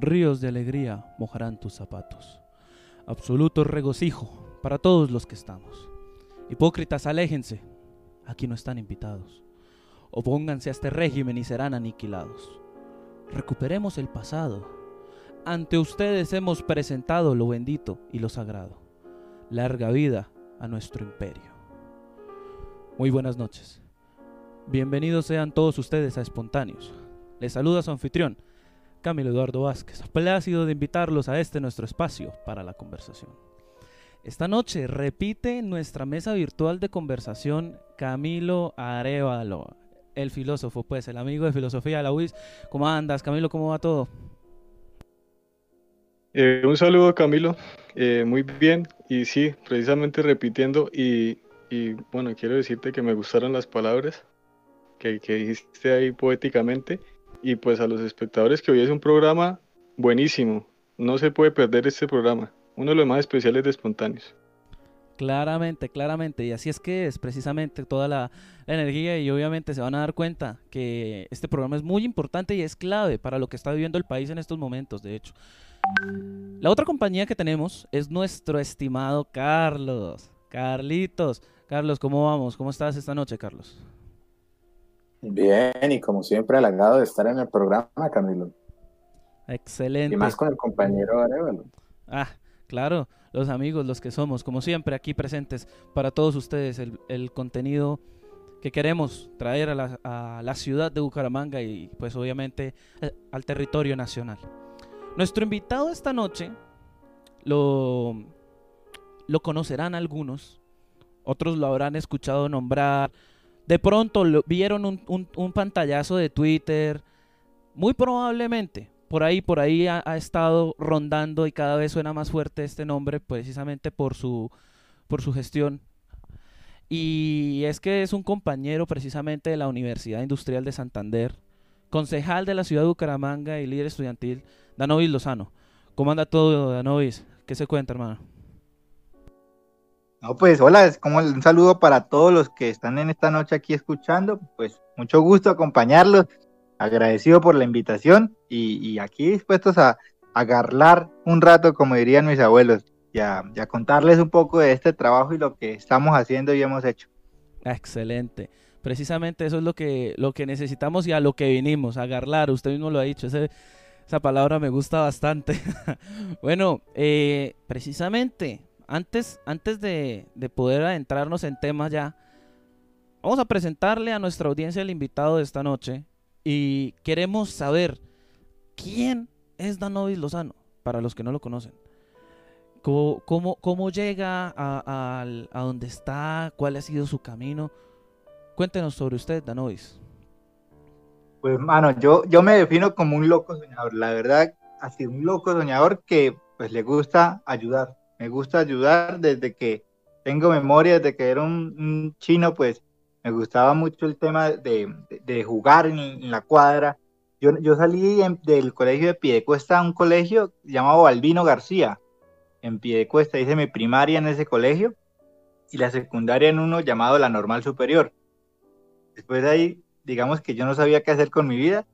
ríos de alegría mojarán tus zapatos. Absoluto regocijo para todos los que estamos. Hipócritas, aléjense, aquí no están invitados. Opónganse a este régimen y serán aniquilados. Recuperemos el pasado. Ante ustedes hemos presentado lo bendito y lo sagrado. Larga vida a nuestro imperio. Muy buenas noches. Bienvenidos sean todos ustedes a Espontáneos. Les saluda su anfitrión, Camilo Eduardo Vázquez, plácido de invitarlos a este nuestro espacio para la conversación. Esta noche repite nuestra mesa virtual de conversación Camilo Arevalo, el filósofo, pues el amigo de filosofía de la UIS. ¿Cómo andas, Camilo? ¿Cómo va todo? Eh, un saludo, Camilo. Eh, muy bien. Y sí, precisamente repitiendo. Y, bueno, quiero decirte que me gustaron las palabras que, que dijiste ahí poéticamente y pues a los espectadores que hoy es un programa buenísimo. No se puede perder este programa, uno de los más especiales de espontáneos. Claramente, claramente. Y así es que es precisamente toda la, energía y obviamente se van a dar cuenta que este programa es muy importante y es clave para lo que está viviendo el país en estos momentos, de hecho. La otra compañía que tenemos es nuestro estimado Carlos. Carlitos. Carlos, ¿cómo vamos? ¿Cómo estás esta noche, Carlos? Bien, y como siempre, halagado de estar en el programa, Camilo. Excelente. Y más con el compañero Arevalo. Ah, claro, los amigos, los que somos, como siempre, aquí presentes para todos ustedes, el, contenido que queremos traer a la, a la, ciudad de Bucaramanga y pues obviamente eh, al territorio nacional. Nuestro invitado esta noche lo, lo conocerán algunos, otros lo habrán escuchado nombrar, de pronto lo, vieron un, pantallazo de Twitter, muy probablemente, por ahí, por ahí ha, estado rondando y cada vez suena más fuerte este nombre precisamente por su, por su gestión. Y es que es un compañero precisamente de la Universidad Industrial de Santander, concejal de la ciudad de Bucaramanga y líder estudiantil, Danovis Lozano. ¿Cómo anda todo, Danovis? ¿Qué se cuenta, hermano? No, pues hola, es como un saludo para todos los que están en esta noche aquí escuchando. Pues mucho gusto acompañarlos, agradecido por la invitación y, aquí dispuestos a, agarrar un rato, como dirían mis abuelos, y a, contarles un poco de este trabajo y lo que estamos haciendo y hemos hecho. Excelente. Precisamente eso es lo que, lo que necesitamos y a lo que vinimos, a usted mismo lo ha dicho, esa palabra me gusta bastante. bueno, eh, precisamente antes, antes de, poder adentrarnos en temas ya, vamos a presentarle a nuestra audiencia el invitado de esta noche y queremos saber quién es Danovis Lozano, para los que no lo conocen. ¿Cómo, cómo, llega a, a, donde está? ¿Cuál ha sido su camino? Cuéntenos sobre usted, Danovis. Pues, mano, yo, yo me defino como un loco soñador. La verdad, sido un loco soñador que pues le gusta ayudar. Me gusta ayudar desde que tengo memoria, desde que era un, chino, pues me gustaba mucho el tema de, jugar en, la cuadra. Yo, yo salí del colegio de Piedecuesta a un colegio llamado Albino García. En Piedecuesta hice mi primaria en ese colegio y la secundaria en uno llamado La Normal Superior. Después de ahí, digamos que yo no sabía qué hacer con mi vida.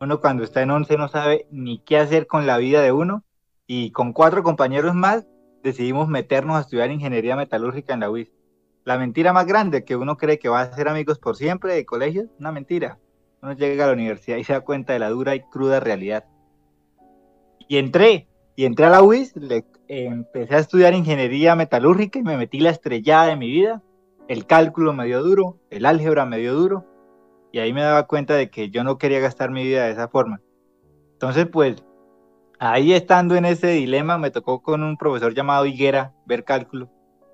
Uno cuando está en 11 no sabe ni qué hacer con la vida de uno. Y con cuatro compañeros más decidimos meternos a estudiar ingeniería metalúrgica en la UIS. La mentira más grande que uno cree que va a ser amigos por siempre de colegio, una mentira. Uno llega a la universidad y se da cuenta de la dura y cruda realidad. Y entré, y entré a la UIS, empecé a estudiar ingeniería metalúrgica y me metí la estrellada de mi vida. El cálculo me dio duro, el álgebra me dio duro, y ahí me daba cuenta de que yo no quería gastar mi vida de esa forma. Entonces, pues, ahí estando en ese dilema, me tocó con un profesor llamado Higuera ver cálculo.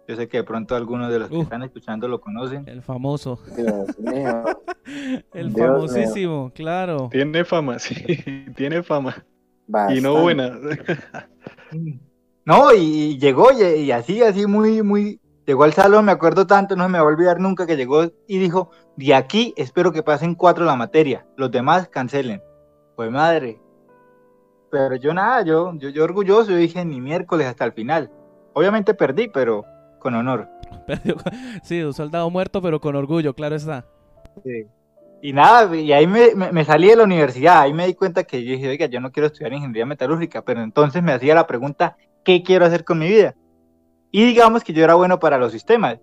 Yo sé que de pronto algunos de los que están escuchando lo conocen. El famoso. Dios mío. el famosísimo, claro. Tiene fama, sí, tiene fama. Y no buena. no, y, llegó y, así, así muy, muy, llegó al salón, me acuerdo tanto, no me va a olvidar nunca que llegó y dijo, de aquí espero que pasen cuatro la materia, los demás cancelen. Pues madre, pero yo nada, yo, yo, yo orgulloso, yo dije ni miércoles hasta el final. Obviamente perdí, pero con honor. sí, un soldado muerto, pero con orgullo, claro está. Sí. y nada, y ahí me, me, salí de la universidad, ahí me di cuenta que yo dije, oiga, yo no quiero estudiar ingeniería metalúrgica, pero entonces me hacía la pregunta, ¿qué quiero hacer con mi vida? Y digamos que yo era bueno para los sistemas,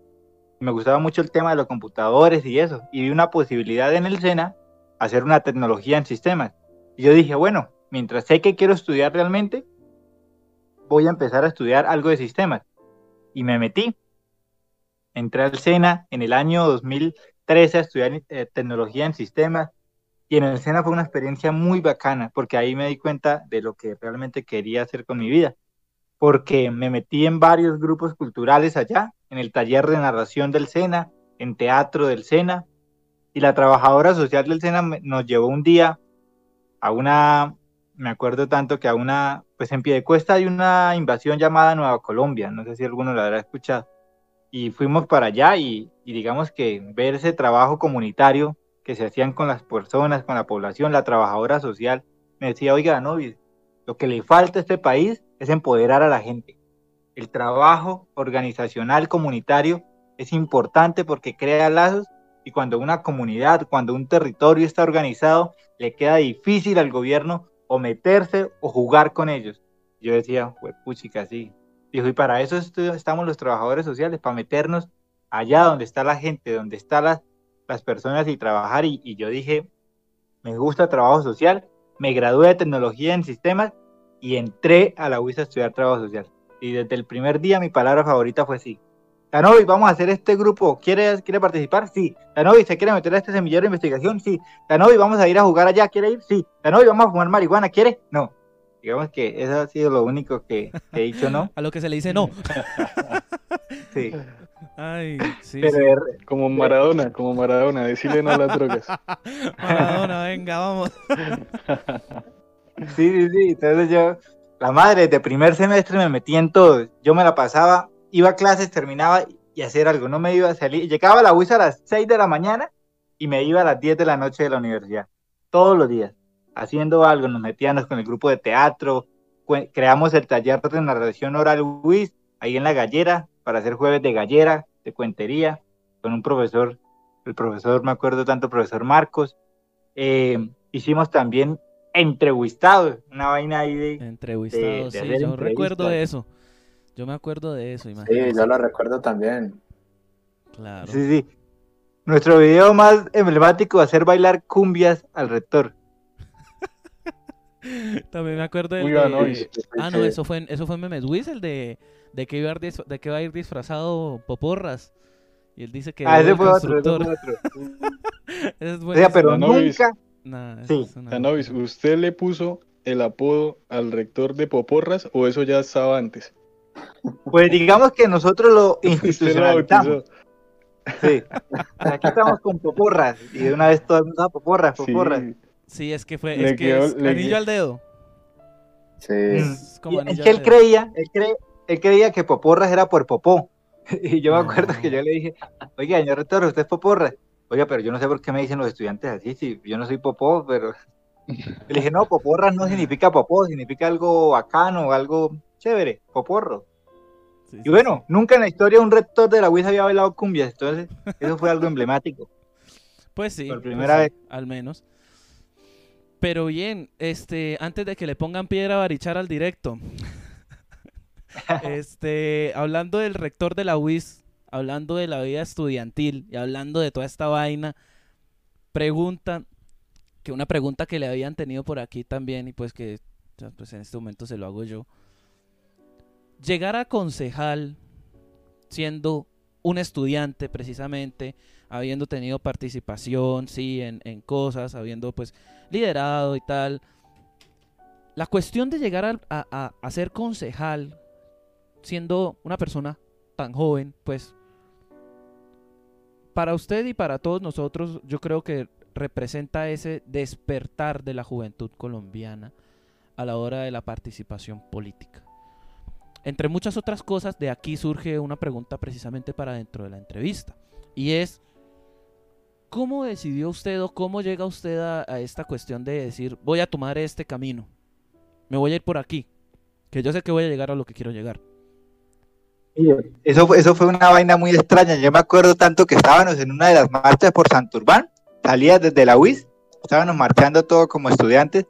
me gustaba mucho el tema de los computadores y eso, y vi una posibilidad en el SENA hacer una tecnología en sistemas. Y yo dije, bueno, mientras sé que quiero estudiar realmente, voy a empezar a estudiar algo de sistemas. Y me metí. Entré al SENA en el año 2013 a estudiar eh, tecnología en sistemas. Y en el SENA fue una experiencia muy bacana, porque ahí me di cuenta de lo que realmente quería hacer con mi vida. Porque me metí en varios grupos culturales allá, en el taller de narración del SENA, en teatro del SENA, y la trabajadora social del SENA nos llevó un día a una, me acuerdo tanto que a una, pues en Piedecuesta hay una invasión llamada Nueva Colombia, no sé si alguno la habrá escuchado, y fuimos para allá y, digamos que ver ese trabajo comunitario que se hacían con las personas, con la población, la trabajadora social, me decía, oiga, no, lo que le falta a este país es empoderar a la gente. El trabajo organizacional comunitario es importante porque crea lazos y cuando una comunidad, cuando un territorio está organizado, le queda difícil al gobierno o meterse o jugar con ellos. Yo decía, puchica, sí. Dijo, y para eso estamos los trabajadores sociales, para meternos allá donde está la gente, donde están las, las personas y trabajar. Y, y yo dije, me gusta trabajo social, me gradué de tecnología en sistemas y entré a la UIS a estudiar trabajo social. Y desde el primer día mi palabra favorita fue sí, Tanovi, vamos a hacer este grupo. ¿Quiere, ¿Quiere participar? Sí. Tanovi, ¿se quiere meter a este semillero de investigación? Sí. Tanovi, vamos a ir a jugar allá. ¿Quiere ir? Sí. Tanovi, vamos a fumar marihuana. ¿Quiere? No. Digamos que eso ha sido lo único que, he dicho, ¿no? a lo que se le dice no. sí. Ay, sí, Como Maradona, como Maradona, decirle no a las drogas. Maradona, venga, vamos. sí, sí, sí. Entonces yo, la madre, de primer semestre me metí en todo. Yo me la pasaba iba a clases, terminaba y hacer algo, no me iba a salir. Llegaba a la UIS a las 6 de la mañana y me iba a las 10 de la noche de la universidad, todos los días, haciendo algo, nos metíamos con el grupo de teatro, creamos el taller de narración oral UIS, ahí en la gallera, para hacer jueves de gallera, de cuentería, con un profesor, el profesor, me acuerdo tanto, profesor Marcos. Eh, hicimos también entrevistados, una vaina ahí de... Entrevistados, sí, yo recuerdo eso. Yo me acuerdo de eso, imagínate. Sí, yo lo recuerdo también. Claro. Sí, sí. Nuestro video más emblemático va a ser bailar cumbias al rector. También me acuerdo del de... Ah, no, eso fue, eso fue Memes el de, de, que iba a de que va a ir disfrazado Poporras. Y él dice que... Ah, ese fue otro, ese fue otro. es o sea, pero nunca... Nah, sí. ¿usted le puso el apodo al rector de Poporras o eso ya estaba antes? Pues digamos que nosotros lo institucionalizamos. Sí. Aquí estamos con poporras y de una vez todo el mundo, poporras, poporras. Sí. es que fue, es que es anillo al dedo. Sí. Mm. Es, que él creía, él, creía que poporras era por popó. Y yo me acuerdo que yo le dije, oiga, señor rector, usted es poporras. Oiga, pero yo no sé por qué me dicen los estudiantes así, si yo no soy popó, pero... Le dije, no, poporras no significa popó, significa algo bacano, algo chévere, poporro y bueno, nunca en la historia un rector de la UIS había bailado cumbias, entonces eso fue algo emblemático. Pues sí, por primera pues vez. al menos. Pero bien, este, antes de que le pongan piedra a barichar al directo, este, hablando del rector de la UIS, hablando de la vida estudiantil y hablando de toda esta vaina, pregunta, que una pregunta que le habían tenido por aquí también y pues que pues en este momento se lo hago yo llegar a concejal siendo un estudiante precisamente, habiendo tenido participación, sí, en, cosas, habiendo pues liderado y tal. La cuestión de llegar a, a, ser concejal, siendo una persona tan joven, pues para usted y para todos nosotros yo creo que representa ese despertar de la juventud colombiana a la hora de la participación política. Entre muchas otras cosas, de aquí surge una pregunta precisamente para dentro de la entrevista. Y es, ¿cómo decidió usted o cómo llega usted a, esta cuestión de decir, voy a tomar este camino? Me voy a ir por aquí, que yo sé que voy a llegar a lo que quiero llegar. Eso, eso fue una vaina muy extraña. Yo me acuerdo tanto que estábamos en una de las marchas por Santurbán salía desde la UIS, estábamos marchando todos como estudiantes,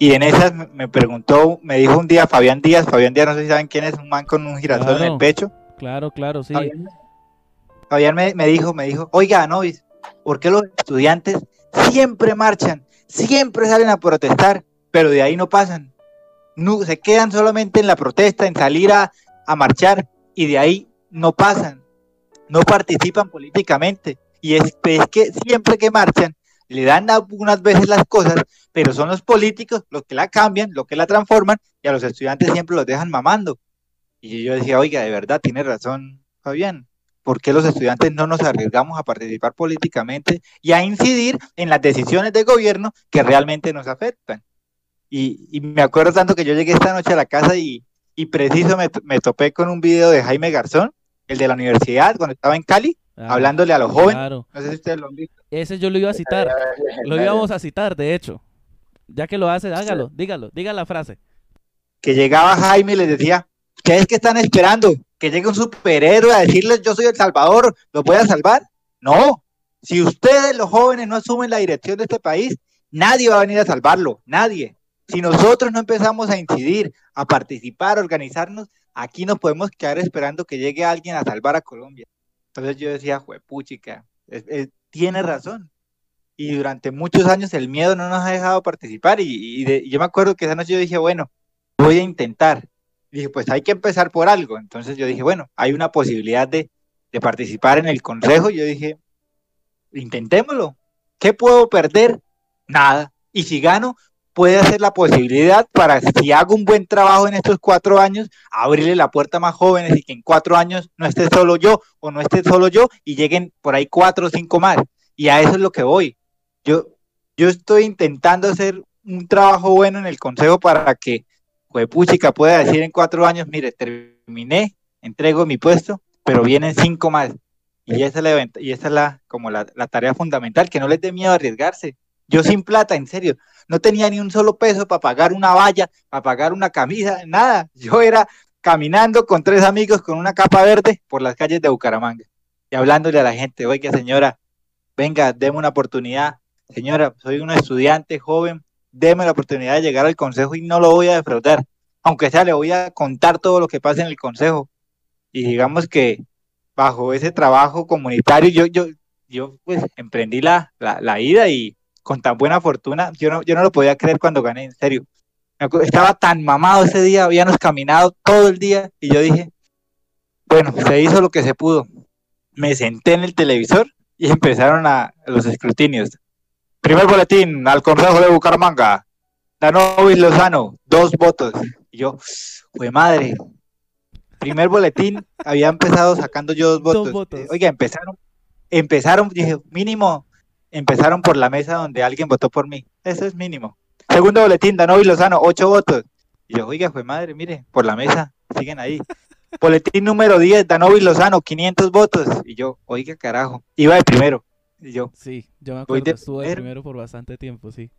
y en esas me- preguntó, me dijo un día Fabián Díaz, Fabián Díaz, no sé si saben quién es, un man con un girasol en el pecho. Claro, claro, sí. Fabián, Fabián me, me dijo, me dijo, oiga, Novis, ¿por qué los estudiantes siempre marchan, siempre salen a protestar, pero de ahí no pasan? No, se quedan solamente en la protesta, en salir a, a marchar, y de ahí no pasan, no participan políticamente. Y es, es que siempre que marchan, le dan algunas veces las cosas, pero son los políticos los que la cambian, los que la transforman, y a los estudiantes siempre los dejan mamando. Y yo decía, oiga, de verdad, tiene razón Fabián. ¿Por qué los estudiantes no nos arriesgamos a participar políticamente y a incidir en las decisiones de gobierno que realmente nos afectan? Y, me acuerdo tanto que yo llegué esta noche a la casa y, preciso me topé con un video de Jaime Garzón, el de la universidad, cuando estaba en Cali, Ah, hablándole a los jóvenes. Claro. No sé si ustedes lo han visto. Ese yo lo iba a citar. Lo íbamos a citar, de hecho. Ya que lo hace, hágalo, dígalo, diga la frase. que llegaba Jaime y les decía, ¿qué es que están esperando? ¿Que llegue un superhéroe a decirles yo soy el Salvador, los voy a salvar? No, si ustedes los jóvenes no asumen la dirección de este país, nadie va a venir a salvarlo, nadie. Si nosotros no empezamos a incidir, a participar, a organizarnos, aquí nos podemos quedar esperando que llegue alguien a salvar a Colombia. Entonces yo decía, juepuchica, tiene razón. Y durante muchos años el miedo no nos ha dejado participar y, y de- y yo me acuerdo que esa noche yo dije, bueno, voy a intentar. Dije, pues hay que empezar por algo. Entonces yo dije, bueno, hay una posibilidad de, de participar en el consejo. Yo dije, intentémoslo. ¿Qué puedo perder? Nada. Y si gano, puede ser la posibilidad para, si hago un buen trabajo en estos cuatro años, abrirle la puerta a más jóvenes y que en cuatro años no esté solo yo o no esté solo yo y lleguen por ahí cuatro o cinco más. Y a eso es lo que voy. Yo, yo estoy intentando hacer un trabajo bueno en el consejo para que Juepuchica pueda decir en cuatro años, mire, terminé, entrego mi puesto, pero vienen cinco más. Y esa es la, y esa es la, como la, la tarea fundamental, que no les dé miedo arriesgarse. Yo sin plata, en serio, no tenía ni un solo peso para pagar una valla, para pagar una camisa, nada. Yo era caminando con tres amigos con una capa verde por las calles de Bucaramanga y hablándole a la gente, oiga señora, venga, deme una oportunidad. Señora, soy un estudiante joven, deme la oportunidad de llegar al consejo y no lo voy a defraudar. Aunque sea, le voy a contar todo lo que pasa en el consejo. Y digamos que bajo ese trabajo comunitario, yo, yo, yo pues emprendí la, la, la ida y con tan buena fortuna, yo no, yo no lo podía creer cuando gané, en serio. Estaba tan mamado ese día, habíamos caminado todo el día y yo dije, bueno, se hizo lo que se pudo. Me senté en el televisor y empezaron a los escrutinios. Primer boletín al Consejo de Bucaramanga. Danovis Lozano, dos votos. Y yo, fue madre. Primer boletín, había empezado sacando yo dos votos. votos. Eh, Oiga, empezaron, empezaron, dije, mínimo, empezaron por la mesa donde alguien votó por mí. Eso es mínimo. Segundo boletín, Danovis Lozano, ocho votos. Y yo, oiga, fue madre, mire, por la mesa, siguen ahí. Boletín número 10, Danovis Lozano, 500 votos. Y yo, oiga, carajo, iba de primero. Y yo, Sí, yo me acuerdo, de estuvo de primero. primero por bastante tiempo, sí.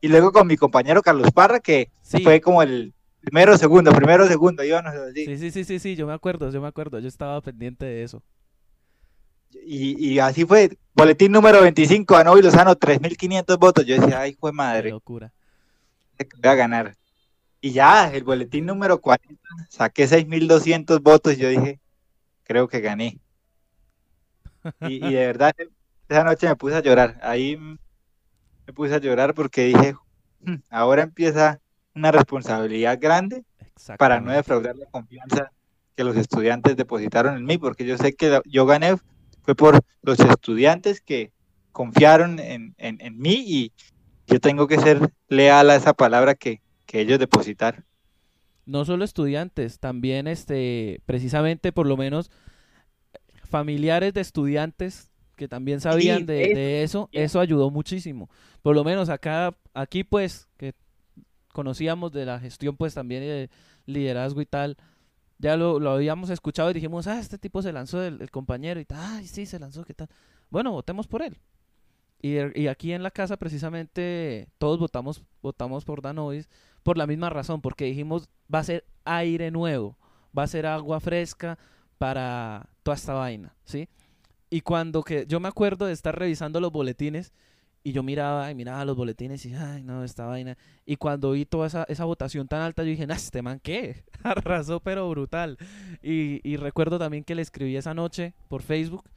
y luego con mi compañero Carlos Parra, que Sí, fue como el primero, segundo, primero, segundo, íbamos así. sí, sí, sí, sí, sí, yo me acuerdo, yo me acuerdo, yo estaba pendiente de eso. Y, y así fue. Boletín número 25, Danovis Lozano, 3.500 votos. Yo decía, ay, fue Qué madre, locura. voy a ganar. Y ya, el boletín número 40, saqué 6.200 votos. y Yo dije, creo que gané. Y, y de verdad, esa noche me puse a llorar. Ahí me puse a llorar porque dije, "Hmm, ahora empieza una responsabilidad grande para no defraudar la confianza que los estudiantes depositaron en mí, porque yo sé que yo gané fue por los estudiantes que confiaron en, en- en mí y yo tengo que ser leal a esa palabra que, que ellos depositaron. no solo estudiantes, también este, precisamente por lo menos familiares de estudiantes que también sabían de, de eso, eso ayudó muchísimo. Por lo menos acá, aquí pues, que conocíamos de la gestión pues también y de liderazgo y tal, ya lo, lo habíamos escuchado y dijimos, ah, este tipo se lanzó el, el compañero y tal, ay, sí, se lanzó, ¿qué tal? Bueno, votemos por él. Y, y aquí en la casa precisamente todos votamos, votamos por Danovis por la misma razón, porque dijimos va a ser aire nuevo, va a ser agua fresca para toda esta vaina, ¿sí? Y cuando que yo me acuerdo de estar revisando los boletines y yo miraba y miraba los boletines y ay no, esta vaina. Y cuando vi toda esa, esa votación tan alta, yo dije, nah, este man qué, arrasó pero brutal. Y, y recuerdo también que le escribí esa noche por Facebook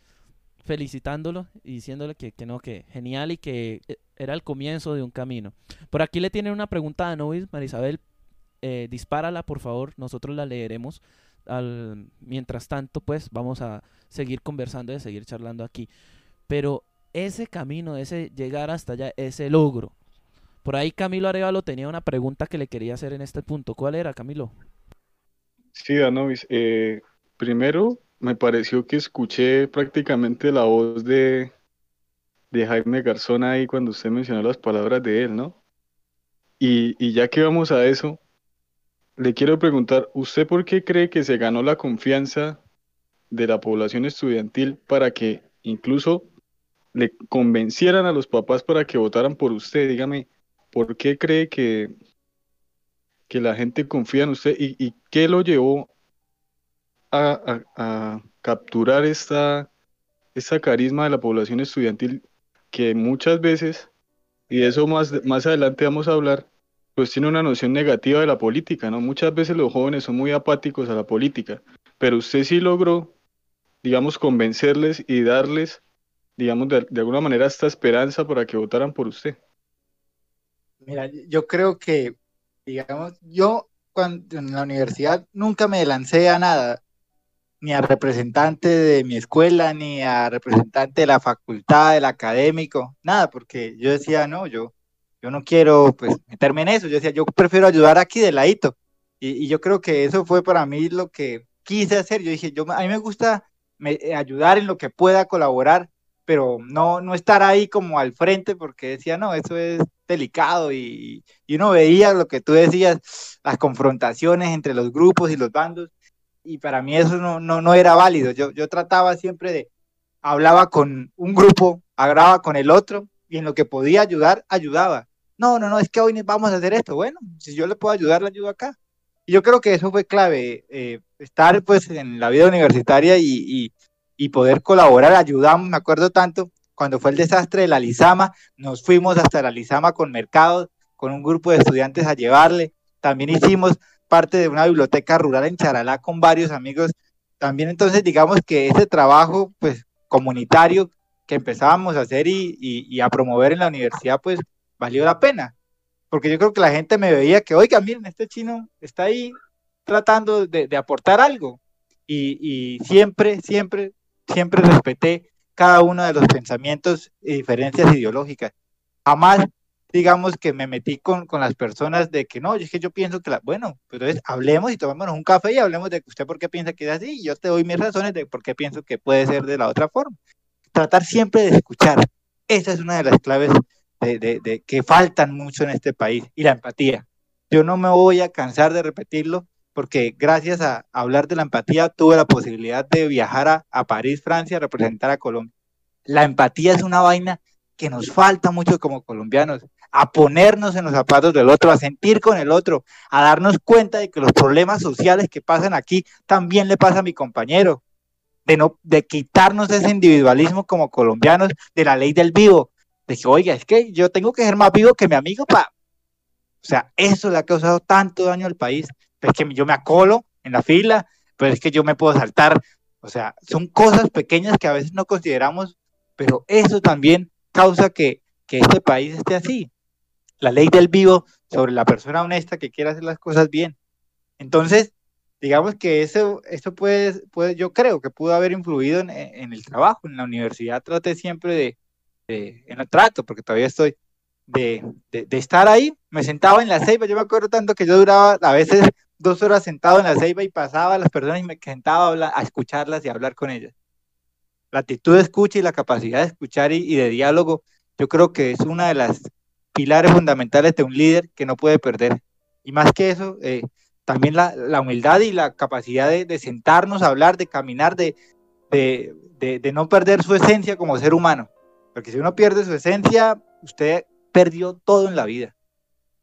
felicitándolo y diciéndole que, que no, que genial y que eh, era el comienzo de un camino. Por aquí le tienen una pregunta a Novis, Marisabel, eh, dispárala por favor, nosotros la leeremos. Al, mientras tanto, pues vamos a seguir conversando y seguir charlando aquí. Pero ese camino, ese llegar hasta allá, ese logro. Por ahí Camilo Arevalo tenía una pregunta que le quería hacer en este punto. ¿Cuál era, Camilo? Sí, Danovis. Eh, primero, me pareció que escuché prácticamente la voz de, de Jaime Garzón ahí cuando usted mencionó las palabras de él, ¿no? Y, y ya que vamos a eso, le quiero preguntar, ¿usted por qué cree que se ganó la confianza de la población estudiantil para que incluso le convencieran a los papás para que votaran por usted? Dígame, ¿por qué cree que, que la gente confía en usted y, y qué lo llevó a, a, capturar esta, esta carisma de la población estudiantil que muchas veces, y eso más, más adelante vamos a hablar, pues tiene una noción negativa de la política, ¿no? Muchas veces los jóvenes son muy apáticos a la política, pero usted sí logró, digamos, convencerles y darles, digamos, de, alguna manera esta esperanza para que votaran por usted. Mira, yo creo que, digamos, yo cuando en la universidad nunca me lancé a nada ni a representante de mi escuela, ni a representante de la facultad, del académico, nada, porque yo decía, no, yo, yo no quiero pues meterme en eso, yo decía, yo prefiero ayudar aquí de ladito. Y, yo creo que eso fue para mí lo que quise hacer. Yo dije, yo, a mí me gusta eh, ayudar en lo que pueda colaborar, pero no, no estar ahí como al frente, porque decía, no, eso es delicado y, y uno veía lo que tú decías, las confrontaciones entre los grupos y los bandos, y para mí eso no, no, no era válido. Yo, yo trataba siempre de, hablaba con un grupo, hablaba con el otro, y en lo que podía ayudar, ayudaba. No, no, no, es que hoy vamos a hacer esto. Bueno, si yo le puedo ayudar, le ayudo acá. Y yo creo que eso fue clave, eh, estar pues en la vida universitaria y, y, y, poder colaborar, ayudamos, me acuerdo tanto, cuando fue el desastre de la Lizama, nos fuimos hasta la Lizama con mercados, con un grupo de estudiantes a llevarle, también hicimos parte de una biblioteca rural en Charalá con varios amigos. También entonces digamos que ese trabajo pues comunitario que empezábamos a hacer y, y, y, a promover en la universidad pues valió la pena. Porque yo creo que la gente me veía que, oiga, miren, este chino está ahí tratando de, de aportar algo. Y, y, siempre, siempre, siempre respeté cada uno de los pensamientos y diferencias ideológicas. Jamás digamos que me metí con, con las personas de que no, es que yo pienso que la, bueno, pues entonces hablemos y tomémonos un café y hablemos de que usted por qué piensa que es así y yo te doy mis razones de por qué pienso que puede ser de la otra forma. Tratar siempre de escuchar. Esa es una de las claves de que faltan mucho en este país y la empatía. Yo no me voy a cansar de repetirlo porque gracias a hablar de la empatía tuve la posibilidad de viajar a, a París, Francia, a representar a Colombia. La empatía es una vaina que nos falta mucho como colombianos a ponernos en los zapatos del otro, a sentir con el otro, a darnos cuenta de que los problemas sociales que pasan aquí también le pasa a mi compañero, de, no, de quitarnos ese individualismo como colombianos, de la ley del vivo, de que, oiga, es que yo tengo que ser más vivo que mi amigo para... O sea, eso le ha causado tanto daño al país, es que yo me acolo en la fila, pero es que yo me puedo saltar, o sea, son cosas pequeñas que a veces no consideramos, pero eso también causa que, que este país esté así la ley del vivo sobre la persona honesta que quiere hacer las cosas bien. Entonces, digamos que eso, eso puede, puede, yo creo que pudo haber influido en, en el trabajo. En la universidad traté siempre de, de, en el trato, porque todavía estoy, de, de, de, estar ahí. Me sentaba en la ceiba, yo me acuerdo tanto que yo duraba a veces dos horas sentado en la ceiba y pasaba a las personas y me sentaba a, escucharlas y a hablar con ellas. La actitud de escucha y la capacidad de escuchar y, de diálogo, yo creo que es una de las pilares fundamentales de un líder que no puede perder. Y más que eso, eh, también la, humildad y la capacidad de, sentarnos a hablar, de caminar, de, no perder su esencia como ser humano. Porque si uno pierde su esencia, usted perdió todo en la vida.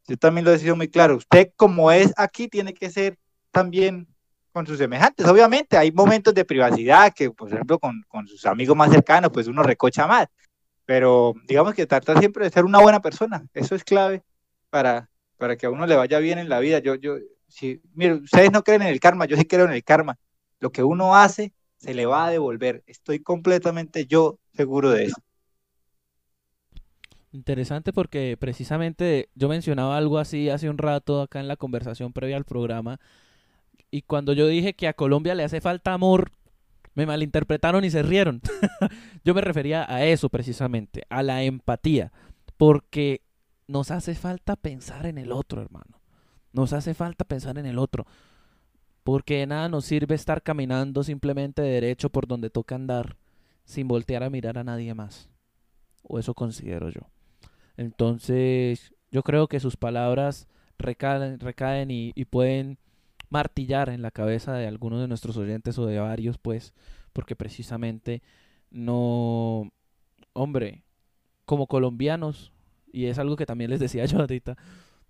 Yo también lo he decidido muy claro. Usted como es aquí tiene que ser también con sus semejantes. Obviamente hay momentos de privacidad que, por ejemplo, con, con sus amigos más cercanos, pues uno recocha más. Pero digamos que tratar siempre de ser una buena persona, eso es clave para, para que a uno le vaya bien en la vida. Yo, yo, si, mire, ustedes no creen en el karma, yo sí creo en el karma. Lo que uno hace se le va a devolver. Estoy completamente yo seguro de eso. Interesante porque precisamente yo mencionaba algo así hace un rato acá en la conversación previa al programa y cuando yo dije que a Colombia le hace falta amor, me malinterpretaron y se rieron. yo me refería a eso precisamente, a la empatía, porque nos hace falta pensar en el otro, hermano. Nos hace falta pensar en el otro. Porque de nada nos sirve estar caminando simplemente derecho por donde toca andar sin voltear a mirar a nadie más. O eso considero yo. Entonces, yo creo que sus palabras recaen, recaen y, y, pueden martillar en la cabeza de algunos de nuestros oyentes o de varios, pues, porque precisamente no, hombre, como colombianos, y es algo que también les decía yo ahorita,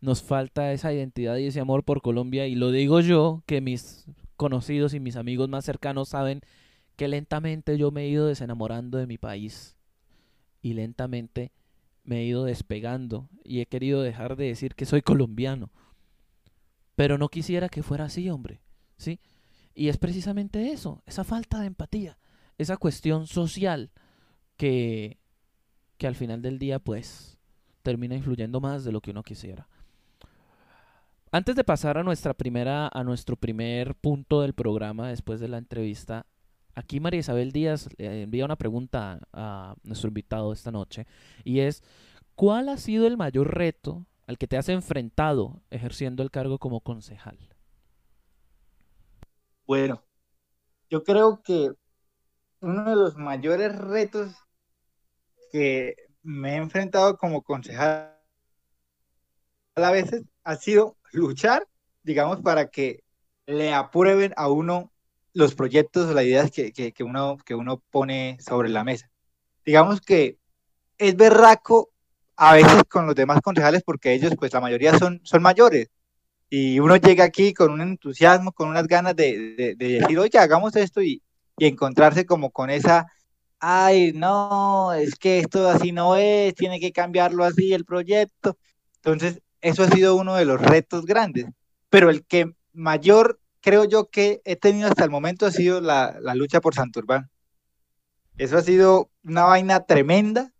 nos falta esa identidad y ese amor por Colombia, y lo digo yo, que mis conocidos y mis amigos más cercanos saben que lentamente yo me he ido desenamorando de mi país, y lentamente me he ido despegando y he querido dejar de decir que soy colombiano. Pero no quisiera que fuera así, hombre. ¿Sí? Y es precisamente eso, esa falta de empatía, esa cuestión social que, que al final del día, pues, termina influyendo más de lo que uno quisiera. Antes de pasar a nuestra primera, a nuestro primer punto del programa, después de la entrevista, aquí María Isabel Díaz le envía una pregunta a nuestro invitado esta noche y es, ¿cuál ha sido el mayor reto al que te has enfrentado ejerciendo el cargo como concejal? Bueno, yo creo que uno de los mayores retos que me he enfrentado como concejal a veces ha sido luchar, digamos, para que le aprueben a uno los proyectos o las ideas que, que, uno, que uno pone sobre la mesa. Digamos que es berraco a veces con los demás concejales porque ellos, pues la mayoría son, son mayores. Y uno llega aquí con un entusiasmo, con unas ganas de, de, decir, oye, hagamos esto y, y encontrarse como con esa, ay, no, es que esto así no es, tiene que cambiarlo así el proyecto. Entonces, eso ha sido uno de los retos grandes. Pero el que mayor creo yo que he tenido hasta el momento ha sido la, la lucha por Santurbán. Eso ha sido una vaina tremenda,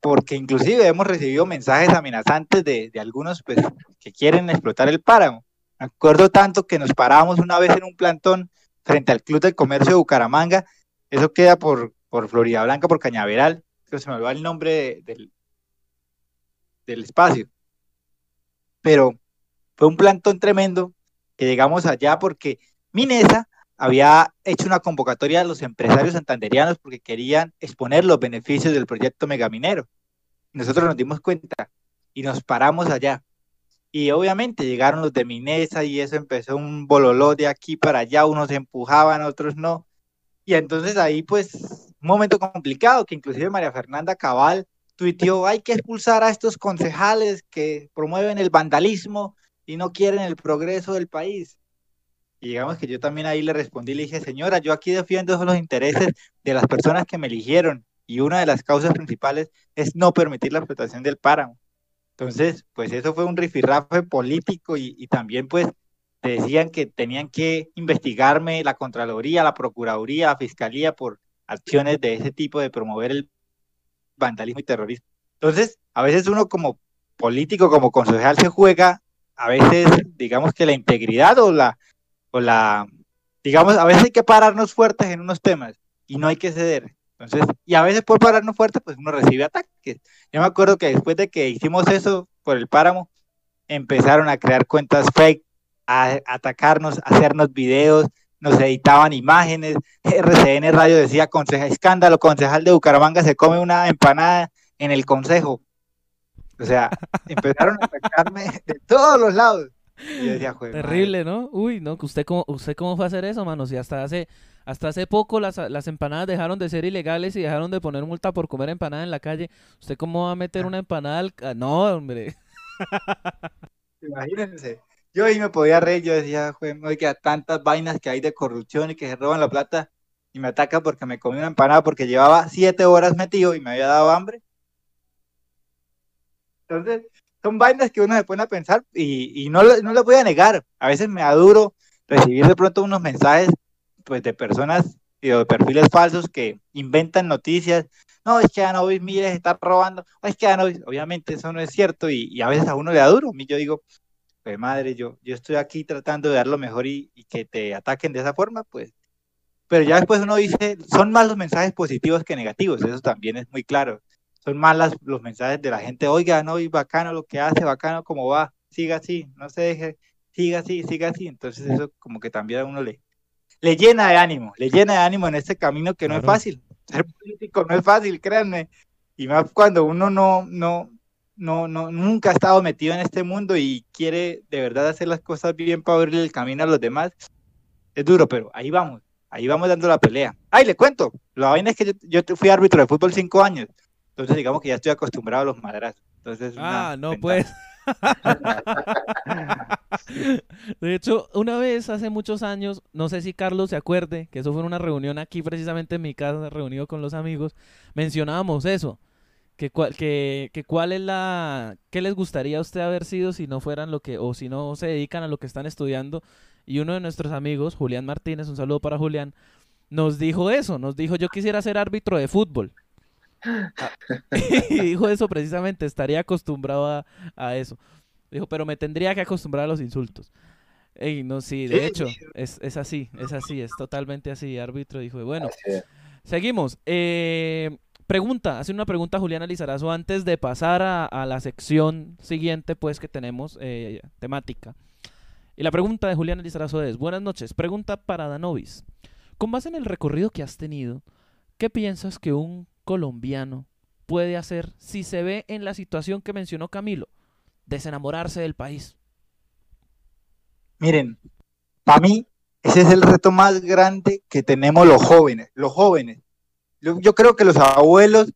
porque inclusive hemos recibido mensajes amenazantes de, de algunos pues, que quieren explotar el páramo. Me acuerdo tanto que nos parábamos una vez en un plantón frente al Club del Comercio de Bucaramanga, eso queda por, por Florida Blanca, por Cañaveral, que se me olvidó el nombre del, del espacio. Pero fue un plantón tremendo que llegamos allá porque Minesa había hecho una convocatoria a los empresarios santanderianos porque querían exponer los beneficios del proyecto megaminero. Nosotros nos dimos cuenta y nos paramos allá. Y obviamente llegaron los de Minesa y eso empezó un bololó de aquí para allá, unos empujaban, otros no. Y entonces ahí pues un momento complicado que inclusive María Fernanda Cabal tuiteó, hay que expulsar a estos concejales que promueven el vandalismo y no quieren el progreso del país. Y digamos que yo también ahí le respondí, le dije, señora, yo aquí defiendo los intereses de las personas que me eligieron y una de las causas principales es no permitir la explotación del páramo. Entonces, pues eso fue un rifirrafe político y, y también pues decían que tenían que investigarme la Contraloría, la Procuraduría, la Fiscalía por acciones de ese tipo de promover el vandalismo y terrorismo. Entonces, a veces uno como político, como concejal se juega a veces, digamos que la integridad o la, o la, digamos, a veces hay que pararnos fuertes en unos temas y no hay que ceder. Entonces, y a veces por pararnos fuertes, pues uno recibe ataques. Yo me acuerdo que después de que hicimos eso por el páramo, empezaron a crear cuentas fake, a atacarnos, a hacernos videos, nos editaban imágenes. RCN Radio decía, conseja, escándalo, concejal de Bucaramanga se come una empanada en el consejo. O sea, empezaron a atacarme de todos los lados. Y decía, Terrible, ¿no? Uy, no, usted cómo, usted cómo fue a hacer eso, mano. Si hasta hace, hasta hace poco las, las empanadas dejaron de ser ilegales y dejaron de poner multa por comer empanada en la calle. ¿Usted cómo va a meter una empanada al... No, hombre. Imagínense. yo ahí me podía reír, yo decía, oiga, tantas vainas que hay de corrupción y que se roban la plata y me ataca porque me comí una empanada porque llevaba siete horas metido y me había dado hambre. Entonces, son vainas que uno se pone a pensar y, y no, no lo voy a negar. A veces me aduro recibir de pronto unos mensajes pues, de personas y de perfiles falsos que inventan noticias. No, es que Anovis, mire, se está robando. es que Anovis, obviamente eso no es cierto y, y, a veces a uno le da duro. Mí yo digo, pues madre, yo, yo estoy aquí tratando de dar lo mejor y, y que te ataquen de esa forma, pues pero ya después uno dice, son más los mensajes positivos que negativos, eso también es muy claro. Son más los mensajes de la gente, oiga, no, y bacano lo que hace, bacano cómo va, siga así, no se deje, siga así, siga así. Entonces eso como que también a uno le, le llena de ánimo, le llena de ánimo en este camino que no es fácil. Ser político no es fácil, créanme. Y más cuando uno no, no, no, no, nunca ha estado metido en este mundo y quiere de verdad hacer las cosas bien para abrirle el camino a los demás, es duro, pero ahí vamos ahí vamos dando la pelea. Ay, le cuento, la vaina es que yo, fui árbitro de fútbol cinco años, entonces digamos que ya estoy acostumbrado a los madrazos. Entonces, ah, no, pues. de hecho, una vez hace muchos años, no sé si Carlos se acuerde, que eso fue en una reunión aquí precisamente en mi casa, reunido con los amigos, mencionábamos eso. Que, cuál, que, que cuál es la qué les gustaría a usted haber sido si no fueran lo que o si no se dedican a lo que están estudiando y uno de nuestros amigos, Julián Martínez, un saludo para Julián, nos dijo eso, nos dijo yo quisiera ser árbitro de fútbol. y dijo eso precisamente, estaría acostumbrado a, eso. Dijo, pero me tendría que acostumbrar a los insultos. Y no, sí, de hecho, es, así, es así, es totalmente así. Árbitro dijo, bueno, seguimos. Eh, pregunta, hace una pregunta Julián Alizarazo antes de pasar a, la sección siguiente, pues, que tenemos eh, temática. Y la pregunta de Julián Elizarazo es, buenas noches, pregunta para Danovis. Con base en el recorrido que has tenido, ¿qué piensas que un colombiano puede hacer si se ve en la situación que mencionó Camilo, desenamorarse del país? Miren, para mí ese es el reto más grande que tenemos los jóvenes, los jóvenes. Yo, creo que los abuelos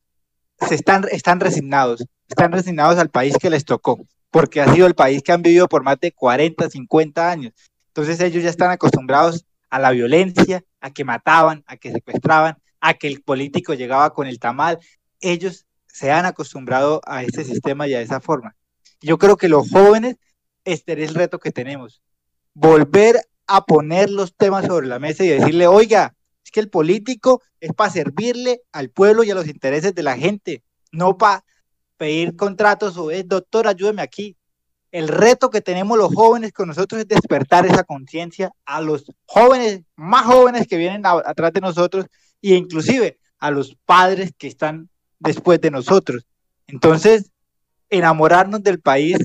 se están, están resignados, están resignados al país que les tocó porque ha sido el país que han vivido por más de 40, 50 años. Entonces ellos ya están acostumbrados a la violencia, a que mataban, a que secuestraban, a que el político llegaba con el tamal. Ellos se han acostumbrado a ese sistema y a esa forma. Yo creo que los jóvenes, este es el reto que tenemos. Volver a poner los temas sobre la mesa y decirle, oiga, es que el político es para servirle al pueblo y a los intereses de la gente, no para pedir contratos o es, doctor, ayúdeme aquí. El reto que tenemos los jóvenes con nosotros es despertar esa conciencia a los jóvenes, más jóvenes que vienen atrás de nosotros e inclusive a los padres que están después de nosotros. Entonces, enamorarnos del país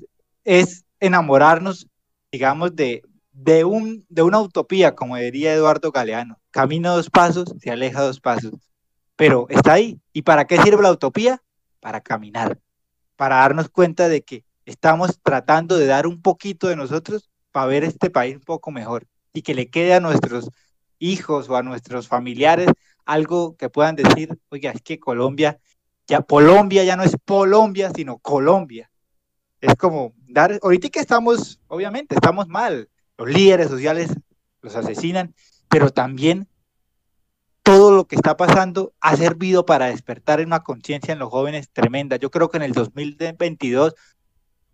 es enamorarnos, digamos, de, de, un, de una utopía, como diría Eduardo Galeano. Camina dos pasos, se aleja dos pasos. Pero está ahí. ¿Y para qué sirve la utopía? Para caminar para darnos cuenta de que estamos tratando de dar un poquito de nosotros para ver este país un poco mejor y que le quede a nuestros hijos o a nuestros familiares algo que puedan decir, oiga, es que Colombia, ya Colombia ya no es Colombia, sino Colombia. Es como dar, ahorita que estamos, obviamente, estamos mal, los líderes sociales los asesinan, pero también todo lo que está pasando ha servido para despertar una conciencia en los jóvenes tremenda. Yo creo que en el 2022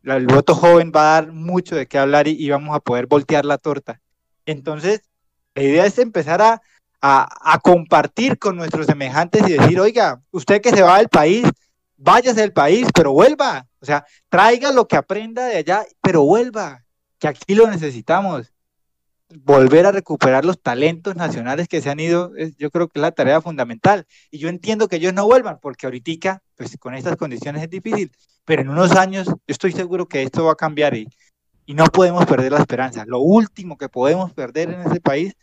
el voto joven va a dar mucho de qué hablar y, vamos a poder voltear la torta. Entonces, la idea es empezar a, a, compartir con nuestros semejantes y decir, oiga, usted que se va del país, váyase del país, pero vuelva. O sea, traiga lo que aprenda de allá, pero vuelva, que aquí lo necesitamos volver a recuperar los talentos nacionales que se han ido, yo creo que es la tarea fundamental. Y yo entiendo que ellos no vuelvan, porque ahorita, pues con estas condiciones es difícil, pero en unos años yo estoy seguro que esto va a cambiar y, no podemos perder la esperanza. Lo último que podemos perder en ese país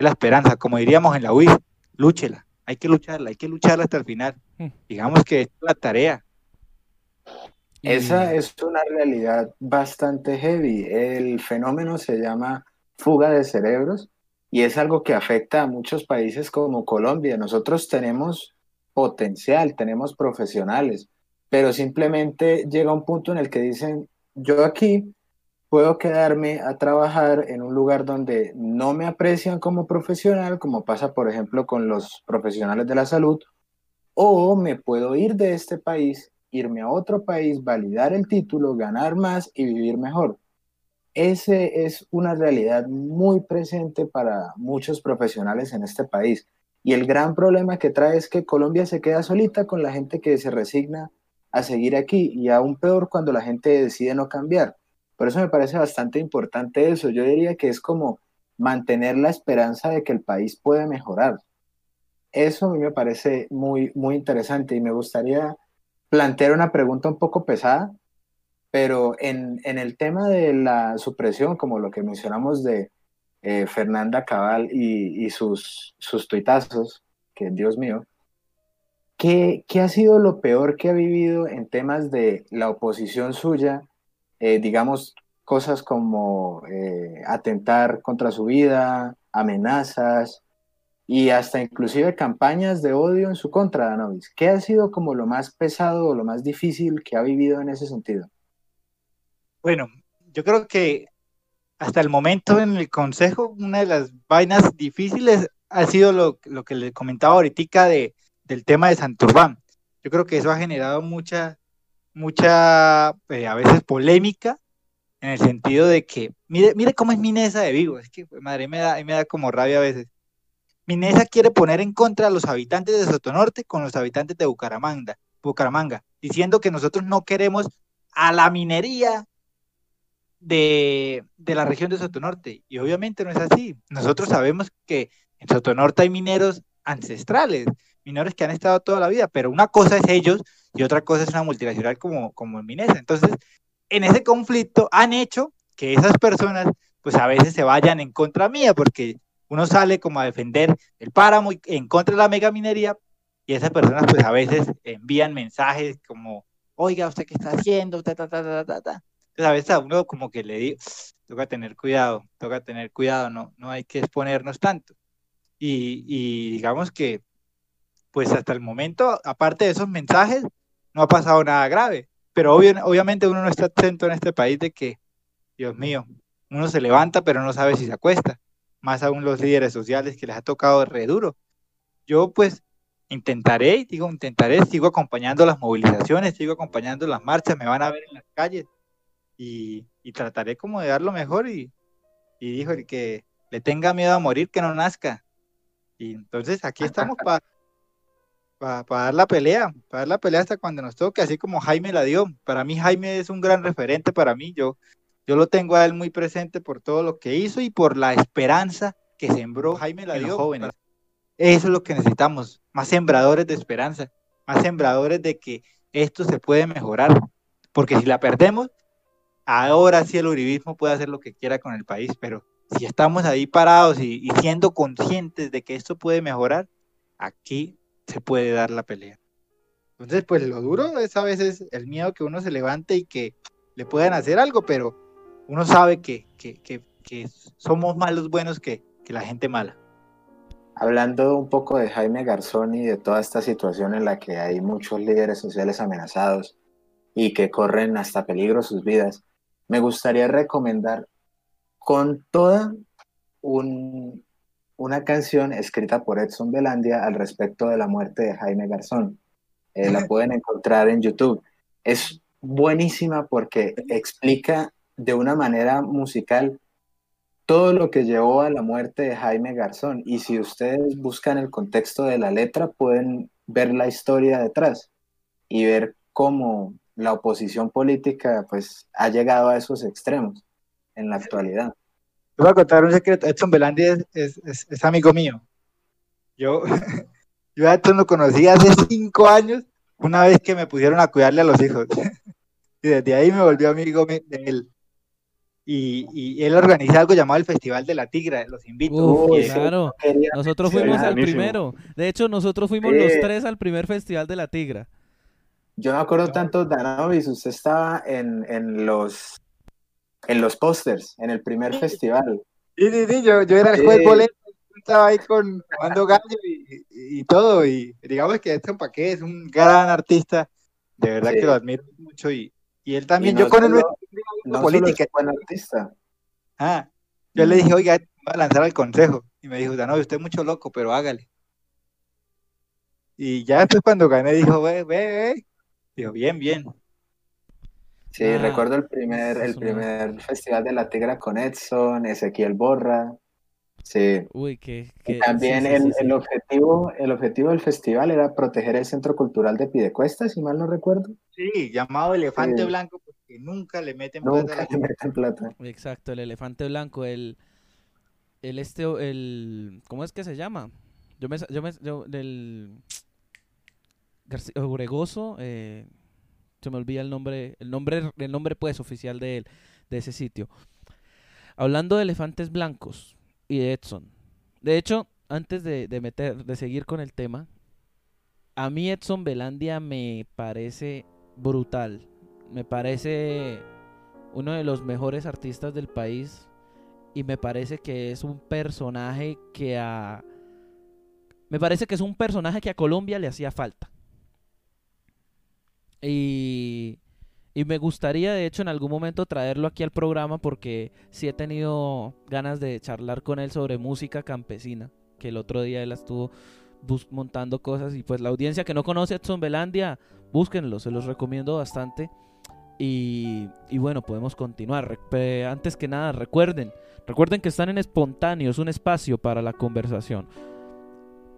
la esperanza, como diríamos en la UIS, lúchela, hay que lucharla, hay que lucharla hasta el final. Hmm. Digamos que es la tarea. Esa es una realidad bastante heavy. El fenómeno se llama fuga de cerebros y es algo que afecta a muchos países como Colombia. Nosotros tenemos potencial, tenemos profesionales, pero simplemente llega un punto en el que dicen, yo aquí puedo quedarme a trabajar en un lugar donde no me aprecian como profesional, como pasa por ejemplo con los profesionales de la salud, o me puedo ir de este país, irme a otro país, validar el título, ganar más y vivir mejor. Ese es una realidad muy presente para muchos profesionales en este país. Y el gran problema que trae es que Colombia se queda solita con la gente que se resigna a seguir aquí y aún peor cuando la gente decide no cambiar. Por eso me parece bastante importante eso. Yo diría que es como mantener la esperanza de que el país puede mejorar. Eso a mí me parece muy, muy interesante y me gustaría plantear una pregunta un poco pesada, pero en, el tema de la supresión, como lo que mencionamos de eh, Fernanda Cabal y, sus, sus tuitazos, que Dios mío, ¿qué, ha sido lo peor que ha vivido en temas de la oposición suya? Eh, digamos, cosas como eh, atentar contra su vida, amenazas, y hasta inclusive campañas de odio en su contra, Danovis. ¿Qué ha sido como lo más pesado o lo más difícil que ha vivido en ese sentido? Bueno, yo creo que hasta el momento en el Consejo, una de las vainas difíciles ha sido lo, que le comentaba ahorita de, del tema de Santurbán. Yo creo que eso ha generado mucha, mucha, eh, a veces polémica, en el sentido de que, mire, mire cómo es Minesa de Vigo, es que, madre, me da, me da como rabia a veces Minesa quiere poner en contra a los habitantes de Sotonorte con los habitantes de Bucaramanga, Bucaramanga, diciendo que nosotros no queremos a la minería de, la región de Sotonorte. Y obviamente no es así. Nosotros sabemos que en Sotonorte hay mineros ancestrales, mineros que han estado toda la vida, pero una cosa es ellos y otra cosa es una multinacional como, como Minesa. Entonces, en ese conflicto han hecho que esas personas pues a veces se vayan en contra mía, porque uno sale como a defender el páramo en contra de la megaminería y esas personas pues a veces envían mensajes como, oiga, ¿usted qué está haciendo? Ta, ta, ta, ta, ta. Entonces a veces a uno como que le digo, toca tener cuidado, toca tener cuidado, no, no hay que exponernos tanto. Y, y digamos que pues hasta el momento, aparte de esos mensajes, no ha pasado nada grave. Pero obviamente uno no está atento en este país de que, Dios mío, uno se levanta pero no sabe si se acuesta más aún los líderes sociales que les ha tocado re duro. Yo pues intentaré, digo, intentaré, sigo acompañando las movilizaciones, sigo acompañando las marchas, me van a ver en las calles y, trataré como de dar lo mejor y, y dijo el que le tenga miedo a morir, que no nazca. Y entonces aquí estamos para para dar la pelea, para dar la pelea hasta cuando nos toque, así como Jaime la dio. Para mí Jaime es un gran referente para mí, yo yo lo tengo a él muy presente por todo lo que hizo y por la esperanza que sembró Jaime la dio jóvenes. Eso es lo que necesitamos, más sembradores de esperanza, más sembradores de que esto se puede mejorar. Porque si la perdemos, ahora sí el uribismo puede hacer lo que quiera con el país, pero si estamos ahí parados y, y siendo conscientes de que esto puede mejorar, aquí se puede dar la pelea. Entonces, pues lo duro es a veces el miedo que uno se levante y que le puedan hacer algo, pero uno sabe que, somos más los buenos que, la gente mala. Hablando un poco de Jaime Garzón y de toda esta situación en la que hay muchos líderes sociales amenazados y que corren hasta peligro sus vidas, me gustaría recomendar con toda una canción escrita por Edson Belandia al respecto de la muerte de Jaime Garzón. Eh, la pueden encontrar en YouTube. Es buenísima porque explica de una manera musical todo lo que llevó a la muerte de Jaime Garzón. Y si ustedes buscan el contexto de la letra, pueden ver la historia detrás y ver cómo la oposición política pues ha llegado a esos extremos en la actualidad. Te voy a contar un secreto. Edson Belandi es, amigo mío. Yo, yo a Edson lo conocí hace cinco años, una vez que me pusieron a cuidarle a los hijos. y desde ahí me volvió amigo de él y, él organiza algo llamado el Festival de la Tigra, los invito. claro, nosotros fuimos al primero. De hecho, nosotros fuimos los tres al primer Festival de la Tigra. Yo no acuerdo tanto, Danovis, usted estaba en, en los en los pósters, en el primer festival. Sí, sí, sí, yo, yo era el juez boleto, estaba ahí con Mando Gallo y, y, todo, y digamos que Edson Paqué es un gran artista, de verdad que lo admiro mucho y, y él también, yo con él No política. es buen artista. Ah, yo le dije, oiga, voy a lanzar al consejo. Y me dijo, no, usted es mucho loco, pero hágale. Y ya después cuando gané dijo, ve, ve, ve. Dijo, bien, bien. Sí, Ah, recuerdo el primer, el primer festival de la Tigra con Edson, Ezequiel Borra. Sí. Uy, que, Y también sí, sí, el, sí, sí. el objetivo, el objetivo del festival era proteger el Centro Cultural de Pidecuesta, si mal no recuerdo. Sí, llamado elefante Sí. blanco porque nunca le meten plata Nunca le meten plata. Exacto, el elefante blanco, el, el este, el, ¿cómo es que se llama? Yo me, yo me, yo, del García Obregoso, eh, se me olvida el nombre, el nombre, el nombre pues oficial de él, de ese sitio. Hablando de elefantes blancos y de Edson. De hecho, antes de, de meter, de seguir con el tema, a mí Edson Belandia me parece brutal. Me parece uno de los mejores artistas del país y me parece que es un personaje que a me parece que es un personaje que a Colombia le hacía falta. Y y me gustaría de hecho en algún momento traerlo aquí al programa porque sí he tenido ganas de charlar con él sobre música campesina, que el otro día él estuvo montando cosas y pues la audiencia que no conoce Edson Belandia, búsquenlo, se los recomiendo bastante. Y, y bueno, podemos continuar. Antes que nada, recuerden, recuerden que están en espontáneos, un espacio para la conversación.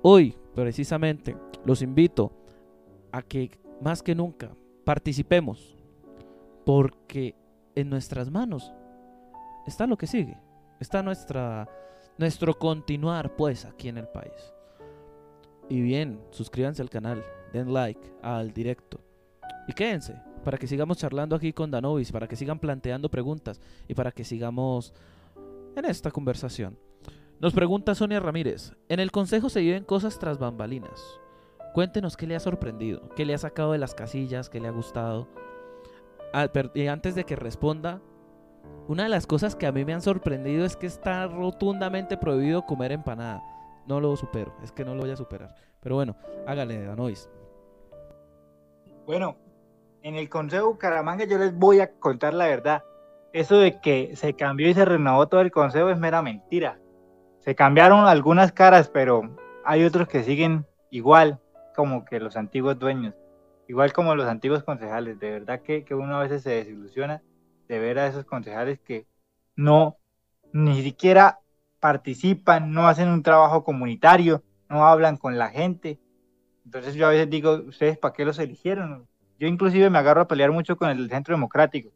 Hoy, precisamente, los invito a que más que nunca participemos, porque en nuestras manos está lo que sigue, está nuestra, nuestro continuar pues aquí en el país. Y bien, suscríbanse al canal, den like al directo y quédense para que sigamos charlando aquí con Danovis, para que sigan planteando preguntas y para que sigamos en esta conversación. Nos pregunta Sonia Ramírez, en el consejo se viven cosas tras bambalinas. Cuéntenos qué le ha sorprendido, qué le ha sacado de las casillas, qué le ha gustado. Y antes de que responda, una de las cosas que a mí me han sorprendido es que está rotundamente prohibido comer empanada. No lo supero, es que no lo voy a superar. Pero bueno, hágale, Danovis. Bueno, en el Consejo Bucaramanga yo les voy a contar la verdad. Eso de que se cambió y se renovó todo el Consejo es mera mentira. Se cambiaron algunas caras, pero hay otros que siguen igual como que los antiguos dueños, igual como los antiguos concejales. De verdad que, que uno a veces se desilusiona de ver a esos concejales que no, ni siquiera participan, no hacen un trabajo comunitario, no hablan con la gente. Entonces yo a veces digo, ¿ustedes para qué los eligieron? Yo inclusive me agarro a pelear mucho con el del Centro Democrático.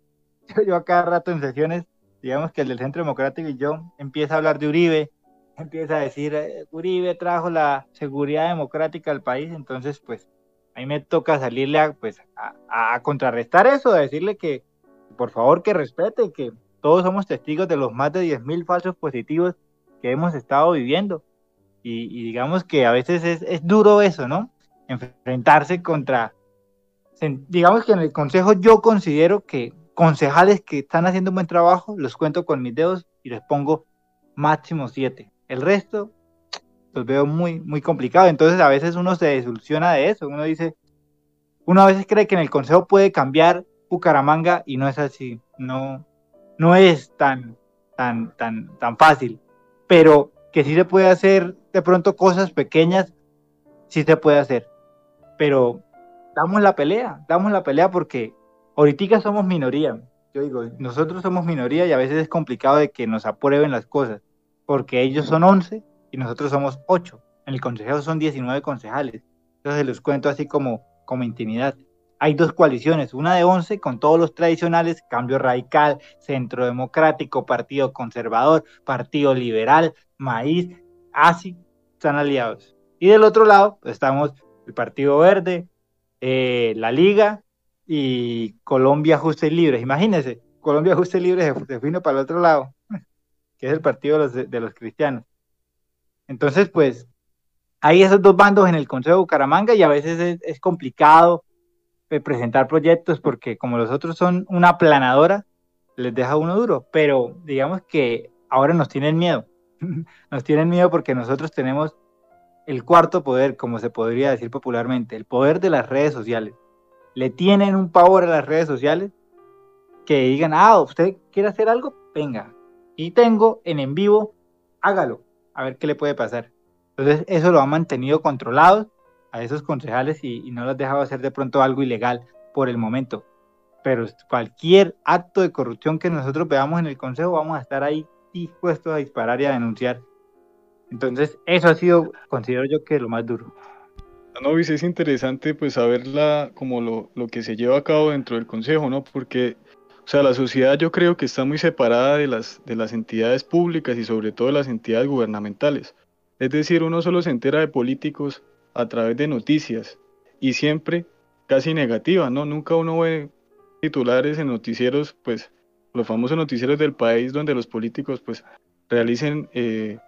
Yo, yo a cada rato en sesiones, digamos que el del Centro Democrático y yo empieza a hablar de Uribe, empieza a decir, eh, Uribe trajo la seguridad democrática al país, entonces pues a mí me toca salirle a, pues, a, contrarrestar eso, a decirle que por favor que respete, que todos somos testigos de los más de 10.000 falsos positivos que hemos estado viviendo. Y, digamos que a veces es, es duro eso, ¿no? Enfrentarse contra, digamos que en el consejo yo considero que concejales que están haciendo un buen trabajo, los cuento con mis dedos y les pongo máximo siete. El resto los veo muy, muy complicado. Entonces a veces uno se desilusiona de eso. Uno dice, uno a veces cree que en el consejo puede cambiar Bucaramanga y no es así. No, no es tan, tan, tan, tan fácil. Pero que sí se puede hacer de pronto cosas pequeñas, sí se puede hacer. Pero damos la pelea, damos la pelea porque ahorita somos minoría. Yo digo, nosotros somos minoría y a veces es complicado de que nos aprueben las cosas, porque ellos son 11 y nosotros somos 8. En el consejo son 19 concejales. Entonces los cuento así como, como intimidad. Hay dos coaliciones, una de 11 con todos los tradicionales, Cambio Radical, Centro Democrático, Partido Conservador, Partido Liberal, Maíz, así están aliados. Y del otro lado pues, estamos el Partido Verde, eh, la Liga y Colombia Justa y Libre. Imagínense, Colombia Justa y Libre se, se vino para el otro lado, que es el partido de los, cristianos. Entonces, pues, hay esos dos bandos en el Consejo de Bucaramanga y a veces es, complicado eh, presentar proyectos porque como los otros son una aplanadora, les deja uno duro, pero digamos que ahora nos tienen miedo. nos tienen miedo porque nosotros tenemos el cuarto poder, como se podría decir popularmente, el poder de las redes sociales. Le tienen un pavor a las redes sociales que digan, ah, usted quiere hacer algo, venga. Y tengo en en vivo, hágalo, a ver qué le puede pasar. Entonces, eso lo ha mantenido controlado a esos concejales y, y no los ha dejado hacer de pronto algo ilegal por el momento. Pero cualquier acto de corrupción que nosotros veamos en el Consejo, vamos a estar ahí dispuestos a disparar y a denunciar. Entonces, eso ha sido, considero yo que lo más duro. Novis, es interesante pues saber la, como lo, lo, que se lleva a cabo dentro del Consejo, ¿no? Porque, o sea, la sociedad yo creo que está muy separada de las, de las entidades públicas y sobre todo de las entidades gubernamentales. Es decir, uno solo se entera de políticos a través de noticias y siempre casi negativa, ¿no? Nunca uno ve titulares en noticieros, pues los famosos noticieros del país donde los políticos pues realicen eh,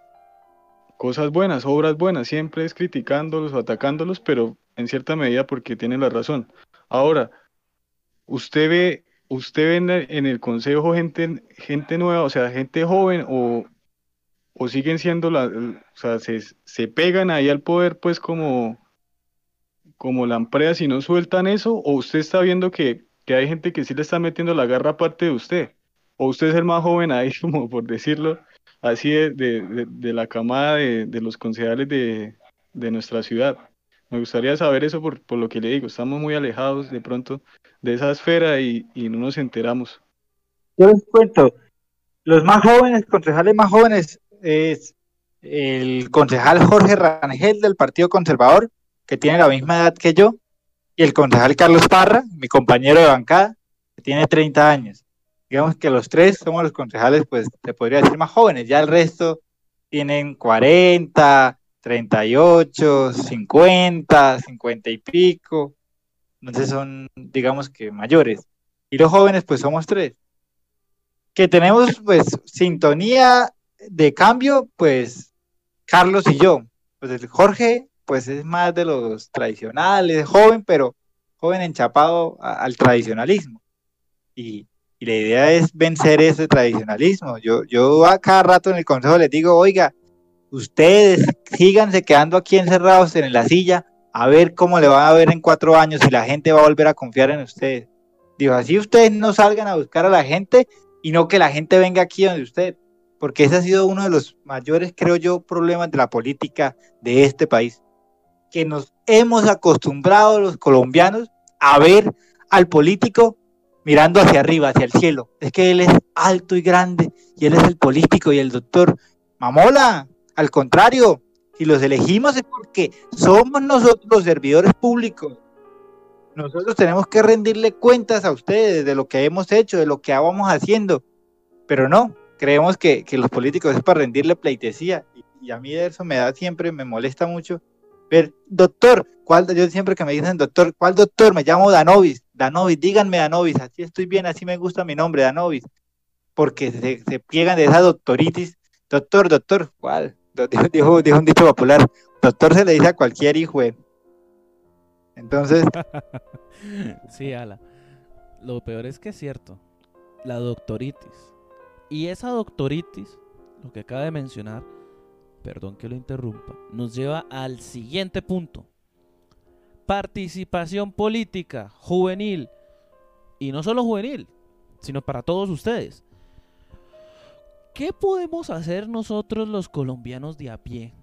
cosas buenas, obras buenas, siempre es criticándolos o atacándolos, pero en cierta medida porque tienen la razón. Ahora, usted ve, usted ve en el, consejo gente, gente nueva, o sea, gente joven o, o siguen siendo la, o sea, se, se pegan ahí al poder pues como, como lampreas y no sueltan eso, o usted está viendo que, que hay gente que sí le está metiendo la garra aparte de usted, o usted es el más joven ahí, como por decirlo, así de, de, la camada de, los concejales de, nuestra ciudad. Me gustaría saber eso por, por, lo que le digo, estamos muy alejados de pronto de esa esfera y, y, no nos enteramos. Yo les cuento, los más jóvenes, concejales más jóvenes, es el concejal Jorge Rangel del Partido Conservador, que tiene la misma edad que yo, y el concejal Carlos Parra, mi compañero de bancada, que tiene 30 años digamos que los tres somos los concejales, pues te podría decir más jóvenes, ya el resto tienen 40, 38, 50, 50 y pico, entonces son, digamos que mayores. Y los jóvenes, pues somos tres. Que tenemos, pues, sintonía de cambio, pues, Carlos y yo. Pues Jorge, pues es más de los tradicionales, joven, pero joven enchapado al tradicionalismo. Y, y la idea es vencer ese tradicionalismo. Yo, yo a cada rato en el consejo les digo, oiga, ustedes síganse quedando aquí encerrados en la silla a ver cómo le va a ver en cuatro años y la gente va a volver a confiar en ustedes. Digo, así ustedes no salgan a buscar a la gente y no que la gente venga aquí donde usted, porque ese ha sido uno de los mayores, creo yo, problemas de la política de este país, que nos hemos acostumbrado los colombianos a ver al político mirando hacia arriba, hacia el cielo. Es que él es alto y grande y él es el político y el doctor. Mamola, al contrario, si los elegimos es porque somos nosotros los servidores públicos. Nosotros tenemos que rendirle cuentas a ustedes de lo que hemos hecho, de lo que vamos haciendo. Pero no, creemos que, los políticos es para rendirle pleitesía. Y, a mí eso me da siempre, me molesta mucho. Ver, doctor, ¿cuál, yo siempre que me dicen doctor, ¿cuál doctor? Me llamo Danovis. Danovis, díganme Danovis, así estoy bien, así me gusta mi nombre, Danovis, porque se, se pliegan de esa doctoritis. Doctor, doctor, ¿cuál? Dijo, un dicho popular, doctor se le dice a cualquier hijo. Entonces... sí, Ala. Lo peor es que es cierto, la doctoritis. Y esa doctoritis, lo que acaba de mencionar, perdón que lo interrumpa, nos lleva al siguiente punto participación política juvenil, y no solo juvenil, sino para todos ustedes. ¿Qué podemos hacer nosotros los colombianos de a pie?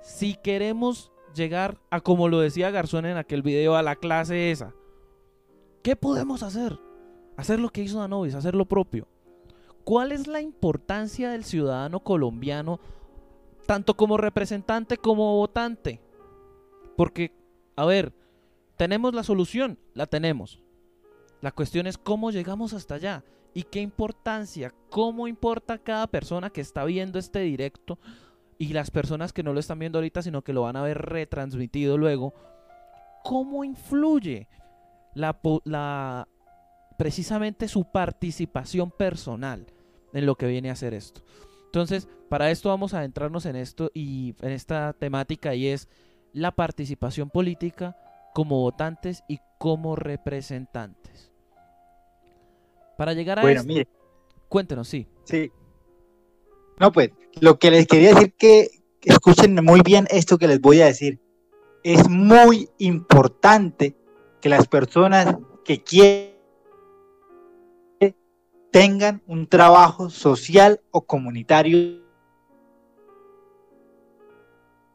Si queremos llegar a, como lo decía Garzón en aquel video, a la clase esa. ¿Qué podemos hacer? Hacer lo que hizo Danovis, hacer lo propio. ¿Cuál es la importancia del ciudadano colombiano, tanto como representante como votante? Porque a ver, ¿tenemos la solución? La tenemos. La cuestión es cómo llegamos hasta allá y qué importancia, cómo importa cada persona que está viendo este directo y las personas que no lo están viendo ahorita, sino que lo van a ver retransmitido luego. ¿Cómo influye la, precisamente su participación personal en lo que viene a hacer esto? Entonces, para esto vamos a adentrarnos en esto y en esta temática y es la participación política como votantes y como representantes. Para llegar a bueno, mire. cuéntenos, sí. Sí. No, pues, lo que les quería decir que escuchen muy bien esto que les voy a decir. Es muy importante que las personas que quieren tengan un trabajo social o comunitario.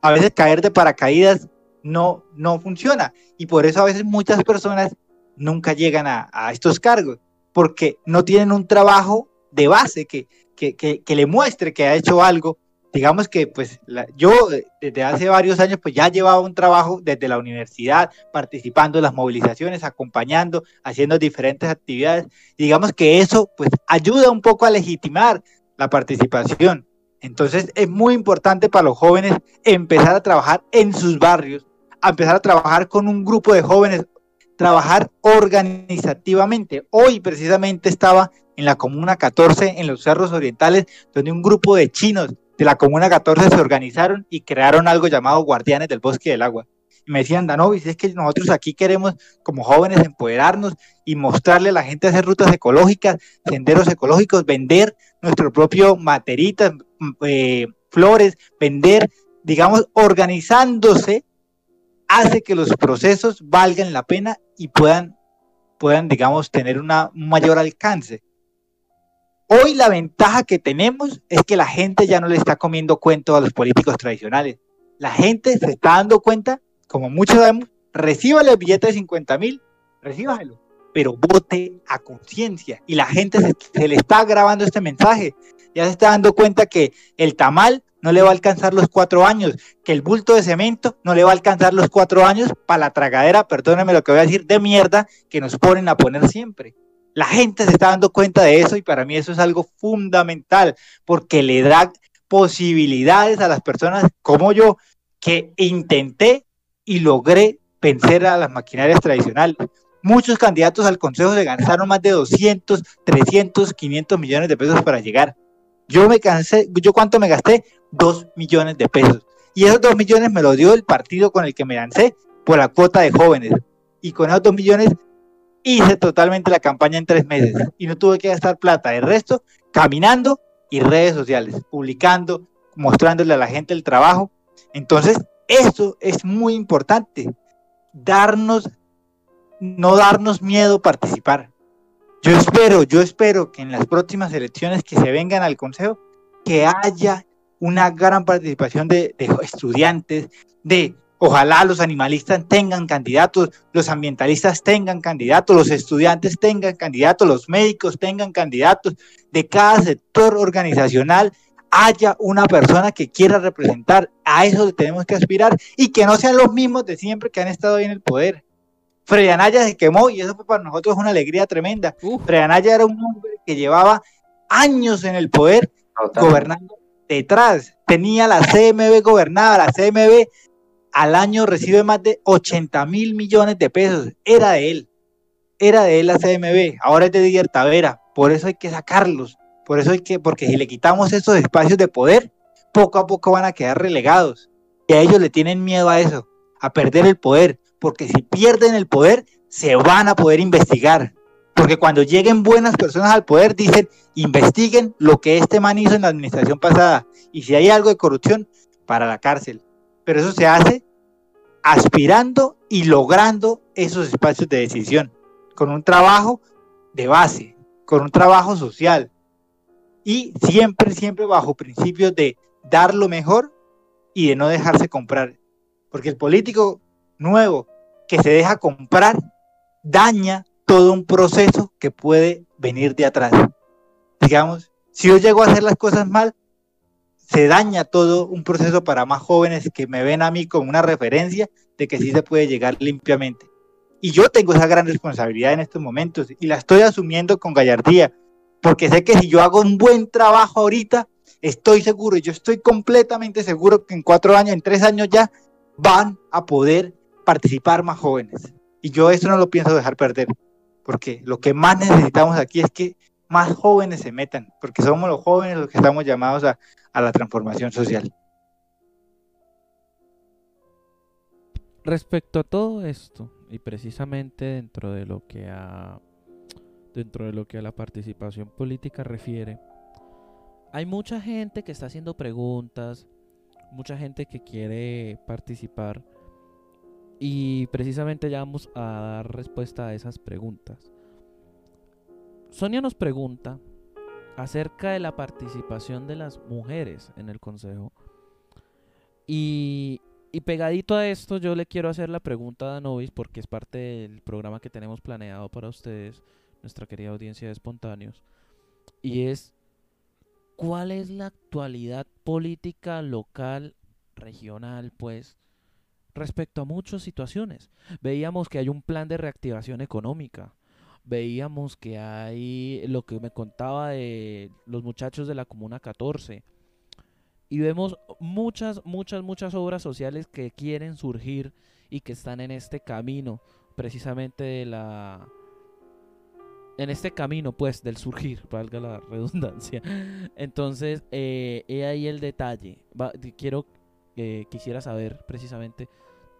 A veces caer de paracaídas no, no funciona y por eso a veces muchas personas nunca llegan a, a estos cargos porque no tienen un trabajo de base que, que, que, le muestre que ha hecho algo digamos que pues yo eh, desde hace varios años pues ya llevaba un trabajo desde la universidad, participando en las movilizaciones, acompañando, haciendo diferentes actividades. digamos que eso pues ayuda un poco a legitimar la participación. Entonces es muy importante para los jóvenes empezar a trabajar en sus barrios, a empezar a trabajar con un grupo de jóvenes, trabajar organizativamente. Hoy precisamente estaba en la Comuna 14, en los Cerros Orientales, donde un grupo de chinos de la Comuna 14 se organizaron y crearon algo llamado Guardianes del Bosque del Agua. Y me decían, Danovis, es que nosotros aquí queremos como jóvenes empoderarnos y mostrarle a la gente hacer rutas ecológicas, senderos ecológicos, vender nuestro propio materitas, eh, flores, vender, digamos, organizándose, hace que los procesos valgan la pena y puedan, puedan digamos, tener una, un mayor alcance. Hoy la ventaja que tenemos es que la gente ya no le está comiendo cuento a los políticos tradicionales. La gente se está dando cuenta, como muchos sabemos, recíbale el billete de 50 mil, recíbalo, pero vote a conciencia. Y la gente se, le está grabando este mensaje. Ya se está dando cuenta que el tamal no le va a alcanzar los cuatro años, que el bulto de cemento no le va a alcanzar los cuatro años para la tragadera, perdónenme lo que voy a decir, de mierda que nos ponen a poner siempre. La gente se está dando cuenta de eso y para mí eso es algo fundamental porque le da posibilidades a las personas como yo que intenté y logré vencer a las maquinarias tradicionales. Muchos candidatos al Consejo se gastaron más de 200, 300, 500 millones de pesos para llegar. Yo me cansé, ¿yo cuánto me gasté? 2 millones de pesos. Y esos 2 millones me los dio el partido con el que me lancé por la cuota de jóvenes. Y con esos 2 millones hice totalmente la campaña en tres meses y no tuve que gastar plata. El resto, caminando y redes sociales, publicando, mostrándole a la gente el trabajo. Entonces, eso es muy importante. Darnos, no darnos miedo participar. Yo espero, yo espero que en las próximas elecciones que se vengan al Consejo, que haya una gran participación de, estudiantes, de Ojalá los animalistas tengan candidatos, los ambientalistas tengan candidatos, los estudiantes tengan candidatos, los médicos tengan candidatos. De cada sector organizacional haya una persona que quiera representar. A eso tenemos que aspirar y que no sean los mismos de siempre que han estado ahí en el poder. Freddy Anaya se quemó y eso fue para nosotros una alegría tremenda. Uf. Anaya era un hombre que llevaba años en el poder gobernando detrás. Tenía la CMB gobernada, la CMB al año recibe más de 80 mil millones de pesos. Era de él. Era de él la CMB. Ahora es de Díaz Tavera. Por eso hay que sacarlos. Por eso hay que, porque si le quitamos esos espacios de poder, poco a poco van a quedar relegados. Y a ellos le tienen miedo a eso, a perder el poder. Porque si pierden el poder, se van a poder investigar. Porque cuando lleguen buenas personas al poder, dicen, investiguen lo que este man hizo en la administración pasada. Y si hay algo de corrupción, para la cárcel. Pero eso se hace aspirando y logrando esos espacios de decisión, con un trabajo de base, con un trabajo social y siempre, siempre bajo principios de dar lo mejor y de no dejarse comprar. Porque el político nuevo que se deja comprar daña todo un proceso que puede venir de atrás. Digamos, si yo llego a hacer las cosas mal, se daña todo un proceso para más jóvenes que me ven a mí como una referencia de que sí se puede llegar limpiamente. Y yo tengo esa gran responsabilidad en estos momentos y la estoy asumiendo con gallardía, porque sé que si yo hago un buen trabajo ahorita, estoy seguro, yo estoy completamente seguro que en cuatro años, en tres años ya, van a poder participar más jóvenes. Y yo eso no lo pienso dejar perder, porque lo que más necesitamos aquí es que más jóvenes se metan, porque somos los jóvenes los que estamos llamados a, a la transformación social. Respecto a todo esto, y precisamente dentro de lo que a dentro de lo que a la participación política refiere, hay mucha gente que está haciendo preguntas, mucha gente que quiere participar y precisamente ya vamos a dar respuesta a esas preguntas Sonia nos pregunta acerca de la participación de las mujeres en el consejo. Y, y pegadito a esto, yo le quiero hacer la pregunta a Danovis, porque es parte del programa que tenemos planeado para ustedes, nuestra querida audiencia de espontáneos. Y es, ¿cuál es la actualidad política local, regional, pues, respecto a muchas situaciones? Veíamos que hay un plan de reactivación económica. Veíamos que hay lo que me contaba de los muchachos de la Comuna 14 y vemos muchas, muchas, muchas obras sociales que quieren surgir y que están en este camino, precisamente de la... En este camino, pues, del surgir, valga la redundancia. Entonces, eh, he ahí el detalle. quiero, eh, quisiera saber precisamente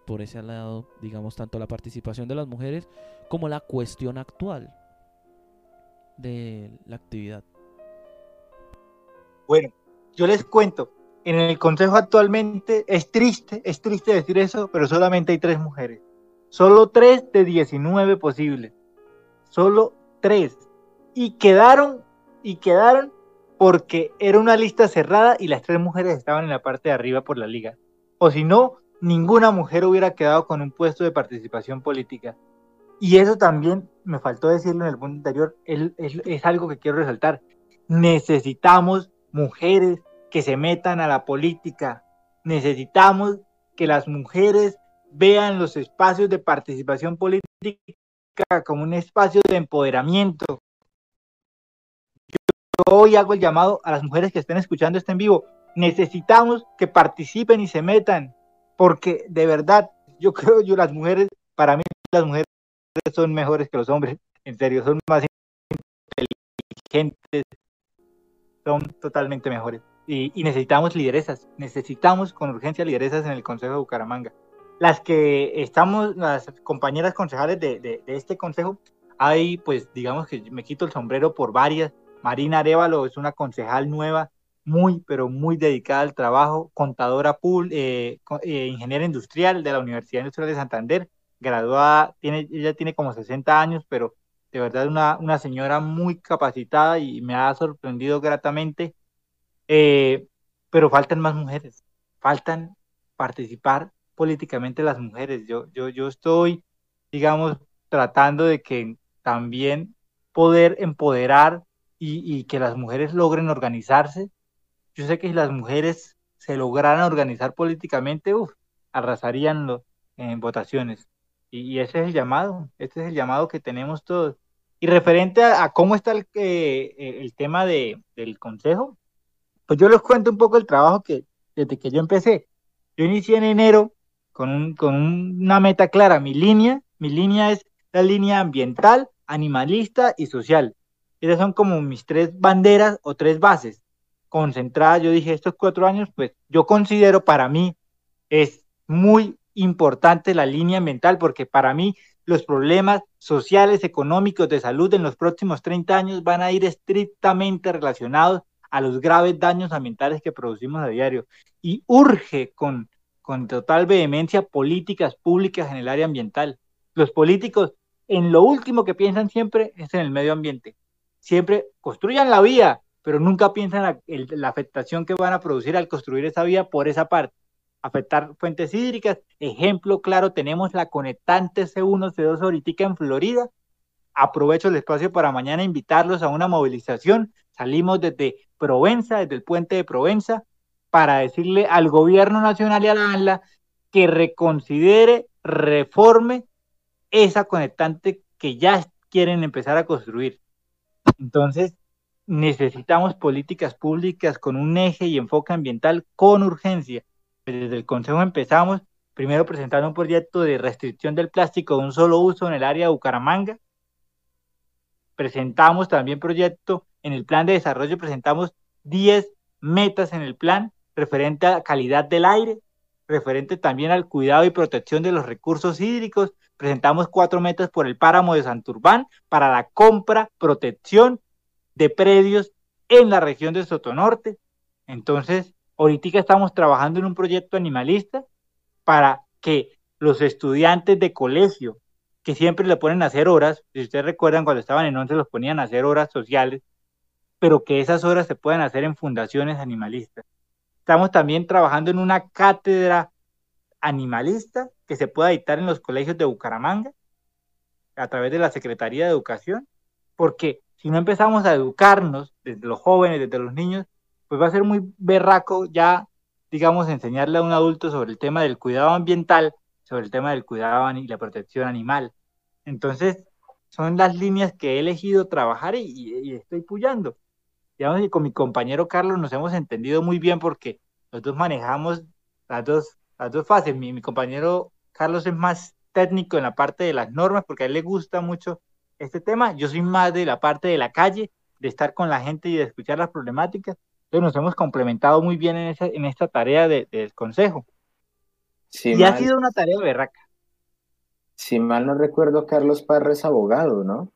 por ese lado, digamos, tanto la participación de las mujeres como la cuestión actual de la actividad. Bueno, yo les cuento, en el Consejo actualmente es triste, es triste decir eso, pero solamente hay tres mujeres. Solo tres de 19 posibles. Solo tres. Y quedaron, y quedaron porque era una lista cerrada y las tres mujeres estaban en la parte de arriba por la liga. O si no, ninguna mujer hubiera quedado con un puesto de participación política. Y eso también me faltó decirlo en el punto anterior, es, algo que quiero resaltar. Necesitamos mujeres que se metan a la política. Necesitamos que las mujeres vean los espacios de participación política como un espacio de empoderamiento. Yo hoy hago el llamado a las mujeres que estén escuchando este en vivo. Necesitamos que participen y se metan, porque de verdad, yo creo, yo las mujeres, para mí las mujeres son mejores que los hombres, en serio, son más inteligentes, son totalmente mejores y, necesitamos lideresas, necesitamos con urgencia lideresas en el Consejo de Bucaramanga. Las que estamos, las compañeras concejales de, de, este consejo, hay pues digamos que me quito el sombrero por varias. Marina Arevalo es una concejal nueva, muy, pero muy dedicada al trabajo, contadora pool, eh, eh, ingeniera industrial de la Universidad Industrial de Santander, graduada, tiene, ella tiene como 60 años, pero de verdad una, una señora muy capacitada y me ha sorprendido gratamente eh, pero faltan más mujeres, faltan participar políticamente las mujeres. Yo, yo, yo estoy, digamos, tratando de que también poder empoderar y, que las mujeres logren organizarse. Yo sé que si las mujeres se lograran organizar políticamente, uf, arrasarían en votaciones. Y, ese es el llamado, este es el llamado que tenemos todos. Y referente a, cómo está el, eh, el tema de, del Consejo, pues yo les cuento un poco el trabajo que desde que yo empecé. Yo inicié en enero con, con una meta clara. Mi línea, mi línea es la línea ambiental, animalista y social. Esas son como mis tres banderas o tres bases concentradas. Yo dije, estos cuatro años, pues yo considero para mí es muy importante la línea ambiental porque para mí los problemas sociales, económicos, de salud en los próximos 30 años van a ir estrictamente relacionados a los graves daños ambientales que producimos a diario y urge con, con total vehemencia políticas públicas en el área ambiental. Los políticos en lo último que piensan siempre es en el medio ambiente. Siempre construyan la vía, pero nunca piensan en la, la afectación que van a producir al construir esa vía por esa parte. Afectar fuentes hídricas, ejemplo claro, tenemos la conectante C1, C2 ahorita en Florida. Aprovecho el espacio para mañana invitarlos a una movilización. Salimos desde Provenza, desde el puente de Provenza, para decirle al gobierno nacional y a la ANLA que reconsidere, reforme esa conectante que ya quieren empezar a construir. Entonces, necesitamos políticas públicas con un eje y enfoque ambiental con urgencia. Desde el Consejo empezamos primero presentando un proyecto de restricción del plástico de un solo uso en el área de Bucaramanga. Presentamos también proyecto en el plan de desarrollo presentamos 10 metas en el plan referente a calidad del aire, referente también al cuidado y protección de los recursos hídricos. Presentamos cuatro metas por el páramo de Santurbán para la compra, protección de predios en la región de Sotonorte. Entonces, ahorita estamos trabajando en un proyecto animalista para que los estudiantes de colegio que siempre le ponen a hacer horas, si ustedes recuerdan cuando estaban en 11 los ponían a hacer horas sociales, pero que esas horas se puedan hacer en fundaciones animalistas. Estamos también trabajando en una cátedra animalista que se pueda dictar en los colegios de Bucaramanga a través de la Secretaría de Educación, porque si no empezamos a educarnos desde los jóvenes, desde los niños, pues va a ser muy berraco ya, digamos, enseñarle a un adulto sobre el tema del cuidado ambiental, sobre el tema del cuidado y la protección animal. Entonces, son las líneas que he elegido trabajar y, estoy puyando. Digamos que con mi compañero Carlos nos hemos entendido muy bien porque nosotros manejamos las dos, las dos fases. Mi, mi compañero Carlos es más técnico en la parte de las normas porque a él le gusta mucho este tema. Yo soy más de la parte de la calle, de estar con la gente y de escuchar las problemáticas. Entonces nos hemos complementado muy bien en, esa, en esta tarea del consejo. y ha sido una tarea berraca. Si mal no recuerdo, Carlos Parra es abogado, ¿no?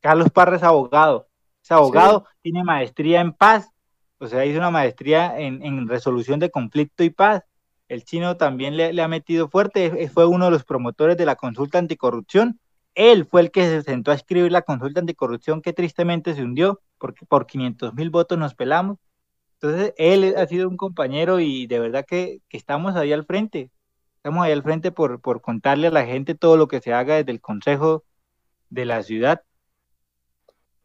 Carlos Parra es abogado. Es abogado, tiene maestría en paz, o sea, hizo una maestría en, en resolución de conflicto y paz. El chino también le, le, ha metido fuerte, fue uno de los promotores de la consulta anticorrupción él fue el que se sentó a escribir la consulta anticorrupción que tristemente se hundió porque por 500 mil votos nos pelamos. Entonces, él ha sido un compañero y de verdad que, estamos ahí al frente. Estamos ahí al frente por, por contarle a la gente todo lo que se haga desde el Consejo de la ciudad.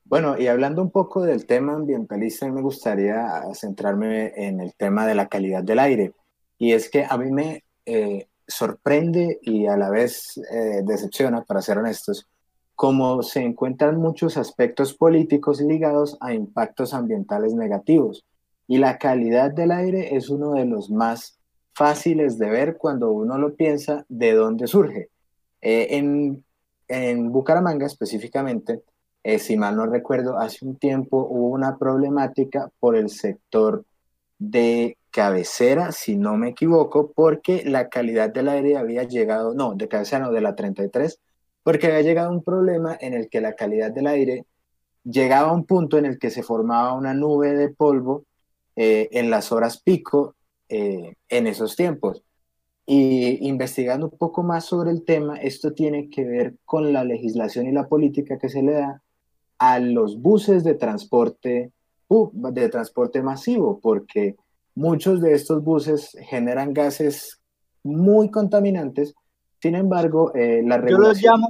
Bueno, y hablando un poco del tema ambientalista, me gustaría centrarme en el tema de la calidad del aire. Y es que a mí me, eh, sorprende y a la vez eh, decepciona, para ser honestos, como se encuentran muchos aspectos políticos ligados a impactos ambientales negativos. Y la calidad del aire es uno de los más fáciles de ver cuando uno lo piensa de dónde surge. Eh, en, en, Bucaramanga específicamente, eh, si mal no recuerdo, hace un tiempo hubo una problemática por el sector de cabecera, si no me equivoco, porque la calidad del aire había llegado, no, de cabecera no, de la 33, porque había llegado un problema en el que la calidad del aire llegaba a un punto en el que se formaba una nube de polvo eh, en las horas pico eh, en esos tiempos. Y investigando un poco más sobre el tema, esto tiene que ver con la legislación y la política que se le da a los buses de transporte, uh, de transporte masivo, porque Muchos de estos buses generan gases muy contaminantes, sin embargo, eh, la Yo los llamo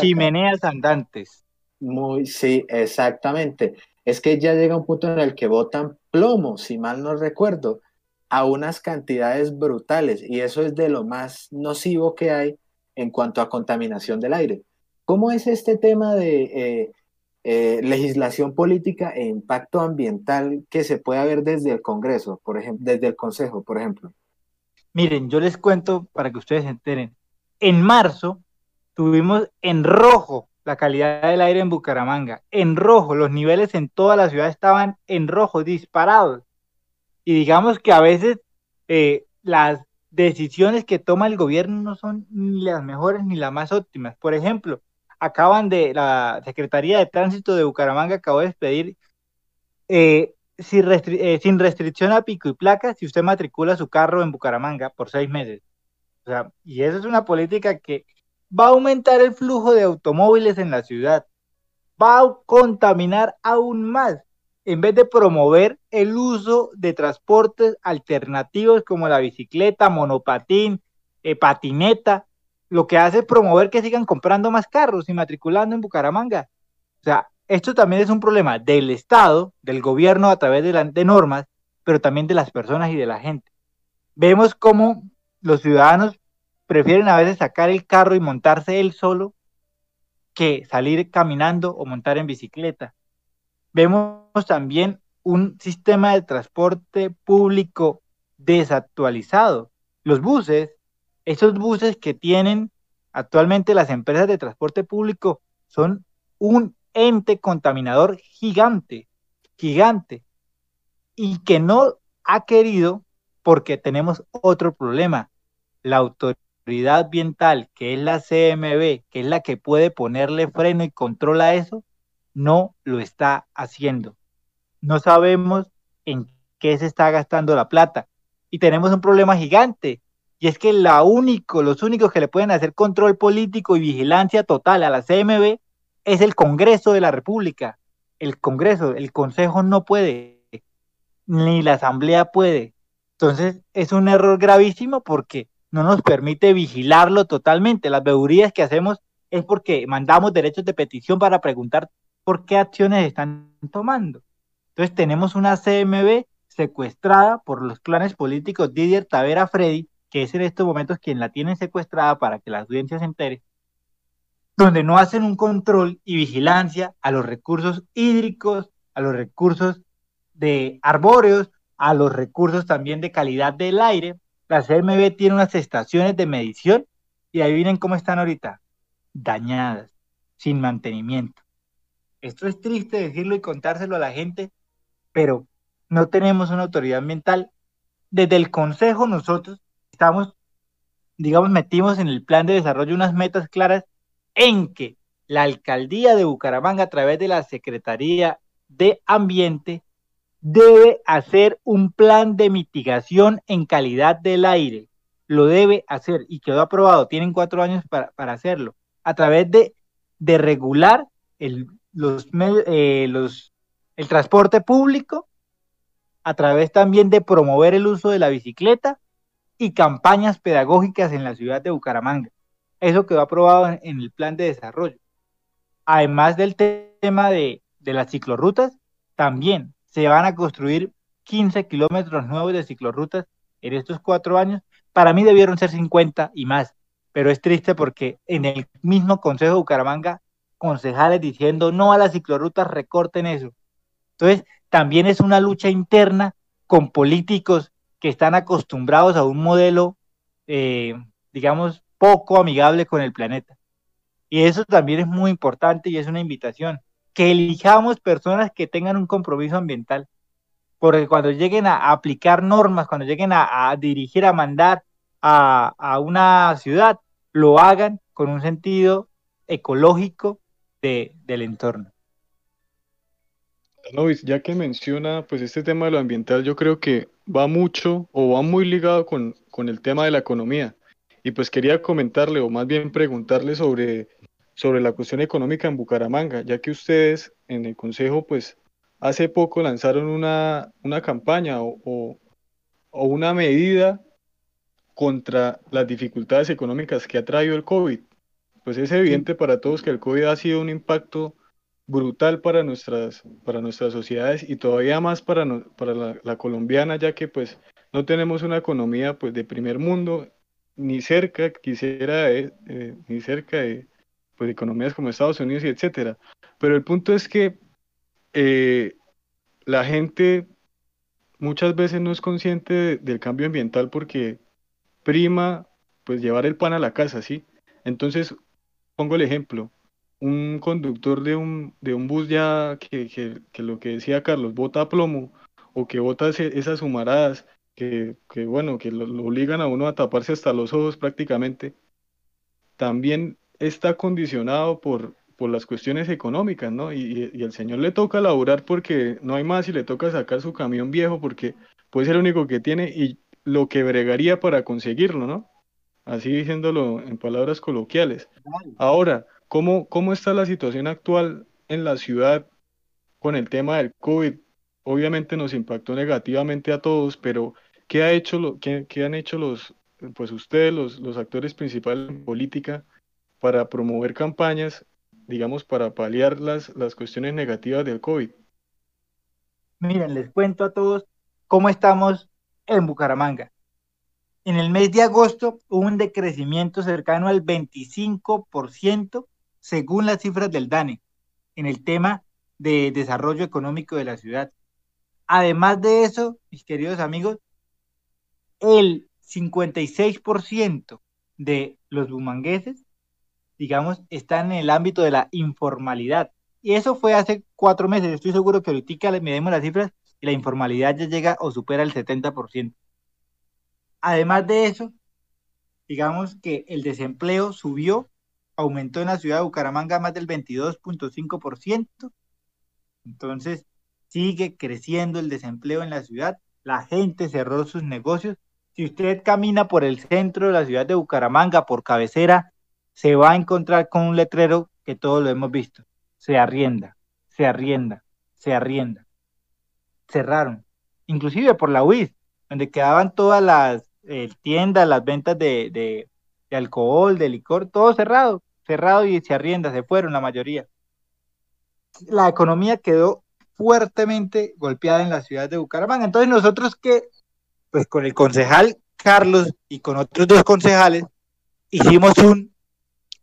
chimeneas andantes. Muy, sí, exactamente. Es que ya llega un punto en el que botan plomo, si mal no recuerdo, a unas cantidades brutales y eso es de lo más nocivo que hay en cuanto a contaminación del aire. ¿Cómo es este tema de eh, eh, legislación política e impacto ambiental que se puede ver desde el Congreso, por ejemplo, desde el Consejo, por ejemplo? Miren, yo les cuento para que ustedes se enteren. En marzo tuvimos en rojo la calidad del aire en Bucaramanga, en rojo, los niveles en toda la ciudad estaban en rojo, disparados. Y digamos que a veces eh, las decisiones que toma el gobierno no son ni las mejores ni las más óptimas. Por ejemplo, acaban de, la Secretaría de Tránsito de Bucaramanga acabó de despedir eh, eh, sin, restricción a pico y placa si usted matricula su carro en Bucaramanga por seis meses. O sea, y eso es una política que va a aumentar el flujo de automóviles en la ciudad, va a contaminar aún más, en vez de promover el uso de transportes alternativos como la bicicleta, monopatín, eh, patineta, lo que hace es promover que sigan comprando más carros y matriculando en Bucaramanga. O sea, esto también es un problema del Estado, del gobierno a través de, de normas, pero también de las personas y de la gente. Vemos cómo los ciudadanos prefieren a veces sacar el carro y montarse él solo que salir caminando o montar en bicicleta. Vemos también un sistema de transporte público desactualizado. Los buses esos buses que tienen actualmente las empresas de transporte público son un ente contaminador gigante, gigante, y que no ha querido porque tenemos otro problema. La autoridad ambiental, que es la CMB, que es la que puede ponerle freno y controla eso, no lo está haciendo. No sabemos en qué se está gastando la plata. Y tenemos un problema gigante y es que la los únicos que le pueden hacer control político y vigilancia total a la CMB es el Congreso de la República. El Congreso, el Consejo no puede, ni la Asamblea puede. Entonces es un error gravísimo porque no nos permite vigilarlo totalmente. Las veedurías que hacemos es porque mandamos derechos de petición para preguntar por qué acciones están tomando. Entonces tenemos una CMB secuestrada por los clanes políticos Didier Tavera Freddy, que es en estos momentos quien la tiene secuestrada para que la audiencia se entere, donde no hacen un control y vigilancia a los recursos hídricos, a los recursos de arbóreos, a los recursos también de calidad del aire. La CMB tiene unas estaciones de medición y ahí vienen cómo están ahorita, dañadas, sin mantenimiento. Esto es triste decirlo y contárselo a la gente, pero no tenemos una autoridad ambiental. Desde el Consejo nosotros estamos, digamos, metimos en el plan de desarrollo unas metas claras en que la alcaldía de Bucaramanga a través de la Secretaría de Ambiente debe hacer un plan de mitigación en calidad del aire. Lo debe hacer y quedó aprobado. Tienen cuatro años para, hacerlo. A través de, de regular el, los, eh, los, el transporte público, a través también de promover el uso de la bicicleta y campañas pedagógicas en la ciudad de Bucaramanga. Eso quedó aprobado en, el plan de desarrollo. Además del tema de, de las ciclorrutas, también se van a construir 15 kilómetros nuevos de ciclorrutas en estos cuatro años. Para mí debieron ser 50 y más, pero es triste porque en el mismo Consejo de Bucaramanga, concejales diciendo no a las ciclorrutas, recorten eso. Entonces, también es una lucha interna con políticos que están acostumbrados a un modelo, eh, digamos, poco amigable con el planeta. Y eso también es muy importante y es una invitación, que elijamos personas que tengan un compromiso ambiental, porque cuando lleguen a, aplicar normas, cuando lleguen a, dirigir, a mandar a, una ciudad, lo hagan con un sentido ecológico de, del entorno. Ya que menciona pues este tema de lo ambiental, yo creo que va mucho o va muy ligado con, con el tema de la economía. Y pues quería comentarle o más bien preguntarle sobre, sobre la cuestión económica en Bucaramanga, ya que ustedes en el Consejo pues hace poco lanzaron una, una campaña o, o, o una medida contra las dificultades económicas que ha traído el COVID. Pues es evidente para todos que el COVID ha sido un impacto brutal para nuestras, para nuestras sociedades y todavía más para, para la, colombiana, ya que pues no tenemos una economía pues de primer mundo, ni cerca, quisiera, eh, ni cerca de pues, economías como Estados Unidos y etcétera. Pero el punto es que eh, la gente muchas veces no es consciente del cambio ambiental porque prima pues llevar el pan a la casa, ¿sí? Entonces, pongo el ejemplo, un conductor de un, de un bus ya que, que, lo que decía Carlos, bota plomo o que bota esas humaradas que, que bueno, que lo, obligan a uno a taparse hasta los ojos prácticamente, también está condicionado por, por las cuestiones económicas, ¿no? Y, y, el señor le toca laburar porque no hay más y le toca sacar su camión viejo porque puede ser el único que tiene y lo que bregaría para conseguirlo, ¿no? Así diciéndolo en palabras coloquiales. Ahora, ¿Cómo, ¿Cómo está la situación actual en la ciudad con el tema del COVID? Obviamente nos impactó negativamente a todos, pero ¿qué, ha hecho lo, qué, qué han hecho los, pues ustedes, los, los actores principales en política, para promover campañas, digamos, para paliar las, las cuestiones negativas del COVID? Miren, les cuento a todos cómo estamos en Bucaramanga. En el mes de agosto hubo un decrecimiento cercano al 25% según las cifras del DANE, en el tema de desarrollo económico de la ciudad. Además de eso, mis queridos amigos, el 56% de los bumangueses, digamos, están en el ámbito de la informalidad. Y eso fue hace cuatro meses. Estoy seguro que ahorita le medimos las cifras y la informalidad ya llega o supera el 70%. Además de eso, digamos que el desempleo subió aumentó en la ciudad de Bucaramanga más del 22.5%. Entonces, sigue creciendo el desempleo en la ciudad, la gente cerró sus negocios Si usted camina por el centro de la ciudad de Bucaramanga, por cabecera, se va a encontrar con un letrero que todos lo hemos visto. Se arrienda, se arrienda, se arrienda. Cerraron. Inclusive por la UIS, donde quedaban todas las eh, tiendas, las ventas de, alcohol, de licor, todo cerrado, cerrado y se arrienda, se fueron la mayoría. La economía quedó fuertemente golpeada en la ciudad de Bucaramanga. Entonces nosotros que, pues con el concejal Carlos y con otros dos concejales, hicimos un,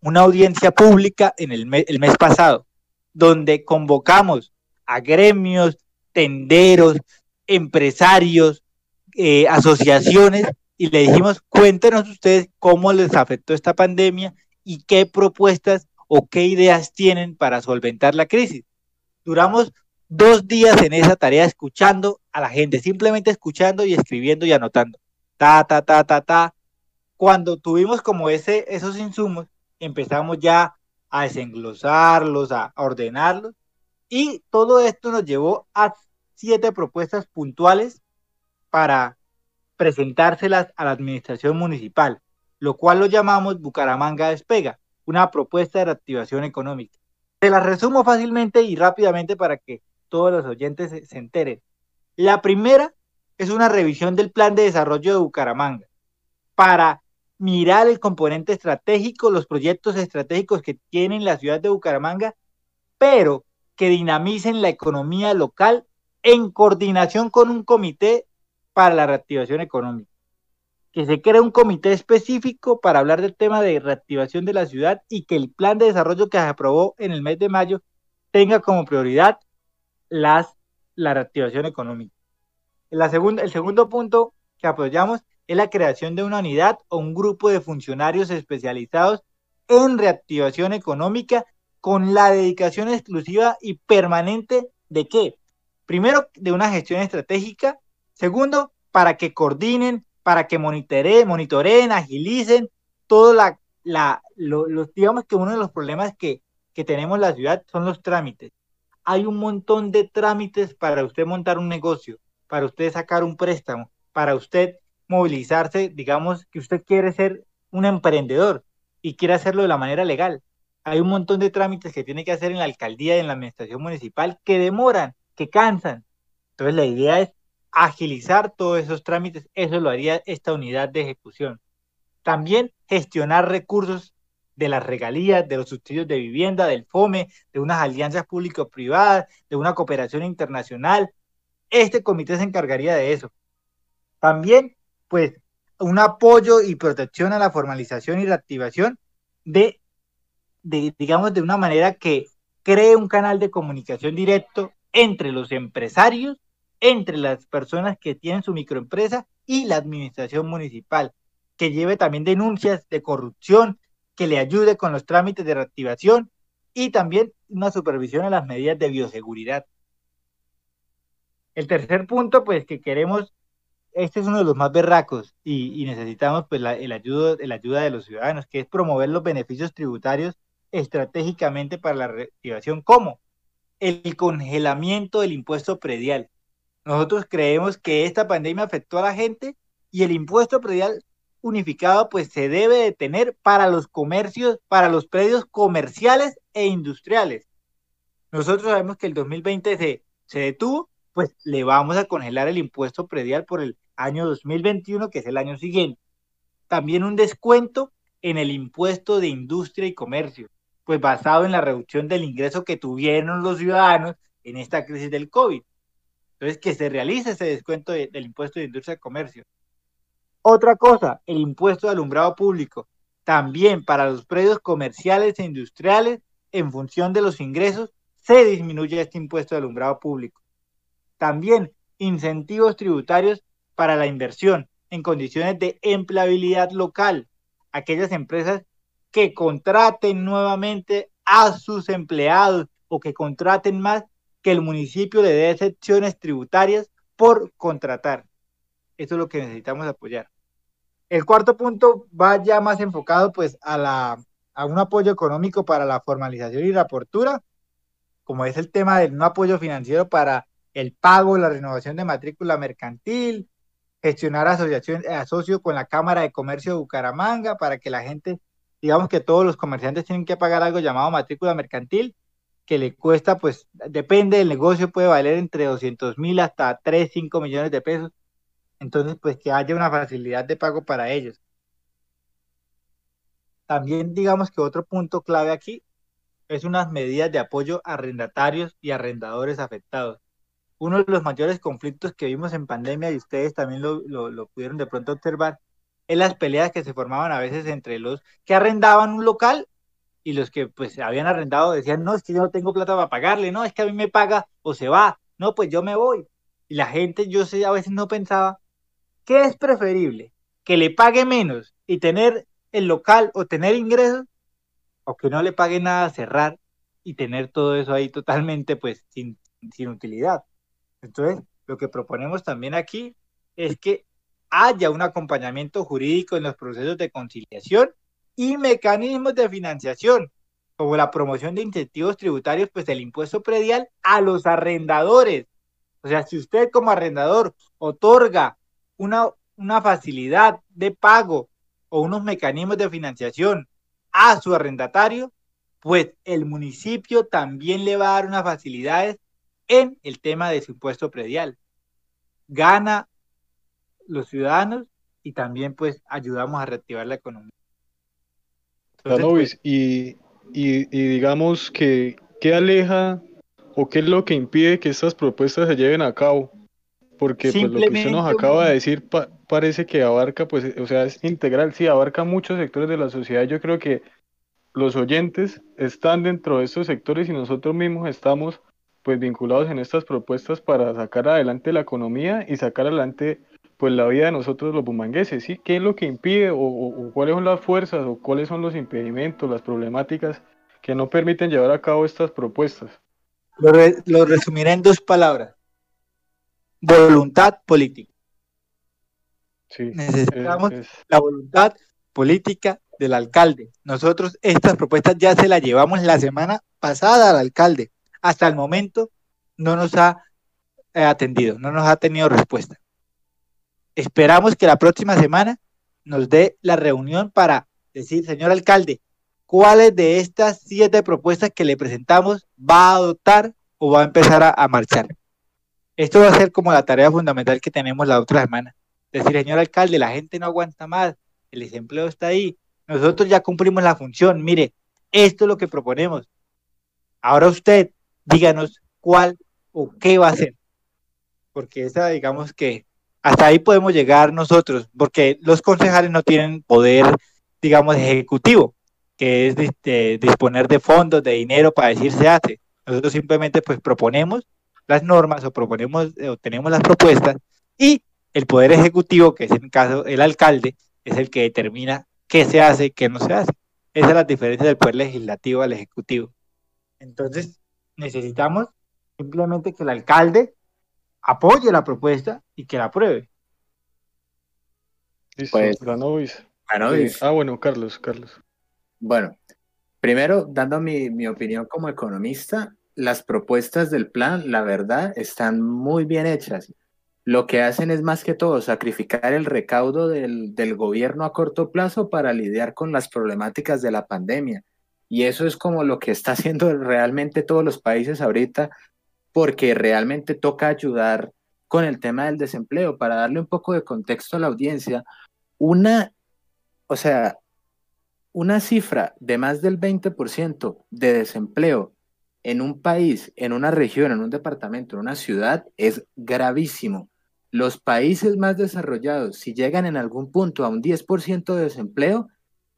una audiencia pública en el, mes, el mes pasado, donde convocamos a gremios, tenderos, empresarios, eh, asociaciones, y le dijimos, cuéntenos ustedes cómo les afectó esta pandemia y qué propuestas o qué ideas tienen para solventar la crisis. Duramos dos días en esa tarea escuchando a la gente, simplemente escuchando y escribiendo y anotando. Ta, ta, ta, ta, ta. Cuando tuvimos como ese, esos insumos, empezamos ya a desenglosarlos, a ordenarlos, y todo esto nos llevó a siete propuestas puntuales para presentárselas a la administración municipal, lo cual lo llamamos Bucaramanga Despega, una propuesta de reactivación económica. Se las resumo fácilmente y rápidamente para que todos los oyentes se, se enteren. La primera es una revisión del plan de desarrollo de Bucaramanga para mirar el componente estratégico, los proyectos estratégicos que tiene la ciudad de Bucaramanga, pero que dinamicen la economía local en coordinación con un comité para la reactivación económica. Que se cree un comité específico para hablar del tema de reactivación de la ciudad y que el plan de desarrollo que se aprobó en el mes de mayo tenga como prioridad las, la reactivación económica. La segunda, el segundo punto que apoyamos es la creación de una unidad o un grupo de funcionarios especializados en reactivación económica con la dedicación exclusiva y permanente de qué? Primero, de una gestión estratégica. Segundo, para que coordinen, para que monitoreen, monitoreen agilicen todo la, la lo, los, digamos que uno de los problemas que, que tenemos en la ciudad son los trámites. Hay un montón de trámites para usted montar un negocio, para usted sacar un préstamo, para usted movilizarse, digamos que usted quiere ser un emprendedor y quiere hacerlo de la manera legal. Hay un montón de trámites que tiene que hacer en la alcaldía y en la administración municipal que demoran, que cansan. Entonces la idea es agilizar todos esos trámites, eso lo haría esta unidad de ejecución. También gestionar recursos de las regalías, de los subsidios de vivienda, del FOME, de unas alianzas público-privadas, de una cooperación internacional. Este comité se encargaría de eso. También, pues, un apoyo y protección a la formalización y reactivación de, de, digamos, de una manera que cree un canal de comunicación directo entre los empresarios entre las personas que tienen su microempresa y la administración municipal, que lleve también denuncias de corrupción, que le ayude con los trámites de reactivación y también una supervisión a las medidas de bioseguridad. El tercer punto, pues que queremos, este es uno de los más berracos y, necesitamos pues la, el, ayuda, el ayuda de los ciudadanos, que es promover los beneficios tributarios estratégicamente para la reactivación. ¿Cómo? El congelamiento del impuesto predial. Nosotros creemos que esta pandemia afectó a la gente y el impuesto predial unificado pues se debe de tener para los comercios, para los predios comerciales e industriales. Nosotros sabemos que el 2020 se, se detuvo, pues le vamos a congelar el impuesto predial por el año 2021, que es el año siguiente. También un descuento en el impuesto de industria y comercio, pues basado en la reducción del ingreso que tuvieron los ciudadanos en esta crisis del COVID. Entonces, que se realice ese descuento de, del impuesto de industria y comercio. Otra cosa, el impuesto de alumbrado público. También para los predios comerciales e industriales, en función de los ingresos, se disminuye este impuesto de alumbrado público. También incentivos tributarios para la inversión en condiciones de empleabilidad local. Aquellas empresas que contraten nuevamente a sus empleados o que contraten más que el municipio le dé excepciones tributarias por contratar. Eso es lo que necesitamos apoyar. El cuarto punto va ya más enfocado pues a, la, a un apoyo económico para la formalización y la apertura, como es el tema de un apoyo financiero para el pago, la renovación de matrícula mercantil, gestionar asociación, asocio con la Cámara de Comercio de Bucaramanga para que la gente, digamos que todos los comerciantes tienen que pagar algo llamado matrícula mercantil, que le cuesta, pues depende del negocio, puede valer entre 200 mil hasta 3, 5 millones de pesos. Entonces, pues que haya una facilidad de pago para ellos. También digamos que otro punto clave aquí es unas medidas de apoyo a arrendatarios y arrendadores afectados uno de los mayores conflictos que vimos en pandemia, y ustedes también lo, lo, pudieron de pronto observar, es las peleas que se formaban a veces entre los que arrendaban un local y los que pues habían arrendado decían, no, es que yo no tengo plata para pagarle, no, es que a mí me paga o se va, no, pues yo me voy. Y la gente, yo sé, a veces no pensaba, ¿qué es preferible? ¿Que le pague menos y tener el local o tener ingresos? ¿O que no le pague nada, cerrar y tener todo eso ahí totalmente pues sin, sin utilidad? Entonces, lo que proponemos también aquí es que haya un acompañamiento jurídico en los procesos de conciliación y mecanismos de financiación, como la promoción de incentivos tributarios, pues el impuesto predial a los arrendadores. O sea, si usted como arrendador otorga una, una facilidad de pago o unos mecanismos de financiación a su arrendatario, pues el municipio también le va a dar unas facilidades en el tema de su impuesto predial. Gana los ciudadanos y también pues ayudamos a reactivar la economía. Pues, y, y, digamos que, ¿qué aleja o qué es lo que impide que estas propuestas se lleven a cabo? Porque pues, lo que usted nos acaba de decir parece que abarca, pues, o sea, es integral, sí, abarca muchos sectores de la sociedad. Yo creo que los oyentes están dentro de estos sectores y nosotros mismos estamos pues vinculados en estas propuestas para sacar adelante la economía y sacar adelante pues la vida de nosotros los bumangueses, ¿sí? ¿Qué es lo que impide o, cuáles son las fuerzas o cuáles son los impedimentos, las problemáticas que no permiten llevar a cabo estas propuestas? Lo, resumiré en dos palabras. Voluntad política. Sí, Necesitamos la voluntad política del alcalde. Nosotros estas propuestas ya se las llevamos la semana pasada al alcalde hasta el momento no nos ha eh, atendido, no nos ha tenido respuesta. Esperamos que la próxima semana nos dé la reunión para decir, señor alcalde, cuáles de estas siete propuestas que le presentamos va a adoptar o va a empezar a, marchar. Esto va a ser como la tarea fundamental que tenemos la otra semana. Decir, señor alcalde, la gente no aguanta más, el desempleo está ahí, nosotros ya cumplimos la función, mire, esto es lo que proponemos. Ahora usted díganos cuál o qué va a hacer. Porque esa, digamos que hasta ahí podemos llegar nosotros, porque los concejales no tienen poder, digamos, ejecutivo, que es disponer de fondos, de dinero para decir se hace. Nosotros simplemente pues proponemos las normas o proponemos o tenemos las propuestas y el poder ejecutivo, que es en caso el alcalde, es el que determina qué se hace y qué no se hace. Esa es la diferencia del poder legislativo al ejecutivo. Entonces, necesitamos simplemente que el alcalde apoye la propuesta y que la apruebe. pues, Ah, bueno, Carlos, Carlos. Bueno, primero, dando mi, mi opinión como economista, las propuestas del plan, la verdad, están muy bien hechas. Lo que hacen es más que todo sacrificar el recaudo del, del gobierno a corto plazo para lidiar con las problemáticas de la pandemia y eso es como lo que está haciendo realmente todos los países ahorita, porque realmente toca ayudar con el tema del desempleo. Para darle un poco de contexto a la audiencia, una, o sea, una cifra de más del 20% de desempleo en un país, en una región, en un departamento, en una ciudad, es gravísimo. Los países más desarrollados, si llegan en algún punto a un 10% de desempleo,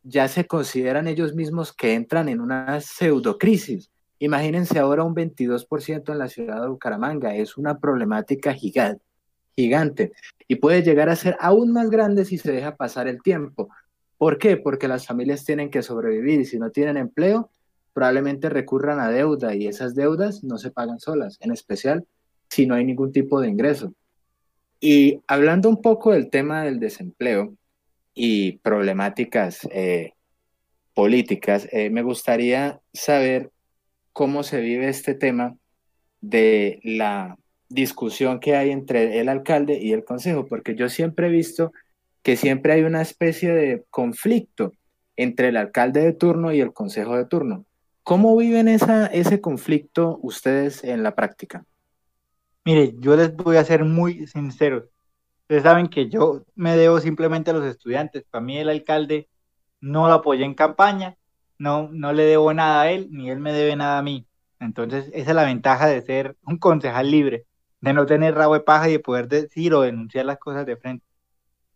ya se consideran ellos mismos que entran en una pseudocrisis. Imagínense ahora un 22% en la ciudad de Bucaramanga, es una problemática gigante, y puede llegar a ser aún más grande si se deja pasar el tiempo. ¿Por qué? Porque las familias tienen que sobrevivir y si no tienen empleo, probablemente recurran a deuda y esas deudas no se pagan solas, en especial si no hay ningún tipo de ingreso. Y hablando un poco del tema del desempleo, y problemáticas eh, políticas, eh, me gustaría saber cómo se vive este tema de la discusión que hay entre el alcalde y el consejo, porque yo siempre he visto que siempre hay una especie de conflicto entre el alcalde de turno y el consejo de turno. ¿Cómo viven ese conflicto ustedes en la práctica? Mire, yo les voy a ser muy sincero. Ustedes saben que yo me debo simplemente a los estudiantes. Para mí el alcalde no lo apoyé en campaña, no, no le debo nada a él, ni él me debe nada a mí. Entonces, esa es la ventaja de ser un concejal libre, de no tener rabo de paja y de poder decir o denunciar las cosas de frente.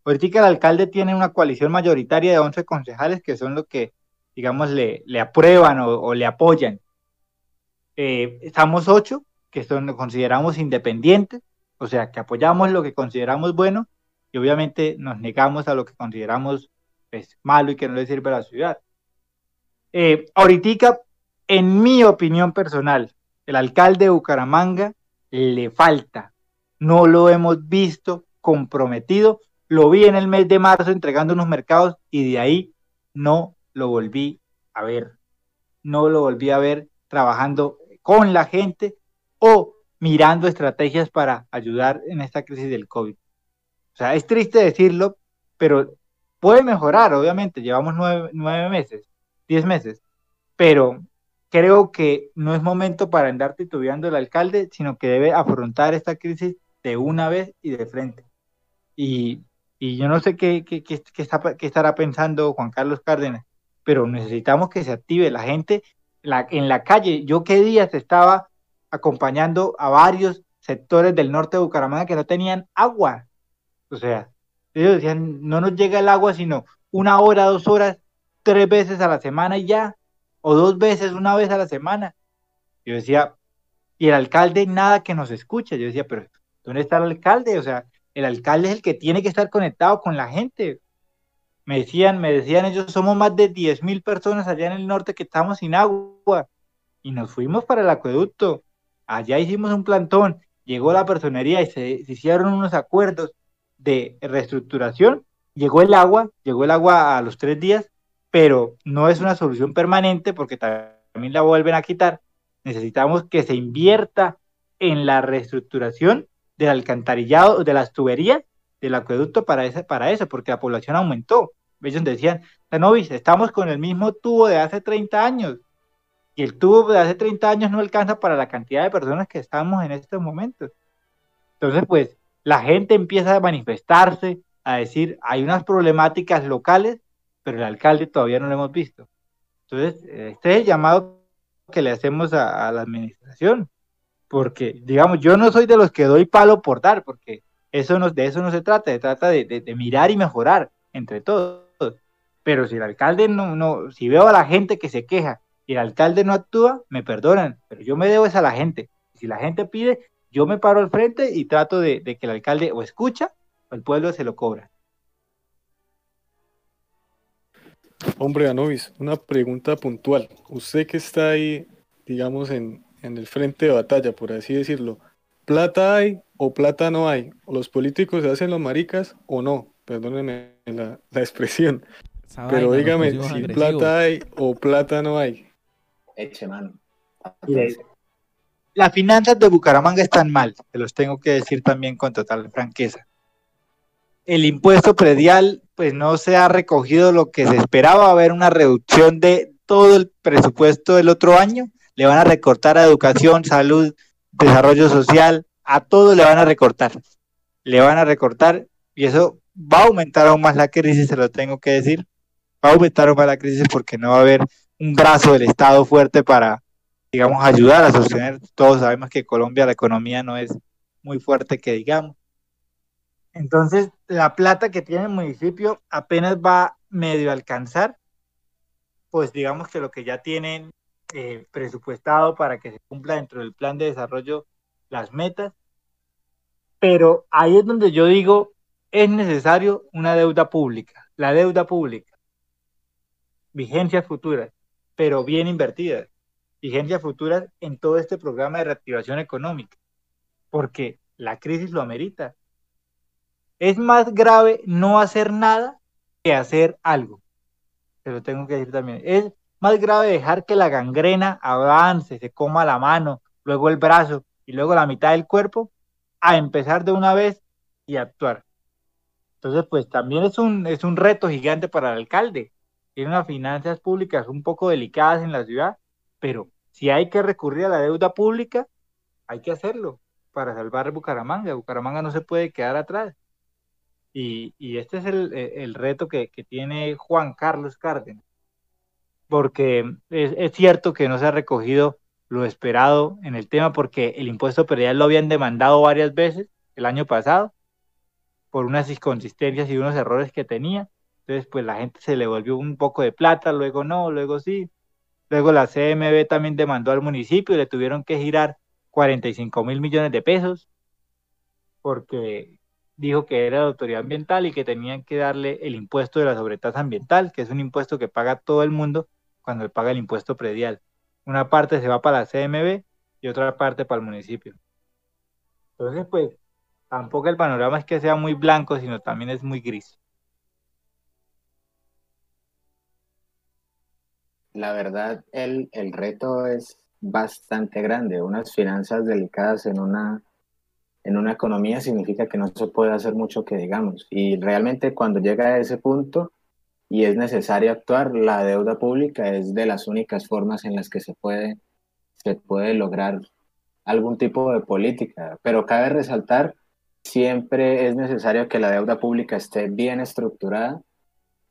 Ahorita el alcalde tiene una coalición mayoritaria de 11 concejales que son los que, digamos, le, le aprueban o, le apoyan. Eh, estamos ocho que son, consideramos independientes, o sea, que apoyamos lo que consideramos bueno y obviamente nos negamos a lo que consideramos pues, malo y que no le sirve a la ciudad. Eh, ahorita, en mi opinión personal, el alcalde de Bucaramanga le falta, no lo hemos visto comprometido lo vi en el mes de marzo entregando unos mercados y de ahí no lo volví a ver. No lo volví a ver trabajando con la gente o mirando estrategias para ayudar en esta crisis del COVID. O sea, es triste decirlo, pero puede mejorar, obviamente. Llevamos nueve, nueve meses, diez meses, pero creo que no es momento para andar titubeando el alcalde, sino que debe afrontar esta crisis de una vez y de frente. Y y yo no sé qué, qué, qué, está, qué estará pensando Juan Carlos Cárdenas, pero necesitamos que se active la gente la, en la calle. Yo qué días estaba acompañando a varios sectores del norte de Bucaramanga que no tenían agua. O sea, ellos decían, no nos llega el agua sino una hora, dos horas, tres veces a la semana y ya, o dos veces, una vez a la semana. Yo decía, y el alcalde nada que nos escuche. Yo decía, pero ¿dónde está el alcalde? O sea, el alcalde es el que tiene que estar conectado con la gente. Me decían, me decían ellos, somos más de 10 mil personas allá en el norte que estamos sin agua. Y nos fuimos para el acueducto. Allá hicimos un plantón, llegó la personería y se, hicieron unos acuerdos de reestructuración. Llegó el agua, llegó el agua a los tres días, pero no es una solución permanente porque también la vuelven a quitar. Necesitamos que se invierta en la reestructuración del alcantarillado, de las tuberías del acueducto para, ese, para eso, porque la población aumentó. Ellos decían, Tanovis, estamos con el mismo tubo de hace 30 años, y el tubo de hace 30 años no alcanza para la cantidad de personas que estamos en estos momentos. Entonces, pues, la gente empieza a manifestarse, a decir, hay unas problemáticas locales, pero el alcalde todavía no lo hemos visto. Entonces, este es el llamado que le hacemos a la administración porque, digamos, yo no soy de los que doy palo por dar, porque eso no, de eso no se trata, se trata de, mirar y mejorar entre todos. Pero si el alcalde no, no, si veo a la gente que se queja y el alcalde no actúa, me perdonan, pero yo me debo es a la gente. Si la gente pide, yo me paro al frente y trato de, que el alcalde o escucha o el pueblo se lo cobra. Hombre, Anovis, una pregunta puntual. Usted que está ahí, digamos, en, en el frente de batalla, por así decirlo. ¿Plata hay o plata no hay? ¿O los políticos se hacen los maricas o no? Perdónenme la, expresión. Pero dígame, si plata hay o plata no hay. Eche mano. Las finanzas de Bucaramanga están mal, te los tengo que decir también con total franqueza. El impuesto predial, pues no se ha recogido lo que se esperaba, haber una reducción de todo el presupuesto del otro año le van a recortar a educación, salud, desarrollo social, a todo le van a recortar. Le van a recortar y eso va a aumentar aún más la crisis, se lo tengo que decir. Va a aumentar aún más la crisis porque no va a haber un brazo del Estado fuerte para, digamos, ayudar a sostener. Todos sabemos que Colombia la economía no es muy fuerte que digamos. Entonces, la plata que tiene el municipio apenas va medio a alcanzar, pues digamos que lo que ya tienen eh, presupuestado para que se cumpla dentro del plan de desarrollo las metas. Pero ahí es donde yo digo, es necesario una deuda pública. La deuda pública, vigencias futuras, pero bien invertidas. Vigencias futuras en todo este programa de reactivación económica, porque la crisis lo amerita. Es más grave no hacer nada que hacer algo. Pero tengo que decir también. Es más grave dejar que la gangrena avance, se coma la mano, luego el brazo y luego la mitad del cuerpo, a empezar de una vez y actuar. Entonces, pues también es un, es un reto gigante para el alcalde. Tiene unas finanzas públicas un poco delicadas en la ciudad, pero si hay que recurrir a la deuda pública, hay que hacerlo para salvar Bucaramanga. Bucaramanga no se puede quedar atrás. Y, este es el, reto que, tiene Juan Carlos Cárdenas, porque es, es, cierto que no se ha recogido lo esperado en el tema, porque el impuesto predial lo habían demandado varias veces el año pasado por unas inconsistencias y unos errores que tenía. Entonces, pues la gente se le volvió un poco de plata, luego no, luego sí. Luego la CMB también demandó al municipio y le tuvieron que girar 45 mil millones de pesos porque dijo que era de autoridad ambiental y que tenían que darle el impuesto de la sobretasa ambiental, que es un impuesto que paga todo el mundo cuando paga el impuesto predial. Una parte se va para la CMB y otra parte para el municipio. Entonces, pues, tampoco el panorama es que sea muy blanco, sino también es muy gris. La verdad, el, el reto es bastante grande. Unas finanzas delicadas en una en una economía significa que no se puede hacer mucho que digamos. Y realmente cuando llega a ese punto y es necesario actuar, la deuda pública es de las únicas formas en las que se puede, se puede lograr algún tipo de política. Pero cabe resaltar, siempre es necesario que la deuda pública esté bien estructurada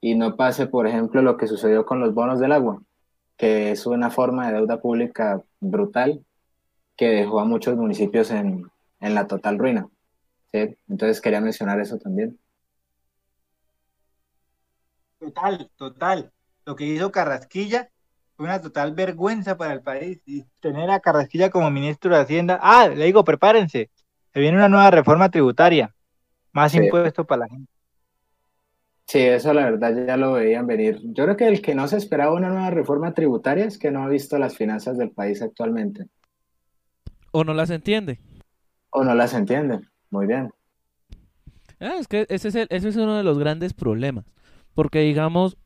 y no pase, por ejemplo, lo que sucedió con los bonos del agua, que es una forma de deuda pública brutal que dejó a muchos municipios en, en la total ruina. Entonces quería mencionar eso también. Total, total. Lo que hizo Carrasquilla fue una total vergüenza para el país. Y tener a Carrasquilla como ministro de Hacienda. Ah, le digo, prepárense. Se viene una nueva reforma tributaria. Más impuestos para la gente. Sí, eso la verdad ya lo veían venir. Yo creo que el que no se esperaba una nueva reforma tributaria es que no ha visto las finanzas del país actualmente. O no las entiende o no las entienden. Muy bien. Ah, es que ese es, ese es uno de los grandes problemas. Porque, digamos,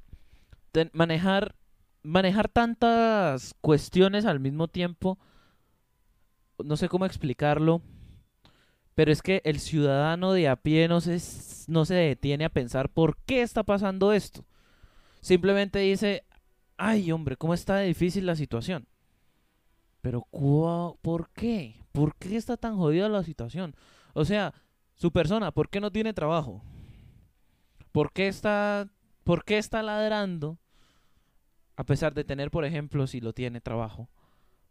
manejar, manejar tantas cuestiones al mismo tiempo, no sé cómo explicarlo, pero es que el ciudadano de a pie no se, no se detiene a pensar por qué está pasando esto. Simplemente dice, ay hombre, ¿cómo está difícil la situación? Pero ¿por qué? ¿Por qué está tan jodida la situación? O sea, su persona, ¿por qué no tiene trabajo? ¿Por qué está, por qué está ladrando? A pesar de tener, por ejemplo, si lo tiene trabajo.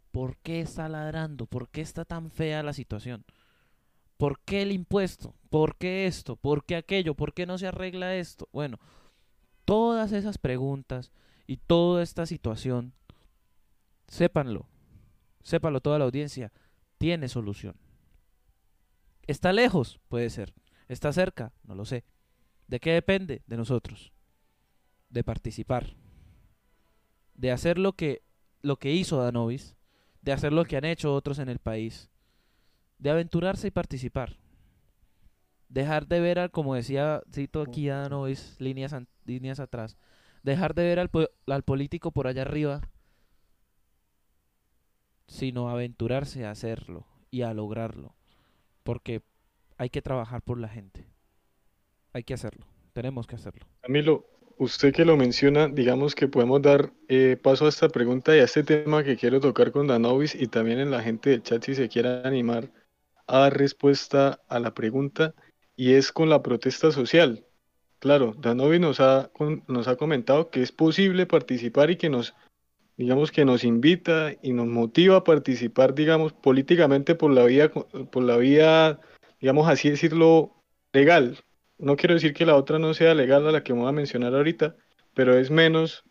¿Por qué está ladrando? ¿Por qué está tan fea la situación? ¿Por qué el impuesto? ¿Por qué esto? ¿Por qué aquello? ¿Por qué no se arregla esto? Bueno, todas esas preguntas y toda esta situación, sépanlo, sépalo toda la audiencia, tiene solución. ¿Está lejos? Puede ser. ¿Está cerca? No lo sé. ¿De qué depende? De nosotros. De participar. De hacer lo que, lo que hizo Danovis. De hacer lo que han hecho otros en el país. De aventurarse y participar. Dejar de ver, al, como decía, cito aquí a Danovis, líneas, líneas atrás. Dejar de ver al, al político por allá arriba sino aventurarse a hacerlo y a lograrlo. Porque hay que trabajar por la gente. Hay que hacerlo. Tenemos que hacerlo. Camilo, usted que lo menciona, digamos que podemos dar eh, paso a esta pregunta y a este tema que quiero tocar con Danovis y también en la gente del chat si se quiere animar a dar respuesta a la pregunta y es con la protesta social. Claro, Danovis nos ha, nos ha comentado que es posible participar y que nos digamos que nos invita y nos motiva a participar, digamos, políticamente por la vía, por la vía, digamos así decirlo, legal. No quiero decir que la otra no sea legal a la que voy a mencionar ahorita, pero es menos,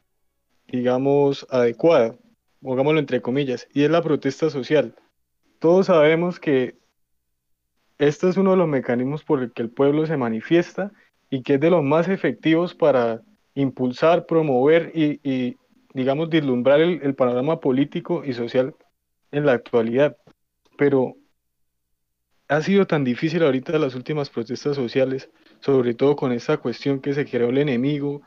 digamos, adecuada, pongámoslo entre comillas, y es la protesta social. Todos sabemos que este es uno de los mecanismos por el que el pueblo se manifiesta y que es de los más efectivos para impulsar, promover y, digamos, dislumbrar el, panorama político y social en la actualidad. Pero ha sido tan difícil ahorita las últimas protestas sociales, sobre todo con esta cuestión que se creó el enemigo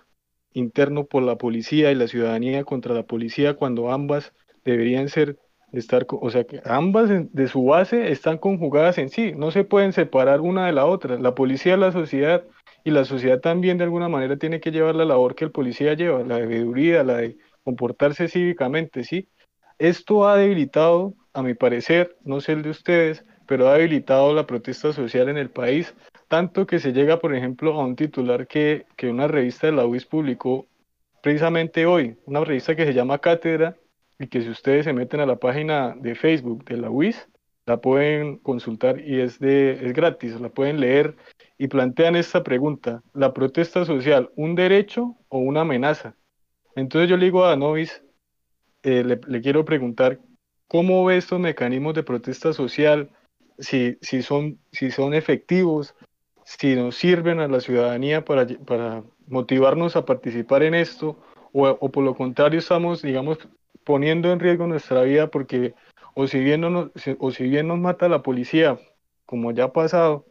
interno por la policía y la ciudadanía contra la policía, cuando ambas deberían ser estar, o sea, que ambas de su base están conjugadas en sí, no se pueden separar una de la otra. La policía la sociedad y la sociedad también de alguna manera tiene que llevar la labor que el policía lleva, la de la de comportarse cívicamente, ¿sí? Esto ha debilitado, a mi parecer, no sé el de ustedes, pero ha debilitado la protesta social en el país, tanto que se llega, por ejemplo, a un titular que, que una revista de la UIS publicó precisamente hoy, una revista que se llama Cátedra, y que si ustedes se meten a la página de Facebook de la UIS, la pueden consultar y es, de, es gratis, la pueden leer y plantean esta pregunta, ¿la protesta social un derecho o una amenaza? Entonces yo le digo a Novis, eh, le, quiero preguntar, ¿cómo ve estos mecanismos de protesta social? Si, si, son, si son efectivos, si nos sirven a la ciudadanía para, para motivarnos a participar en esto, o, o por lo contrario estamos, digamos, poniendo en riesgo nuestra vida porque o si bien, nos, o si bien nos mata la policía, como ya ha pasado,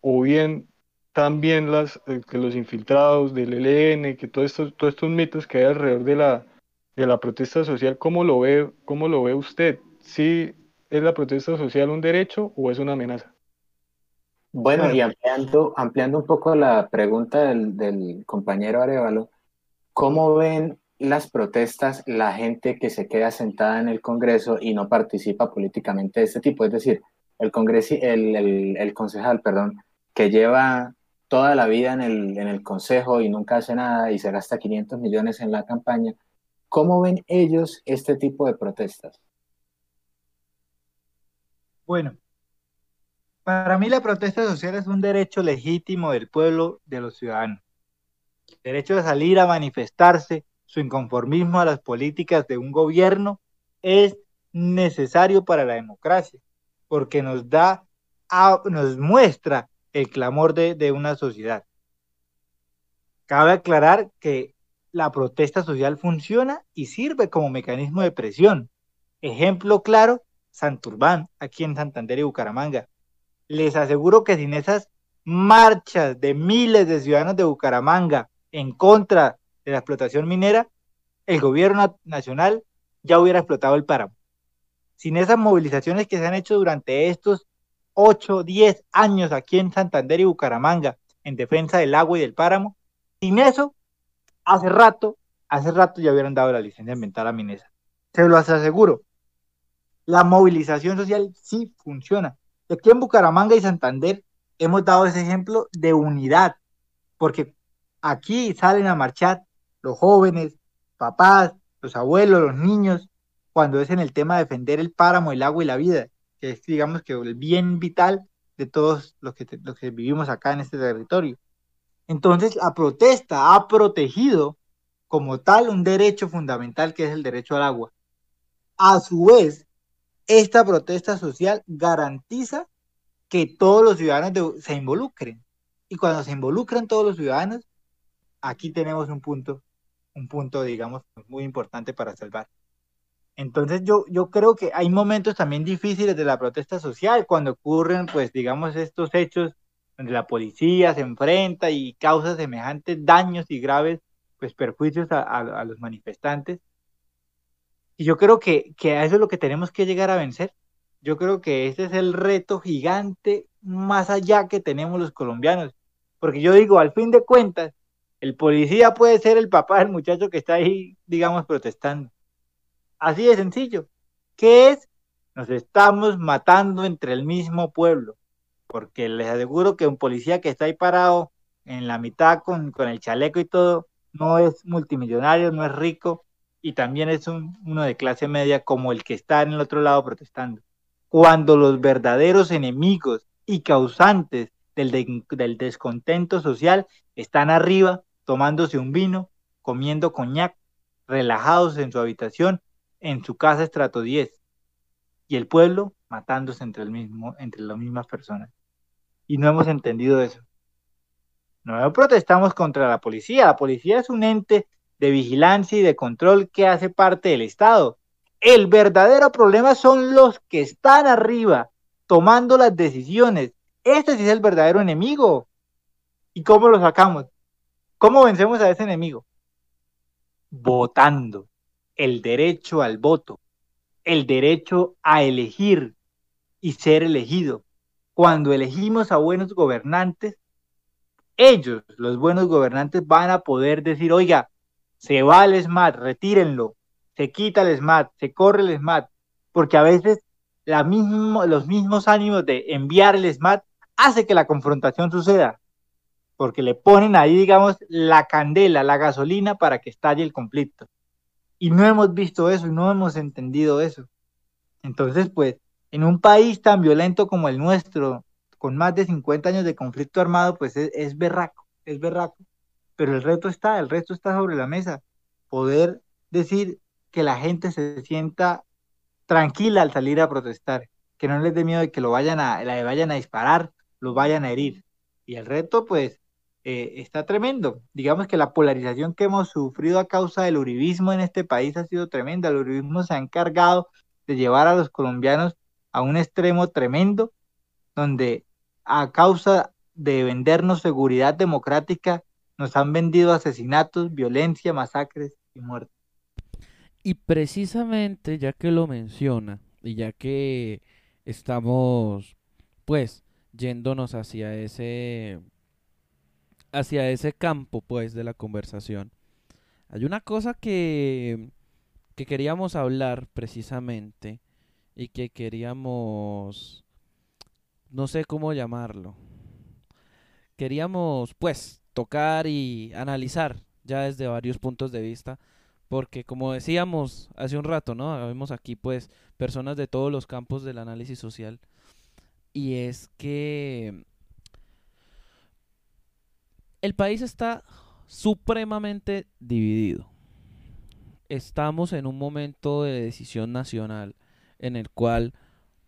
o bien también las, eh, que los infiltrados del ELN, que todos estos, todos estos mitos que hay alrededor de la, de la protesta social, ¿cómo lo ve, cómo lo ve usted? ¿Sí es la protesta social un derecho o es una amenaza? Bueno, y ampliando, ampliando un poco la pregunta del, compañero Arevalo, ¿cómo ven las protestas la gente que se queda sentada en el Congreso y no participa políticamente de este tipo. Es decir, el, el, el, concejal, perdón, que lleva toda la vida en el, en el Consejo y nunca hace nada y se gasta 500 millones en la campaña. ¿Cómo ven ellos este tipo de protestas? Bueno, para mí la protesta social es un derecho legítimo del pueblo, de los ciudadanos. El derecho de salir a manifestarse su inconformismo a las políticas de un gobierno es necesario para la democracia, porque nos da, nos muestra el clamor de, de una sociedad. Cabe aclarar que la protesta social funciona y sirve como mecanismo de presión. Ejemplo claro, Santurbán, aquí en Santander y Bucaramanga. Les aseguro que sin esas marchas de miles de ciudadanos de Bucaramanga en contra de la explotación minera, el gobierno nacional ya hubiera explotado el páramo. Sin esas movilizaciones que se han hecho durante estos 8, 10 años aquí en Santander y Bucaramanga en defensa del agua y del páramo, sin eso, hace rato, hace rato ya hubieran dado la licencia ambiental a Minesa. Se lo aseguro. La movilización social sí funciona. Aquí en Bucaramanga y Santander hemos dado ese ejemplo de unidad, porque aquí salen a marchar los jóvenes, papás, los abuelos, los niños, cuando es en el tema de defender el páramo, el agua y la vida, que es, digamos, que el bien vital de todos los que, los que vivimos acá en este territorio. Entonces, la protesta ha protegido como tal un derecho fundamental que es el derecho al agua. A su vez, esta protesta social garantiza que todos los ciudadanos se involucren. Y cuando se involucran todos los ciudadanos, aquí tenemos un punto un punto, digamos, muy importante para salvar. Entonces yo, yo creo que hay momentos también difíciles de la protesta social cuando ocurren, pues, digamos, estos hechos donde la policía se enfrenta y causa semejantes daños y graves, pues, perjuicios a, los manifestantes. Y yo creo que, que eso es lo que tenemos que llegar a vencer. Yo creo que ese es el reto gigante más allá que tenemos los colombianos. Porque yo digo, al fin de cuentas, el policía puede ser el papá del muchacho que está ahí, digamos, protestando. Así de sencillo. ¿Qué es? Nos estamos matando entre el mismo pueblo. Porque les aseguro que un policía que está ahí parado en la mitad con, el chaleco y todo, no es multimillonario, no es rico y también es uno de clase media como el que está en el otro lado protestando. Cuando los verdaderos enemigos y causantes del, del descontento social están arriba tomándose un vino, comiendo coñac, relajados en su habitación, en su casa estrato 10, y el pueblo matándose entre, el mismo, entre las mismas personas. Y no hemos entendido eso. No protestamos contra la policía, la policía es un ente de vigilancia y de control que hace parte del Estado. El verdadero problema son los que están arriba, tomando las decisiones. Este sí es el verdadero enemigo. ¿Y cómo lo sacamos? ¿Cómo vencemos a ese enemigo? Votando. El derecho al voto. el derecho a elegir y ser elegido. Cuando elegimos a buenos gobernantes, ellos, los buenos gobernantes, van a poder decir, oiga, se va el SMAT, retírenlo, se quita el SMAT, se corre el SMAT, porque a veces los mismos ánimos de enviar el SMAT hace que la confrontación suceda, porque le ponen ahí, digamos, la candela, la gasolina para que estalle el conflicto. Y no hemos visto eso y no hemos entendido eso. Entonces, pues, en un país tan violento como el nuestro, con más de 50 años de conflicto armado, pues es, es berraco, es berraco. Pero el reto está, el reto está sobre la mesa. Poder decir que la gente se sienta tranquila al salir a protestar, que no les dé miedo de que lo vayan a, la vayan a disparar, lo vayan a herir. Y el reto, pues, eh, está tremendo. Digamos que la polarización que hemos sufrido a causa del uribismo en este país ha sido tremenda. El uribismo se ha encargado de llevar a los colombianos a un extremo tremendo, donde a causa de vendernos seguridad democrática, nos han vendido asesinatos, violencia, masacres y muertes. Y precisamente, ya que lo menciona, y ya que estamos, pues, yéndonos hacia ese, hacia ese campo, pues, de la conversación, hay una cosa que, que queríamos hablar precisamente, y que queríamos, no sé cómo llamarlo, queríamos, pues, tocar y analizar ya desde varios puntos de vista porque como decíamos hace un rato, ¿no? Vemos aquí pues personas de todos los campos del análisis social y es que el país está supremamente dividido. Estamos en un momento de decisión nacional en el cual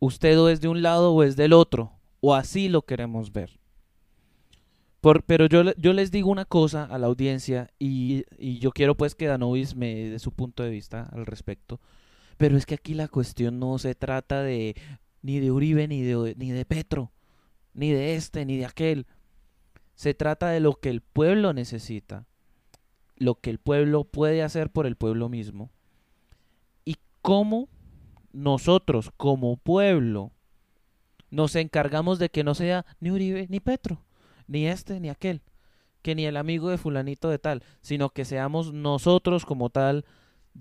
usted o es de un lado o es del otro, o así lo queremos ver. Por, pero yo, yo les digo una cosa a la audiencia y, y yo quiero pues que Danovis me dé su punto de vista al respecto. Pero es que aquí la cuestión no se trata de ni de Uribe ni de, ni de Petro, ni de este ni de aquel. Se trata de lo que el pueblo necesita, lo que el pueblo puede hacer por el pueblo mismo y cómo nosotros como pueblo nos encargamos de que no sea ni Uribe ni Petro ni este ni aquel, que ni el amigo de fulanito de tal, sino que seamos nosotros como tal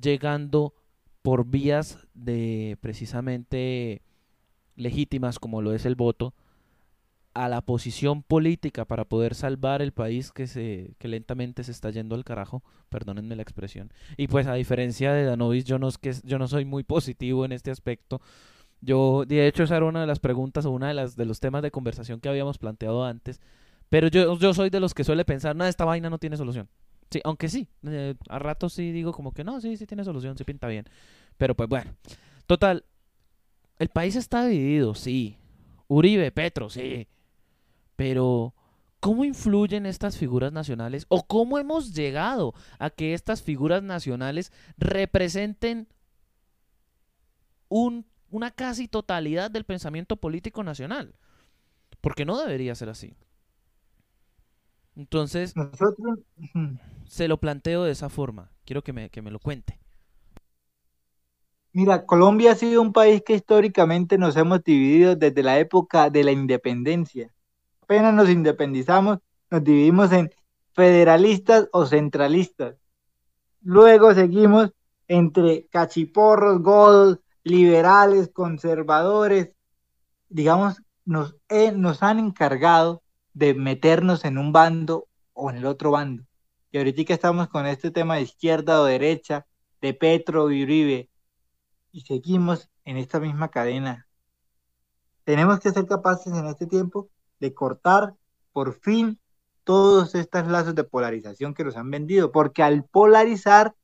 llegando por vías de precisamente legítimas como lo es el voto a la posición política para poder salvar el país que se que lentamente se está yendo al carajo, perdónenme la expresión. Y pues a diferencia de Danovis, yo no que yo no soy muy positivo en este aspecto. Yo de hecho esa era una de las preguntas o una de las de los temas de conversación que habíamos planteado antes pero yo, yo soy de los que suele pensar, no, esta vaina no tiene solución. Sí, aunque sí, eh, a ratos sí digo como que no, sí, sí tiene solución, sí pinta bien. Pero pues bueno, total, el país está dividido, sí. Uribe, Petro, sí. Pero, ¿cómo influyen estas figuras nacionales o cómo hemos llegado a que estas figuras nacionales representen un, una casi totalidad del pensamiento político nacional? Porque no debería ser así. Entonces, Nosotros... se lo planteo de esa forma. Quiero que me, que me lo cuente. Mira, Colombia ha sido un país que históricamente nos hemos dividido desde la época de la independencia. Apenas nos independizamos, nos dividimos en federalistas o centralistas. Luego seguimos entre cachiporros, godos, liberales, conservadores. Digamos, nos, nos han encargado de meternos en un bando o en el otro bando. Y ahorita estamos con este tema de izquierda o derecha, de Petro y Uribe, y seguimos en esta misma cadena. Tenemos que ser capaces en este tiempo de cortar por fin todos estos lazos de polarización que nos han vendido, porque al polarizar,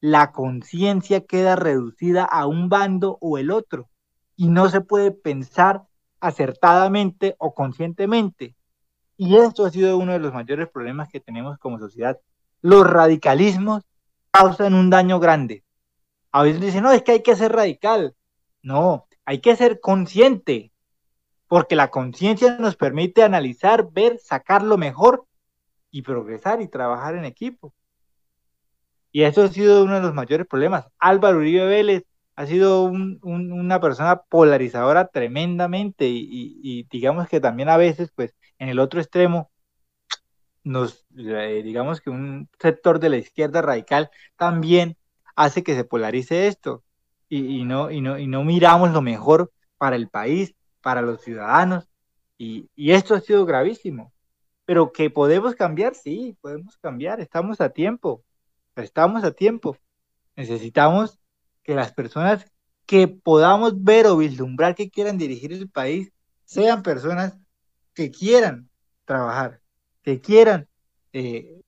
la conciencia queda reducida a un bando o el otro, y no se puede pensar acertadamente o conscientemente. Y esto ha sido uno de los mayores problemas que tenemos como sociedad. Los radicalismos causan un daño grande. A veces dicen, no, es que hay que ser radical. No, hay que ser consciente, porque la conciencia nos permite analizar, ver, sacar lo mejor y progresar y trabajar en equipo. Y eso ha sido uno de los mayores problemas. Álvaro Uribe Vélez ha sido una persona polarizadora tremendamente y, digamos que también a veces, pues, en el otro extremo, nos, eh, digamos que un sector de la izquierda radical también hace que se polarice esto y, no, y, no, y no miramos lo mejor para el país, para los ciudadanos, y, esto ha sido gravísimo. Pero que podemos cambiar, sí, podemos cambiar, estamos a tiempo, estamos a tiempo. Necesitamos que las personas que podamos ver o vislumbrar que quieran dirigir el país sean personas que quieran trabajar, que quieran eh,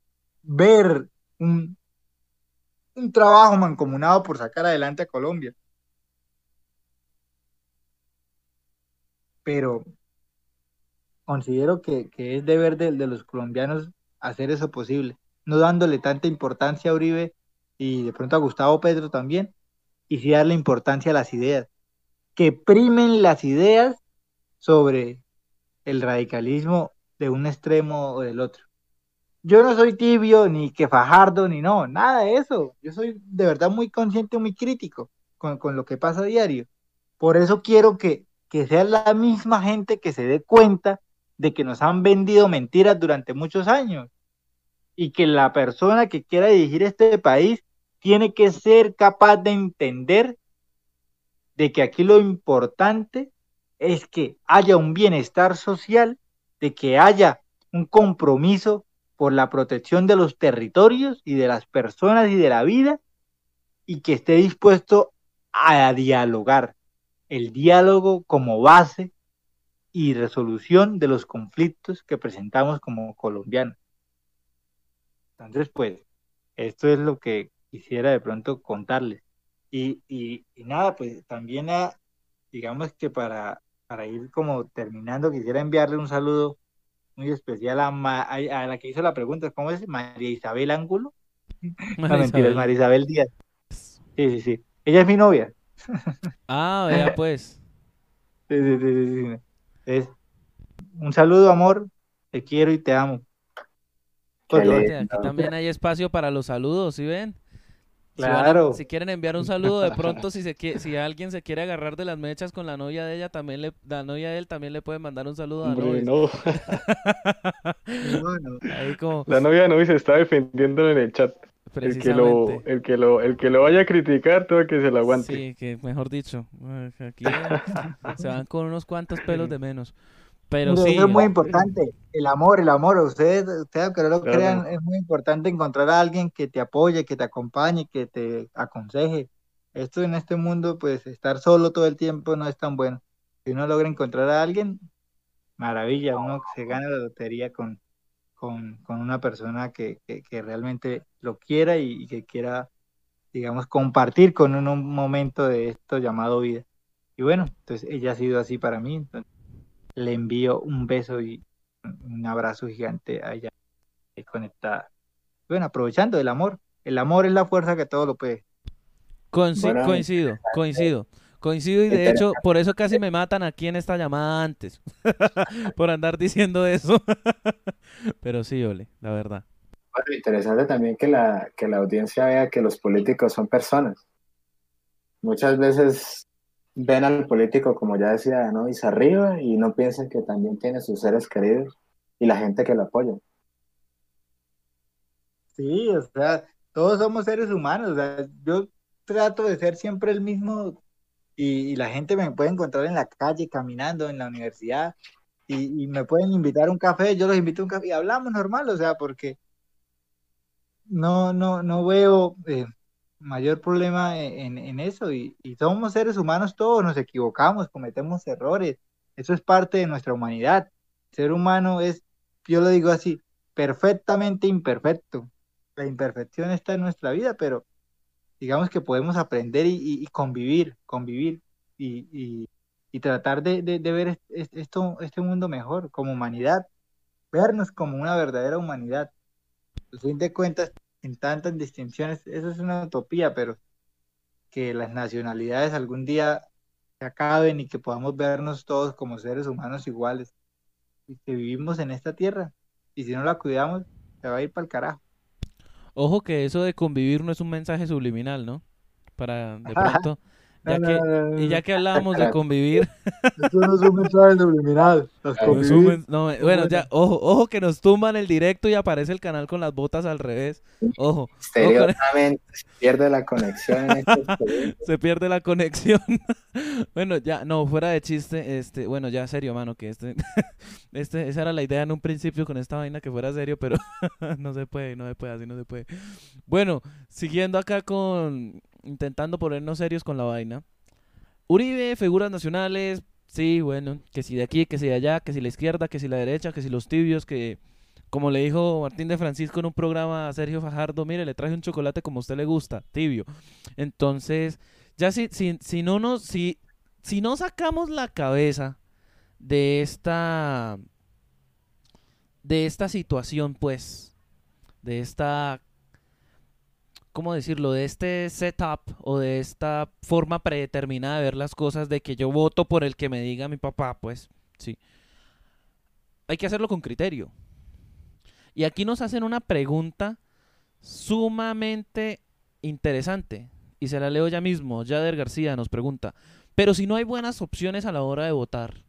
ver un, un trabajo mancomunado por sacar adelante a Colombia. Pero considero que, es deber de, los colombianos hacer eso posible, no dándole tanta importancia a Uribe y de pronto a Gustavo Petro también, y sí darle importancia a las ideas, que primen las ideas sobre el radicalismo de un extremo o del otro yo no soy tibio, ni que fajardo, ni no, nada de eso. Yo soy de verdad muy consciente, muy crítico con, lo que pasa a diario. Por eso quiero que, que sea la misma gente que se dé cuenta de que nos han vendido mentiras durante muchos años y que la persona que quiera dirigir este país tiene que ser capaz de entender de que aquí lo importante es que haya un bienestar social, de que haya un compromiso por la protección de los territorios y de las personas y de la vida y que esté dispuesto a dialogar. El diálogo como base y resolución de los conflictos que presentamos como colombianos. Entonces, pues, esto es lo que quisiera de pronto contarles. Y, y, nada, pues también, digamos que para, para ir como terminando, quisiera enviarle un saludo muy especial a, a, la que hizo la pregunta, ¿cómo es? María Isabel Ángulo. no, mentira, es María Isabel Díaz. Sí, sí, sí. Ella es mi novia. Ah, vea pues. Sí, sí, sí, sí, Es un saludo, amor. Te quiero y te amo. aquí también hay espacio para los saludos, ¿sí ven? Claro. Si, quieren enviar un saludo, de pronto si se si alguien se quiere agarrar de las mechas con la novia de ella, también le, la novia de él también le puede mandar un saludo a Hombre, no. La novia de Novi se está defendiendo en el chat. El que, lo, el, que lo, el que lo vaya a criticar, todo que se lo aguante. Sí, que mejor dicho, aquí se van con unos cuantos pelos de menos. Pero sí. es muy importante, el amor, el amor. Ustedes, ustedes que no lo crean, es muy importante encontrar a alguien que te apoye, que te acompañe, que te aconseje. Esto en este mundo, pues estar solo todo el tiempo no es tan bueno. Si uno logra encontrar a alguien, maravilla, uno se gana la lotería con, con, una persona que, que, realmente lo quiera y, que quiera, digamos, compartir con uno un momento de esto llamado vida. Y bueno, entonces ella ha sido así para mí. Entonces, le envío un beso y un abrazo gigante a ella conectada. Bueno, aprovechando el amor. El amor es la fuerza que todo lo puede. coincido, coincido. Coincido y de hecho por eso casi me matan aquí en esta llamada antes. por andar diciendo eso. Pero sí, Ole, la verdad. Bueno, interesante también que la, que la audiencia vea que los políticos son personas. Muchas veces ven al político, como ya decía, ¿no? Y se arriba y no piensan que también tiene sus seres queridos y la gente que lo apoya. Sí, o sea, todos somos seres humanos. O sea, yo trato de ser siempre el mismo y, la gente me puede encontrar en la calle, caminando, en la universidad y, me pueden invitar a un café, yo los invito a un café y hablamos normal, o sea, porque no, no, no veo... Eh, mayor problema e-, en, eso y, somos seres humanos todos, nos equivocamos, cometemos errores, eso es parte de nuestra humanidad. Ser humano es, yo lo digo así, perfectamente imperfecto. La imperfección está en nuestra vida, pero digamos que podemos aprender y, convivir, convivir y, tratar de, ver esto, este mundo mejor como humanidad, vernos como una verdadera humanidad. Al fin de cuentas, en tantas distinciones, eso es una utopía, pero que las nacionalidades algún día se acaben y que podamos vernos todos como seres humanos iguales y que vivimos en esta tierra y si no la cuidamos se va a ir para el carajo. Ojo que eso de convivir no es un mensaje subliminal, ¿no? Para de pronto Ya que, y ya que hablábamos de convivir. Esto no es un mensaje subliminal. bueno, ya, ojo, ojo que nos tumban el directo y aparece el canal con las botas al revés. Ojo. se pierde la conexión. se pierde la conexión. bueno, ya, no, fuera de chiste, este, bueno, ya serio, mano, que este, este, esa era la idea en un principio con esta vaina que fuera serio, pero no se puede, no se puede, así no se puede. Bueno, siguiendo acá con intentando ponernos serios con la vaina. Uribe, figuras nacionales, sí, bueno, que si de aquí, que si de allá, que si la izquierda, que si la derecha, que si los tibios, que como le dijo Martín de Francisco en un programa a Sergio Fajardo, mire, le traje un chocolate como a usted le gusta, tibio. Entonces, ya si, si, si no nos, si, si no sacamos la cabeza de esta, de esta situación, pues, de esta ¿cómo decirlo? De este setup o de esta forma predeterminada de ver las cosas, de que yo voto por el que me diga mi papá, pues sí. Hay que hacerlo con criterio. Y aquí nos hacen una pregunta sumamente interesante. Y se la leo ya mismo. Jader García nos pregunta. Pero si no hay buenas opciones a la hora de votar.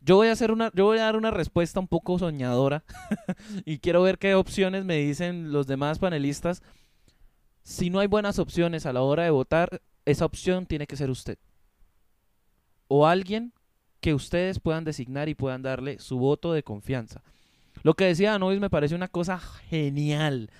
Yo voy a hacer una, yo voy a dar una respuesta un poco soñadora. y quiero ver qué opciones me dicen los demás panelistas si no hay buenas opciones a la hora de votar, esa opción tiene que ser usted. O alguien que ustedes puedan designar y puedan darle su voto de confianza. Lo que decía Anovis me parece una cosa genial.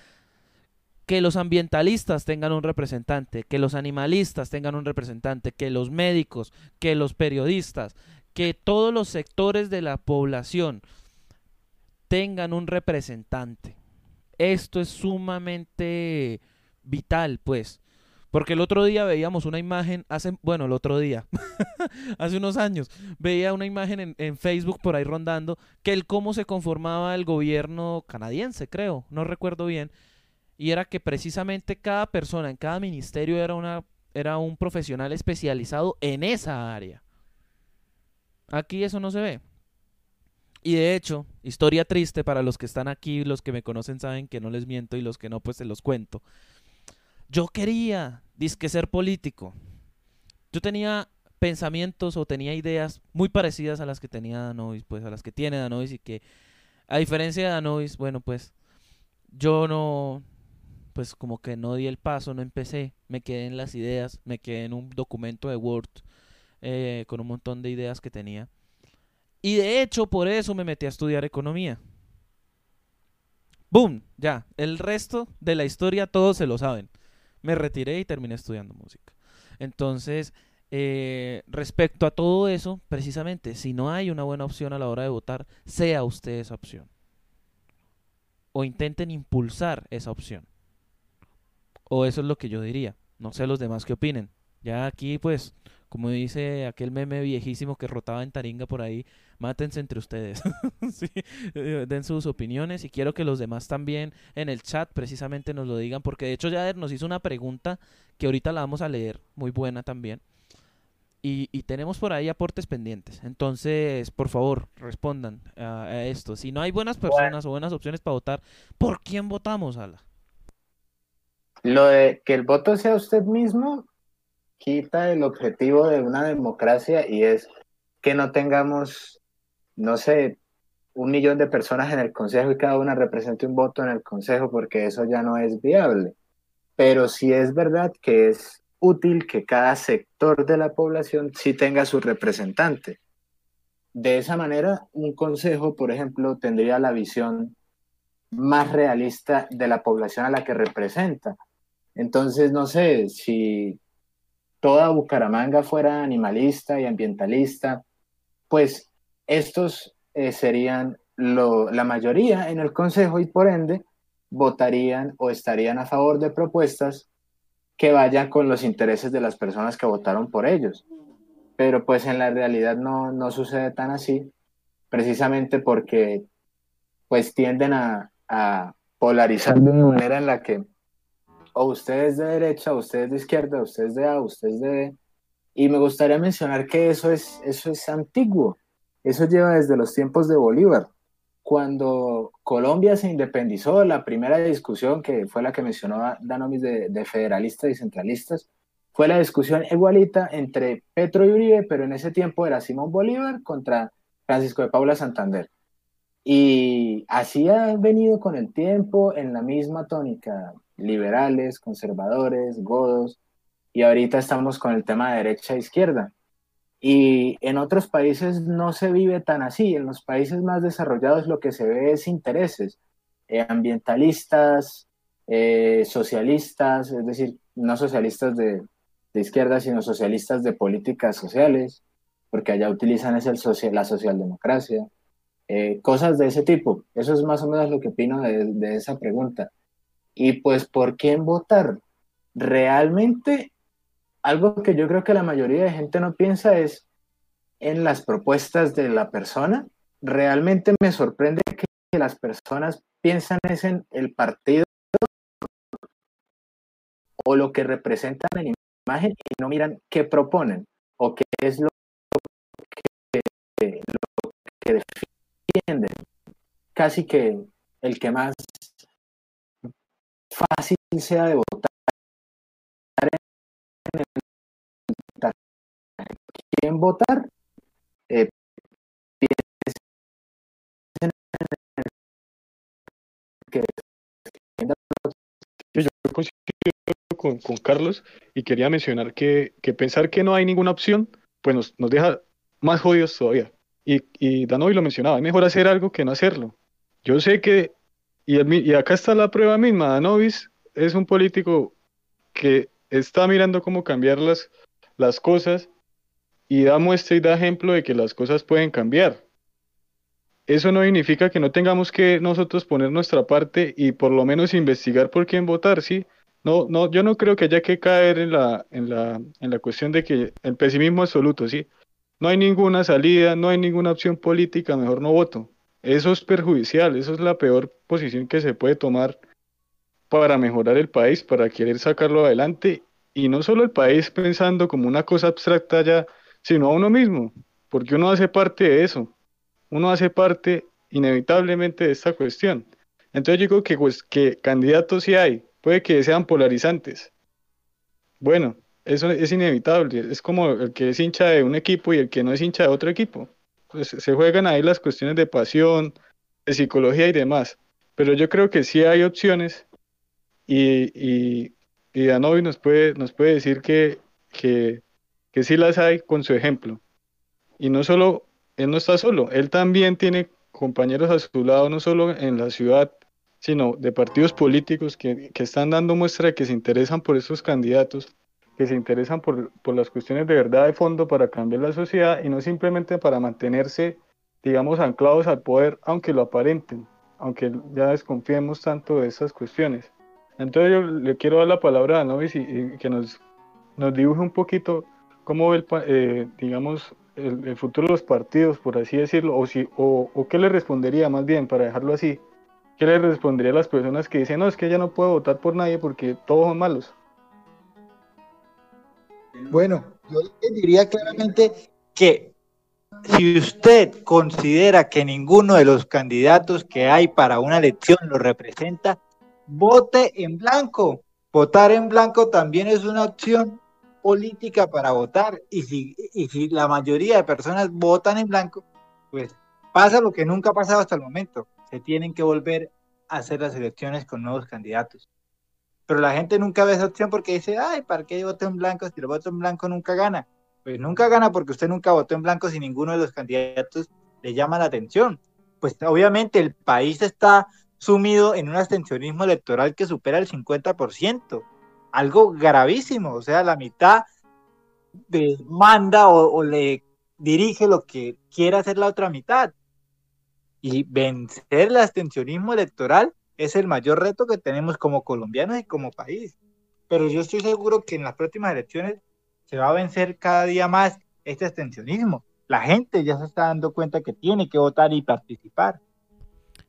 Que los ambientalistas tengan un representante, que los animalistas tengan un representante, que los médicos, que los periodistas, que todos los sectores de la población tengan un representante. Esto es sumamente vital, pues. Porque el otro día veíamos una imagen, hace, bueno, el otro día, hace unos años, veía una imagen en, Facebook por ahí rondando, que el cómo se conformaba el gobierno canadiense, creo, no recuerdo bien, y era que precisamente cada persona en cada ministerio era, una, era un profesional especializado en esa área. Aquí eso no se ve. Y de hecho, historia triste para los que están aquí, los que me conocen saben que no les miento y los que no, pues se los cuento. Yo quería, disque ser político. Yo tenía pensamientos o tenía ideas muy parecidas a las que tenía Danois, pues a las que tiene Danois y que a diferencia de Danois, bueno, pues yo no, pues como que no di el paso, no empecé, me quedé en las ideas, me quedé en un documento de Word eh, con un montón de ideas que tenía. Y de hecho por eso me metí a estudiar economía. ¡Boom! Ya, el resto de la historia todos se lo saben me retiré y terminé estudiando música. Entonces, eh, respecto a todo eso, precisamente, si no hay una buena opción a la hora de votar, sea usted esa opción. O intenten impulsar esa opción. O eso es lo que yo diría. No sé los demás qué opinen. Ya aquí, pues, como dice aquel meme viejísimo que rotaba en Taringa por ahí, mátense entre ustedes. Eh, den sus opiniones y quiero que los demás también en el chat precisamente nos lo digan, porque de hecho Yader nos hizo una pregunta que ahorita la vamos a leer, muy buena también. Y, tenemos por ahí aportes pendientes. Entonces, por favor, respondan a, esto. Si no hay buenas personas o buenas opciones para votar, ¿por quién votamos, Ala? Lo de que el voto sea usted mismo quita el objetivo de una democracia y es que no tengamos, no sé, un millón de personas en el Consejo y cada una represente un voto en el Consejo, porque eso ya no es viable. Pero sí es verdad que es útil que cada sector de la población sí tenga su representante. De esa manera, un consejo, por ejemplo, tendría la visión más realista de la población a la que representa. Entonces, no sé, si toda Bucaramanga fuera animalista y ambientalista, pues estos eh, serían la mayoría en el Consejo y por ende votarían o estarían a favor de propuestas que vayan con los intereses de las personas que votaron por ellos. Pero pues en la realidad no, no sucede tan así, precisamente porque pues tienden a, a polarizar de una manera en la que o ustedes de derecha, o ustedes de izquierda, o ustedes de A, o ustedes de B, y me gustaría mencionar que eso es, eso es antiguo. Eso lleva desde los tiempos de Bolívar. Cuando Colombia se independizó, la primera discusión, que fue la que mencionó Danomis de, de federalistas y centralistas, fue la discusión igualita entre Petro y Uribe, pero en ese tiempo era Simón Bolívar contra Francisco de Paula Santander. Y así ha venido con el tiempo en la misma tónica, liberales, conservadores, godos, y ahorita estamos con el tema de derecha e izquierda. Y en otros países no se vive tan así, en los países más desarrollados lo que se ve es intereses eh, ambientalistas, eh, socialistas, es decir, no socialistas de, de, izquierda, sino socialistas de políticas sociales, porque allá utilizan es el social, la socialdemocracia, eh, cosas de ese tipo. Eso es más o menos lo que opino de, de esa pregunta. Y pues, ¿por quién votar? Realmente, algo que yo creo que la mayoría de gente no piensa es en las propuestas de la persona. Realmente me sorprende que las personas piensan es en el partido o lo que representan en imagen y no miran qué proponen o qué es lo que, lo que defienden. Casi que el que más fácil sea de votar quién votar, eh, que yo coincido con, con, Carlos y quería mencionar que, que, pensar que no hay ninguna opción, pues nos, nos deja más jodidos todavía. Y, y Danovi lo mencionaba, es mejor hacer algo que no hacerlo. Yo sé que, y, y acá está la prueba misma, Danovis es un político que está mirando cómo cambiar las, las cosas y da muestra y da ejemplo de que las cosas pueden cambiar. Eso no significa que no tengamos que nosotros poner nuestra parte y por lo menos investigar por quién votar, ¿sí? No, no, yo no creo que haya que caer en la, en la, en la cuestión de que el pesimismo absoluto, ¿sí? No hay ninguna salida, no hay ninguna opción política, mejor no voto. Eso es perjudicial, eso es la peor posición que se puede tomar para mejorar el país, para querer sacarlo adelante y no solo el país pensando como una cosa abstracta ya, sino a uno mismo, porque uno hace parte de eso, uno hace parte inevitablemente de esta cuestión. Entonces yo digo que, pues, que candidatos sí hay, puede que sean polarizantes. Bueno, eso es inevitable, es como el que es hincha de un equipo y el que no es hincha de otro equipo. Pues se juegan ahí las cuestiones de pasión, de psicología y demás. Pero yo creo que sí hay opciones y, y, y Danovi nos puede, nos puede decir que, que, que sí las hay con su ejemplo. Y no solo, él no está solo, él también tiene compañeros a su lado, no solo en la ciudad, sino de partidos políticos que, que están dando muestra de que se interesan por estos candidatos, que se interesan por, por las cuestiones de verdad de fondo para cambiar la sociedad y no simplemente para mantenerse, digamos, anclados al poder, aunque lo aparenten, aunque ya desconfiemos tanto de esas cuestiones. Entonces yo le quiero dar la palabra a Novis y, que nos, nos dibuje un poquito cómo ve, el, eh, digamos, el, futuro de los partidos, por así decirlo, o, si, o, o, qué le respondería más bien, para dejarlo así, qué le respondería a las personas que dicen, no, es que ya no puedo votar por nadie porque todos son malos. Bueno, yo diría claramente que si usted considera que ninguno de los candidatos que hay para una elección lo representa, vote en blanco. Votar en blanco también es una opción política para votar. Y si, y si la mayoría de personas votan en blanco, pues pasa lo que nunca ha pasado hasta el momento. Se tienen que volver a hacer las elecciones con nuevos candidatos. Pero la gente nunca ve esa opción porque dice, ay, ¿para qué voto en blanco? Si lo voto en blanco nunca gana. Pues nunca gana porque usted nunca votó en blanco si ninguno de los candidatos le llama la atención. Pues obviamente el país está sumido en un abstencionismo electoral que supera el 50%, algo gravísimo, o sea, la mitad de manda o, le dirige lo que quiere hacer la otra mitad. Y vencer el abstencionismo electoral es el mayor reto que tenemos como colombianos y como país. Pero yo estoy seguro que en las próximas elecciones se va a vencer cada día más este abstencionismo. La gente ya se está dando cuenta que tiene que votar y participar.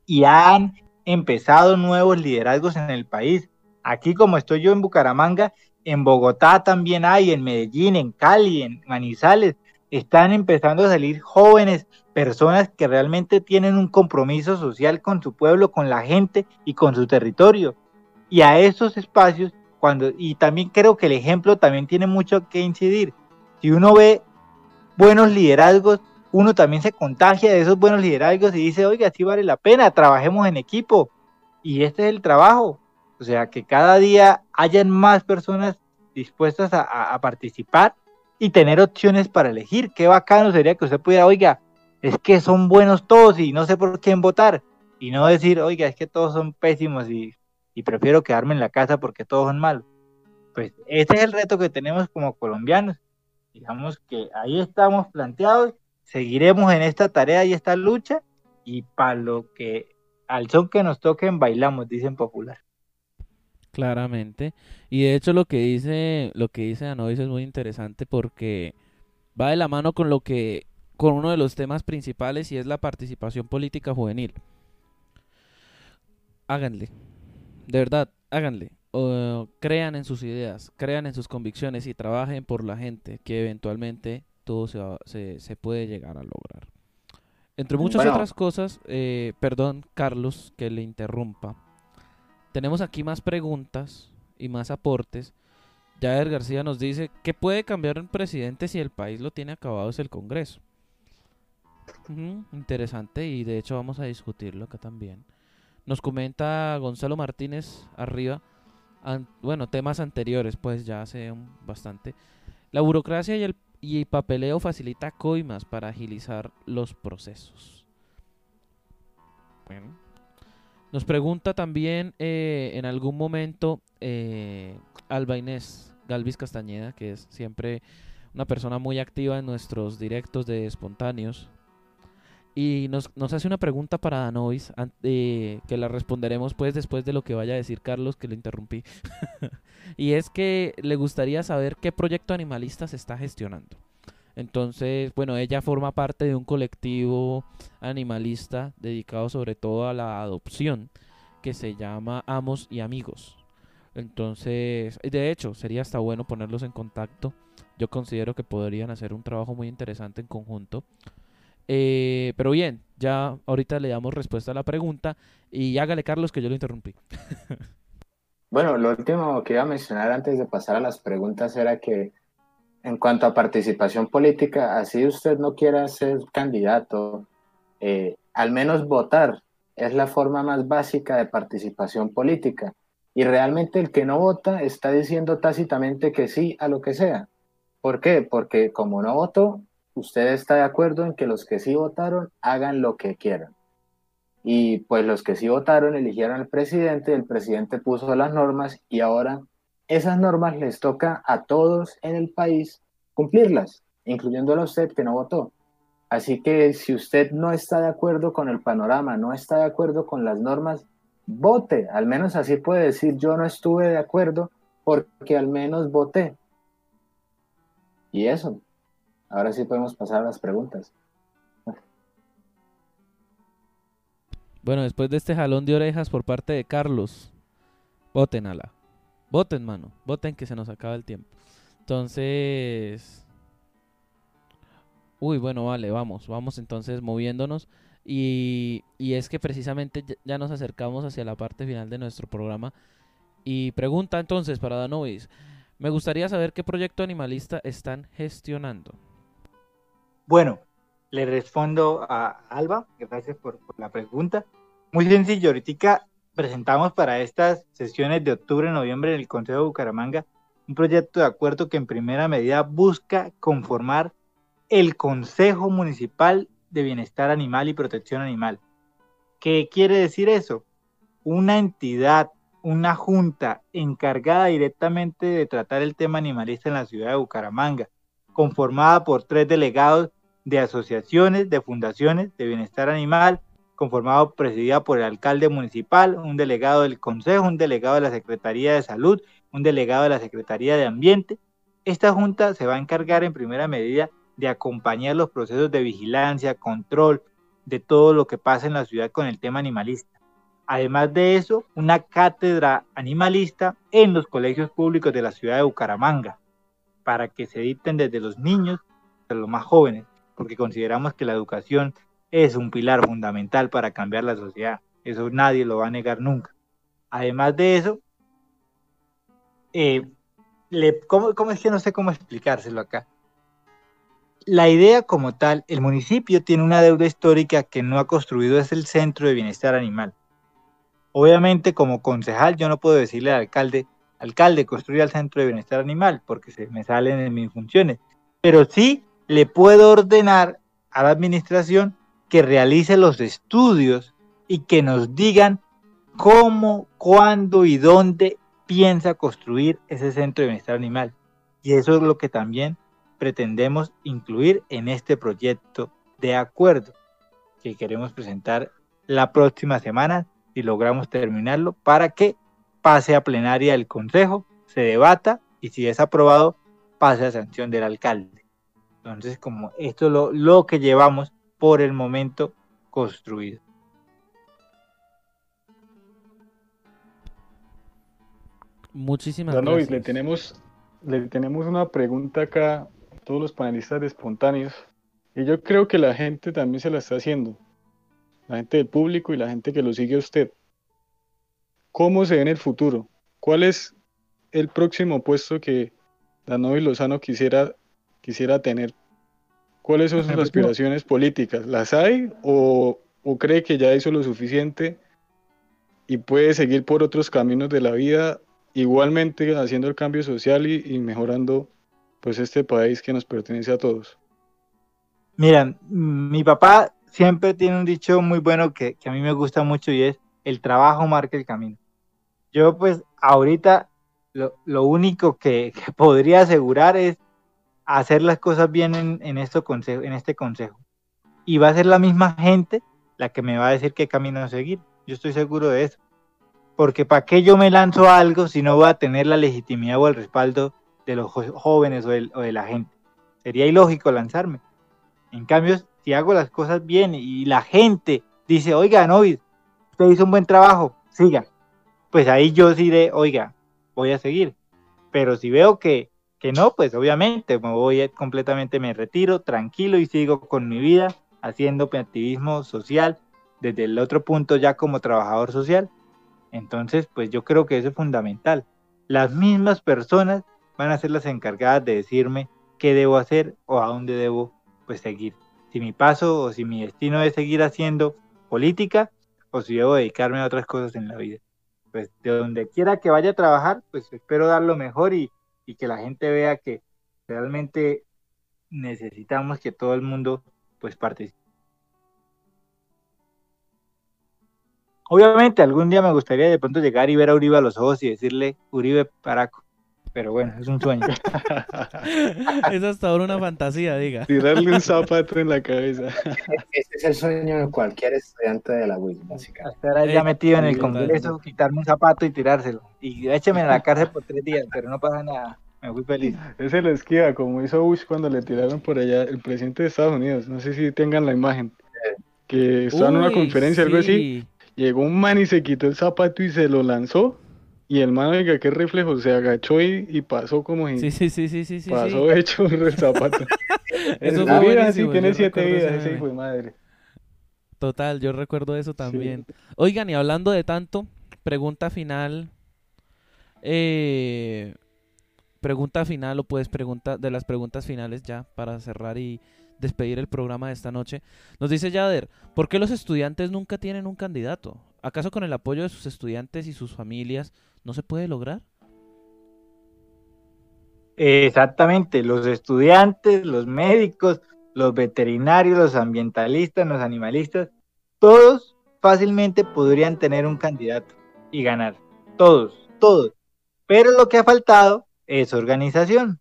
Y han empezado nuevos liderazgos en el país. Aquí como estoy yo en Bucaramanga, en Bogotá también hay, en Medellín, en Cali, en Manizales, están empezando a salir jóvenes, personas que realmente tienen un compromiso social con su pueblo, con la gente y con su territorio. Y a esos espacios cuando, y también creo que el ejemplo también tiene mucho que incidir. Si uno ve buenos liderazgos, uno también se contagia de esos buenos liderazgos y dice, oiga, sí vale la pena, trabajemos en equipo. Y este es el trabajo. O sea, que cada día hayan más personas dispuestas a, participar y tener opciones para elegir. Qué bacano sería que usted pudiera, oiga, es que son buenos todos y no sé por quién votar. Y no decir, oiga, es que todos son pésimos y, y prefiero quedarme en la casa porque todos son malos. Pues ese es el reto que tenemos como colombianos. Digamos que ahí estamos planteados, seguiremos en esta tarea y esta lucha y para lo que al son que nos toquen bailamos, dicen popular. Claramente. Y de hecho lo que dice, lo que dice Anois es muy interesante porque va de la mano con lo que, con uno de los temas principales y es la participación política juvenil. Háganle. De verdad, háganle. crean en sus ideas, crean en sus convicciones y trabajen por la gente que eventualmente todo se, se, puede llegar a lograr. Entre muchas otras cosas, eh, perdón Carlos que le interrumpa, tenemos aquí más preguntas y más aportes. Jair García nos dice, ¿qué puede cambiar un presidente si el país lo tiene acabado es el Congreso? Interesante y de hecho vamos a discutirlo acá también. Nos comenta Gonzalo Martínez arriba, bueno, temas anteriores, pues ya hace bastante. La burocracia y el, y el papeleo facilita coimas para agilizar los procesos. Bueno, nos pregunta también eh, en algún momento eh, Alba Inés Galvis Castañeda, que es siempre una persona muy activa en nuestros directos de espontáneos. Y nos, hace una pregunta para Danois, eh, que la responderemos pues después de lo que vaya a decir Carlos, que lo interrumpí. y es que le gustaría saber qué proyecto animalista se está gestionando. Entonces, bueno, ella forma parte de un colectivo animalista dedicado sobre todo a la adopción que se llama Amos y Amigos. Entonces, de hecho, sería hasta bueno ponerlos en contacto. Yo considero que podrían hacer un trabajo muy interesante en conjunto. Eh, pero bien, ya ahorita le damos respuesta a la pregunta y hágale Carlos que yo lo interrumpí. bueno, lo último que iba a mencionar antes de pasar a las preguntas era que en cuanto a participación política, así usted no quiera ser candidato, eh, al menos votar es la forma más básica de participación política. Y realmente el que no vota está diciendo tácitamente que sí a lo que sea. ¿Por qué? Porque como no votó, usted está de acuerdo en que los que sí votaron hagan lo que quieran. Y pues los que sí votaron eligieron al presidente, el presidente puso las normas y ahora esas normas les toca a todos en el país cumplirlas, incluyéndolo a usted que no votó. Así que si usted no está de acuerdo con el panorama, no está de acuerdo con las normas, vote. Al menos así puede decir yo no estuve de acuerdo porque al menos voté. Y eso. Ahora sí podemos pasar a las preguntas. Bueno, después de este jalón de orejas por parte de Carlos, voten a la. Voten, mano. Voten que se nos acaba el tiempo. Entonces... Uy, bueno, vale, vamos. Vamos entonces moviéndonos. Y, y es que precisamente ya nos acercamos hacia la parte final de nuestro programa. Y pregunta entonces para Danovis. Me gustaría saber qué proyecto animalista están gestionando. Bueno, le respondo a Alba, gracias por, la pregunta. Muy sencillo, ahorita presentamos para estas sesiones de octubre noviembre en el Consejo de Bucaramanga un proyecto de acuerdo que en primera medida busca conformar el Consejo Municipal de Bienestar Animal y Protección Animal. ¿Qué quiere decir eso? Una entidad, una junta encargada directamente de tratar el tema animalista en la ciudad de Bucaramanga, conformada por tres delegados de asociaciones, de fundaciones de bienestar animal, conformado, presidida por el alcalde municipal, un delegado del consejo, un delegado de la Secretaría de Salud, un delegado de la Secretaría de Ambiente. Esta junta se va a encargar en primera medida de acompañar los procesos de vigilancia, control de todo lo que pasa en la ciudad con el tema animalista. Además de eso, una cátedra animalista en los colegios públicos de la ciudad de Bucaramanga, para que se dicten desde los niños hasta los más jóvenes, porque consideramos que la educación es un pilar fundamental para cambiar la sociedad. Eso nadie lo va a negar nunca. Además de eso, eh, le, ¿cómo, ¿cómo es que no sé cómo explicárselo acá? La idea como tal, el municipio tiene una deuda histórica que no ha construido, es el centro de bienestar animal. Obviamente, como concejal, yo no puedo decirle al alcalde, alcalde, construya el centro de bienestar animal, porque se me salen en mis funciones. Pero sí le puedo ordenar a la administración que realice los estudios y que nos digan cómo, cuándo y dónde piensa construir ese centro de bienestar animal. Y eso es lo que también pretendemos incluir en este proyecto de acuerdo que queremos presentar la próxima semana si logramos terminarlo para que pase a plenaria del Consejo, se debata y si es aprobado pase a sanción del alcalde. Entonces, como esto es lo, lo que llevamos por el momento construido. Muchísimas Danovis, gracias. le tenemos, le tenemos una pregunta acá a todos los panelistas de espontáneos. Y yo creo que la gente también se la está haciendo. La gente del público y la gente que lo sigue a usted. ¿Cómo se ve en el futuro? ¿Cuál es el próximo puesto que Danovis Lozano quisiera, quisiera tener? ¿Cuáles son sus aspiraciones políticas? ¿Las hay o, o cree que ya hizo lo suficiente y puede seguir por otros caminos de la vida igualmente haciendo el cambio social y, y mejorando pues este país que nos pertenece a todos. Mira, mi papá siempre tiene un dicho muy bueno que, que a mí me gusta mucho y es el trabajo marca el camino. Yo pues ahorita lo, lo único que, que podría asegurar es hacer las cosas bien en, en, esto consejo, en este consejo. Y va a ser la misma gente la que me va a decir qué camino seguir. Yo estoy seguro de eso. Porque ¿para qué yo me lanzo algo si no voy a tener la legitimidad o el respaldo de los jóvenes o, el- o de la gente? Sería ilógico lanzarme. En cambio, si hago las cosas bien y la gente dice, oiga, Novis, usted hizo un buen trabajo, siga. Pues ahí yo diré, oiga, voy a seguir. Pero si veo que, que no, pues obviamente me voy completamente, me retiro tranquilo y sigo con mi vida haciendo activismo social desde el otro punto ya como trabajador social. Entonces, pues yo creo que eso es fundamental. Las mismas personas van a ser las encargadas de decirme qué debo hacer o a dónde debo pues seguir. Si mi paso o si mi destino es seguir haciendo política o si debo dedicarme a otras cosas en la vida. Pues de donde quiera que vaya a trabajar, pues espero dar lo mejor y, y que la gente vea que realmente necesitamos que todo el mundo pues participe. Obviamente algún día me gustaría de pronto llegar y ver a Uribe a los ojos y decirle Uribe Paraco, pero bueno, es un sueño. es hasta ahora una fantasía, diga. Tirarle un zapato en la cabeza. Ese es el sueño de cualquier estudiante de la UIS, básicamente. Estar allá Eh, metido en el sí, Congreso, quitarme un zapato y tirárselo. Y écheme a la cárcel por tres días, pero no pasa nada. Me fui feliz. Ese lo esquiva, como hizo Bush cuando le tiraron por allá el presidente de Estados Unidos. No sé si tengan la imagen. Que estaba en una conferencia, algo así. sí. Llegó un man y se quitó el zapato y se lo lanzó. Y el man, oiga, qué reflejo, se agachó y, y pasó como si Sí, sí, sí, sí, sí, pasó sí. hecho el zapato. Eso Vida, sí, tiene siete vidas, ese hijo de madre. Total, yo recuerdo eso también. Oigan, y hablando de tanto, pregunta final. Eh, pregunta final, o pues pregunta de las preguntas finales ya para cerrar y despedir el programa de esta noche. Nos dice Yader, ¿por qué los estudiantes nunca tienen un candidato? ¿Acaso con el apoyo de sus estudiantes y sus familias no se puede lograr? Exactamente, los estudiantes, los médicos, los veterinarios, los ambientalistas, los animalistas, todos fácilmente podrían tener un candidato y ganar. Todos, todos. Pero lo que ha faltado es organización,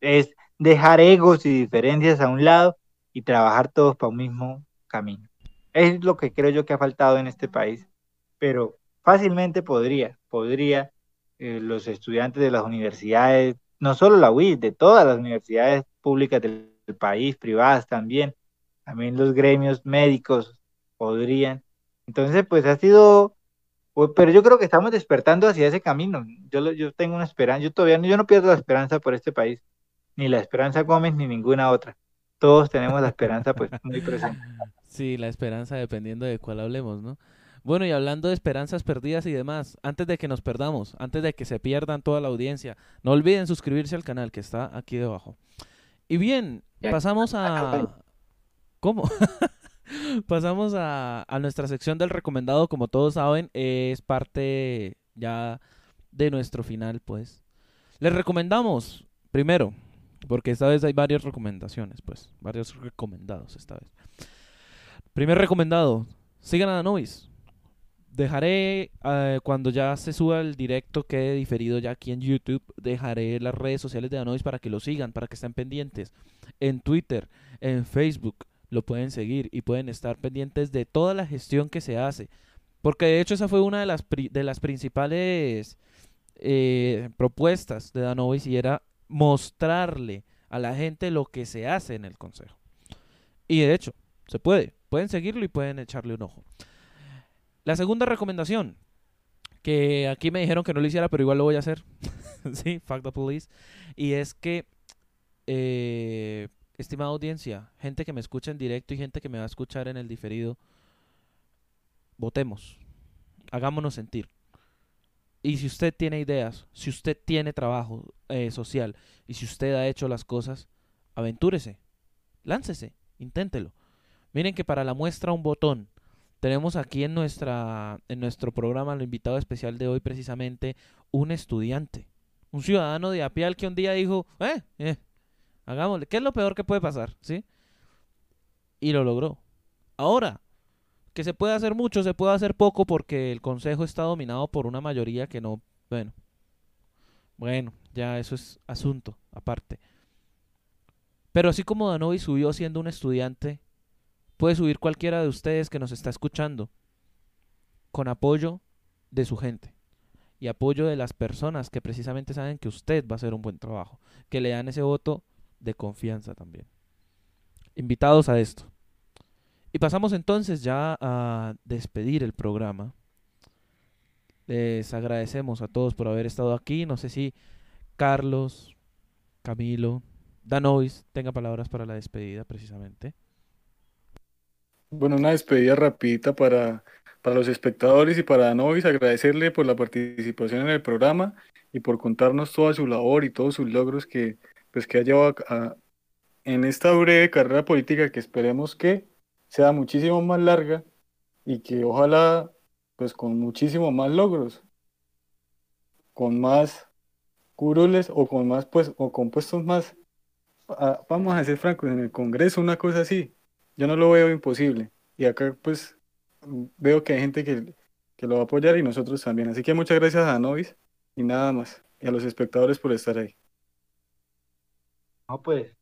es dejar egos y diferencias a un lado y trabajar todos para un mismo camino. Es lo que creo yo que ha faltado en este país, pero fácilmente podría, podría eh, los estudiantes de las universidades, no solo la UIS, de todas las universidades públicas del, país, privadas también, también los gremios médicos podrían. Entonces, pues ha sido, pero yo creo que estamos despertando hacia ese camino. Yo, yo tengo una esperanza, yo todavía yo no pierdo la esperanza por este país, ni la esperanza Gómez ni ninguna otra. Todos tenemos la esperanza pues muy presente. Sí, la esperanza dependiendo de cuál hablemos, ¿no? Bueno, y hablando de esperanzas perdidas y demás, antes de que nos perdamos, antes de que se pierdan toda la audiencia, no olviden suscribirse al canal que está aquí debajo. Y bien, pasamos a... ¿Cómo? pasamos a, a nuestra sección del recomendado, como todos saben, es parte ya de nuestro final, pues. Les recomendamos, primero, porque esta vez hay varias recomendaciones, pues, varios recomendados esta vez. Primer recomendado, sigan a Noise. Dejaré, eh, cuando ya se suba el directo que he diferido ya aquí en YouTube, dejaré las redes sociales de Anois para que lo sigan, para que estén pendientes. En Twitter, en Facebook, lo pueden seguir y pueden estar pendientes de toda la gestión que se hace. Porque de hecho esa fue una de las, de las principales eh, propuestas de Danovis y era mostrarle a la gente lo que se hace en el consejo. Y de hecho, se puede. Pueden seguirlo y pueden echarle un ojo. La segunda recomendación, que aquí me dijeron que no lo hiciera, pero igual lo voy a hacer. sí, fuck the police. Y es que, eh, estimada audiencia, gente que me escucha en directo y gente que me va a escuchar en el diferido, votemos. Hagámonos sentir. Y si usted tiene ideas, si usted tiene trabajo eh, social y si usted ha hecho las cosas, aventúrese, láncese, inténtelo. Miren que para la muestra un botón tenemos aquí en, nuestra, en nuestro programa, lo invitado especial de hoy, precisamente, un estudiante, un ciudadano de Apial que un día dijo, eh, eh, hagámosle, ¿qué es lo peor que puede pasar? ¿Sí? Y lo logró. Ahora, que se puede hacer mucho, se puede hacer poco porque el consejo está dominado por una mayoría que no, bueno, bueno, ya eso es asunto aparte. Pero así como Danovi subió siendo un estudiante, puede subir cualquiera de ustedes que nos está escuchando con apoyo de su gente y apoyo de las personas que precisamente saben que usted va a hacer un buen trabajo, que le dan ese voto de confianza también. Invitados a esto. Y pasamos entonces ya a despedir el programa. Les agradecemos a todos por haber estado aquí. No sé si Carlos, Camilo, Danois tenga palabras para la despedida precisamente. Bueno, una despedida rapidita para, para los espectadores y para Novis, agradecerle por la participación en el programa y por contarnos toda su labor y todos sus logros que, pues, que ha llevado en esta breve carrera política que esperemos que sea muchísimo más larga y que ojalá pues con muchísimo más logros, con más curules o con más pues o con puestos más, ah, vamos a ser francos, en el Congreso una cosa así, yo no lo veo imposible. Y acá pues veo que hay gente que, lo va a apoyar y nosotros también. Así que muchas gracias a Novis y nada más. Y a los espectadores por estar ahí. No, pues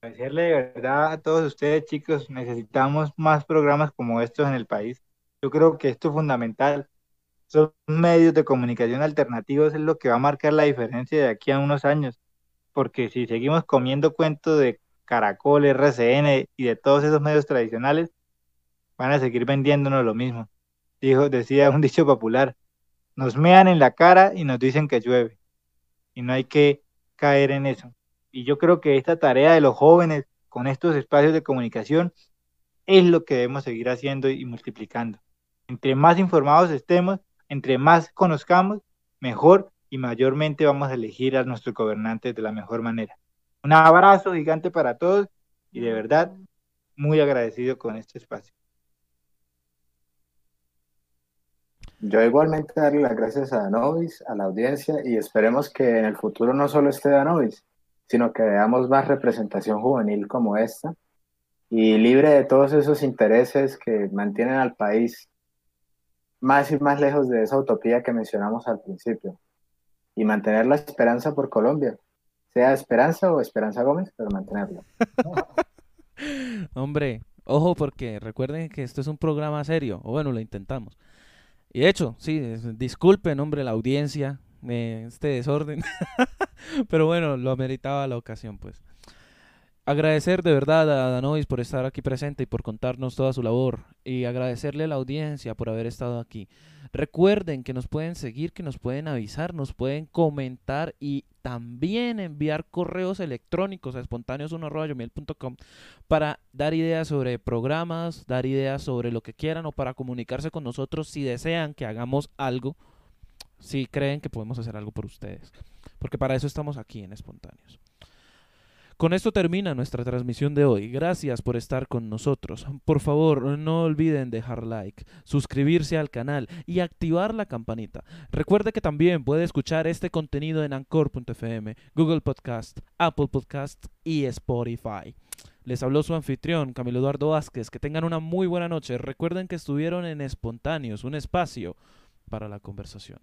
agradecerle de verdad a todos ustedes, chicos. Necesitamos más programas como estos en el país. Yo creo que esto es fundamental. Son medios de comunicación alternativos es lo que va a marcar la diferencia de aquí a unos años. Porque si seguimos comiendo cuentos de Caracol, RCN y de todos esos medios tradicionales, van a seguir vendiéndonos lo mismo. Dijo, decía un dicho popular, nos mean en la cara y nos dicen que llueve. Y no hay que caer en eso. Y yo creo que esta tarea de los jóvenes con estos espacios de comunicación es lo que debemos seguir haciendo y multiplicando. Entre más informados estemos, entre más conozcamos, mejor y mayormente vamos a elegir a nuestros gobernantes de la mejor manera. Un abrazo gigante para todos y de verdad muy agradecido con este espacio. Yo igualmente darle las gracias a Danovis, a la audiencia y esperemos que en el futuro no solo esté Danovis, sino que veamos más representación juvenil como esta y libre de todos esos intereses que mantienen al país más y más lejos de esa utopía que mencionamos al principio y mantener la esperanza por Colombia, sea Esperanza o Esperanza Gómez, pero mantenerlo. Hombre, ojo porque recuerden que esto es un programa serio, o bueno, lo intentamos. Y de hecho, sí, disculpen, hombre, la audiencia, este desorden, pero bueno, lo ameritaba la ocasión, pues. Agradecer de verdad a Danois por estar aquí presente y por contarnos toda su labor. Y agradecerle a la audiencia por haber estado aquí. Recuerden que nos pueden seguir, que nos pueden avisar, nos pueden comentar y también enviar correos electrónicos a espontáneos1.com para dar ideas sobre programas, dar ideas sobre lo que quieran o para comunicarse con nosotros si desean que hagamos algo, si creen que podemos hacer algo por ustedes. Porque para eso estamos aquí en Espontáneos. Con esto termina nuestra transmisión de hoy. Gracias por estar con nosotros. Por favor, no olviden dejar like, suscribirse al canal y activar la campanita. Recuerde que también puede escuchar este contenido en Anchor.fm, Google Podcast, Apple Podcast y Spotify. Les habló su anfitrión, Camilo Eduardo Vázquez. Que tengan una muy buena noche. Recuerden que estuvieron en Espontáneos, un espacio para la conversación.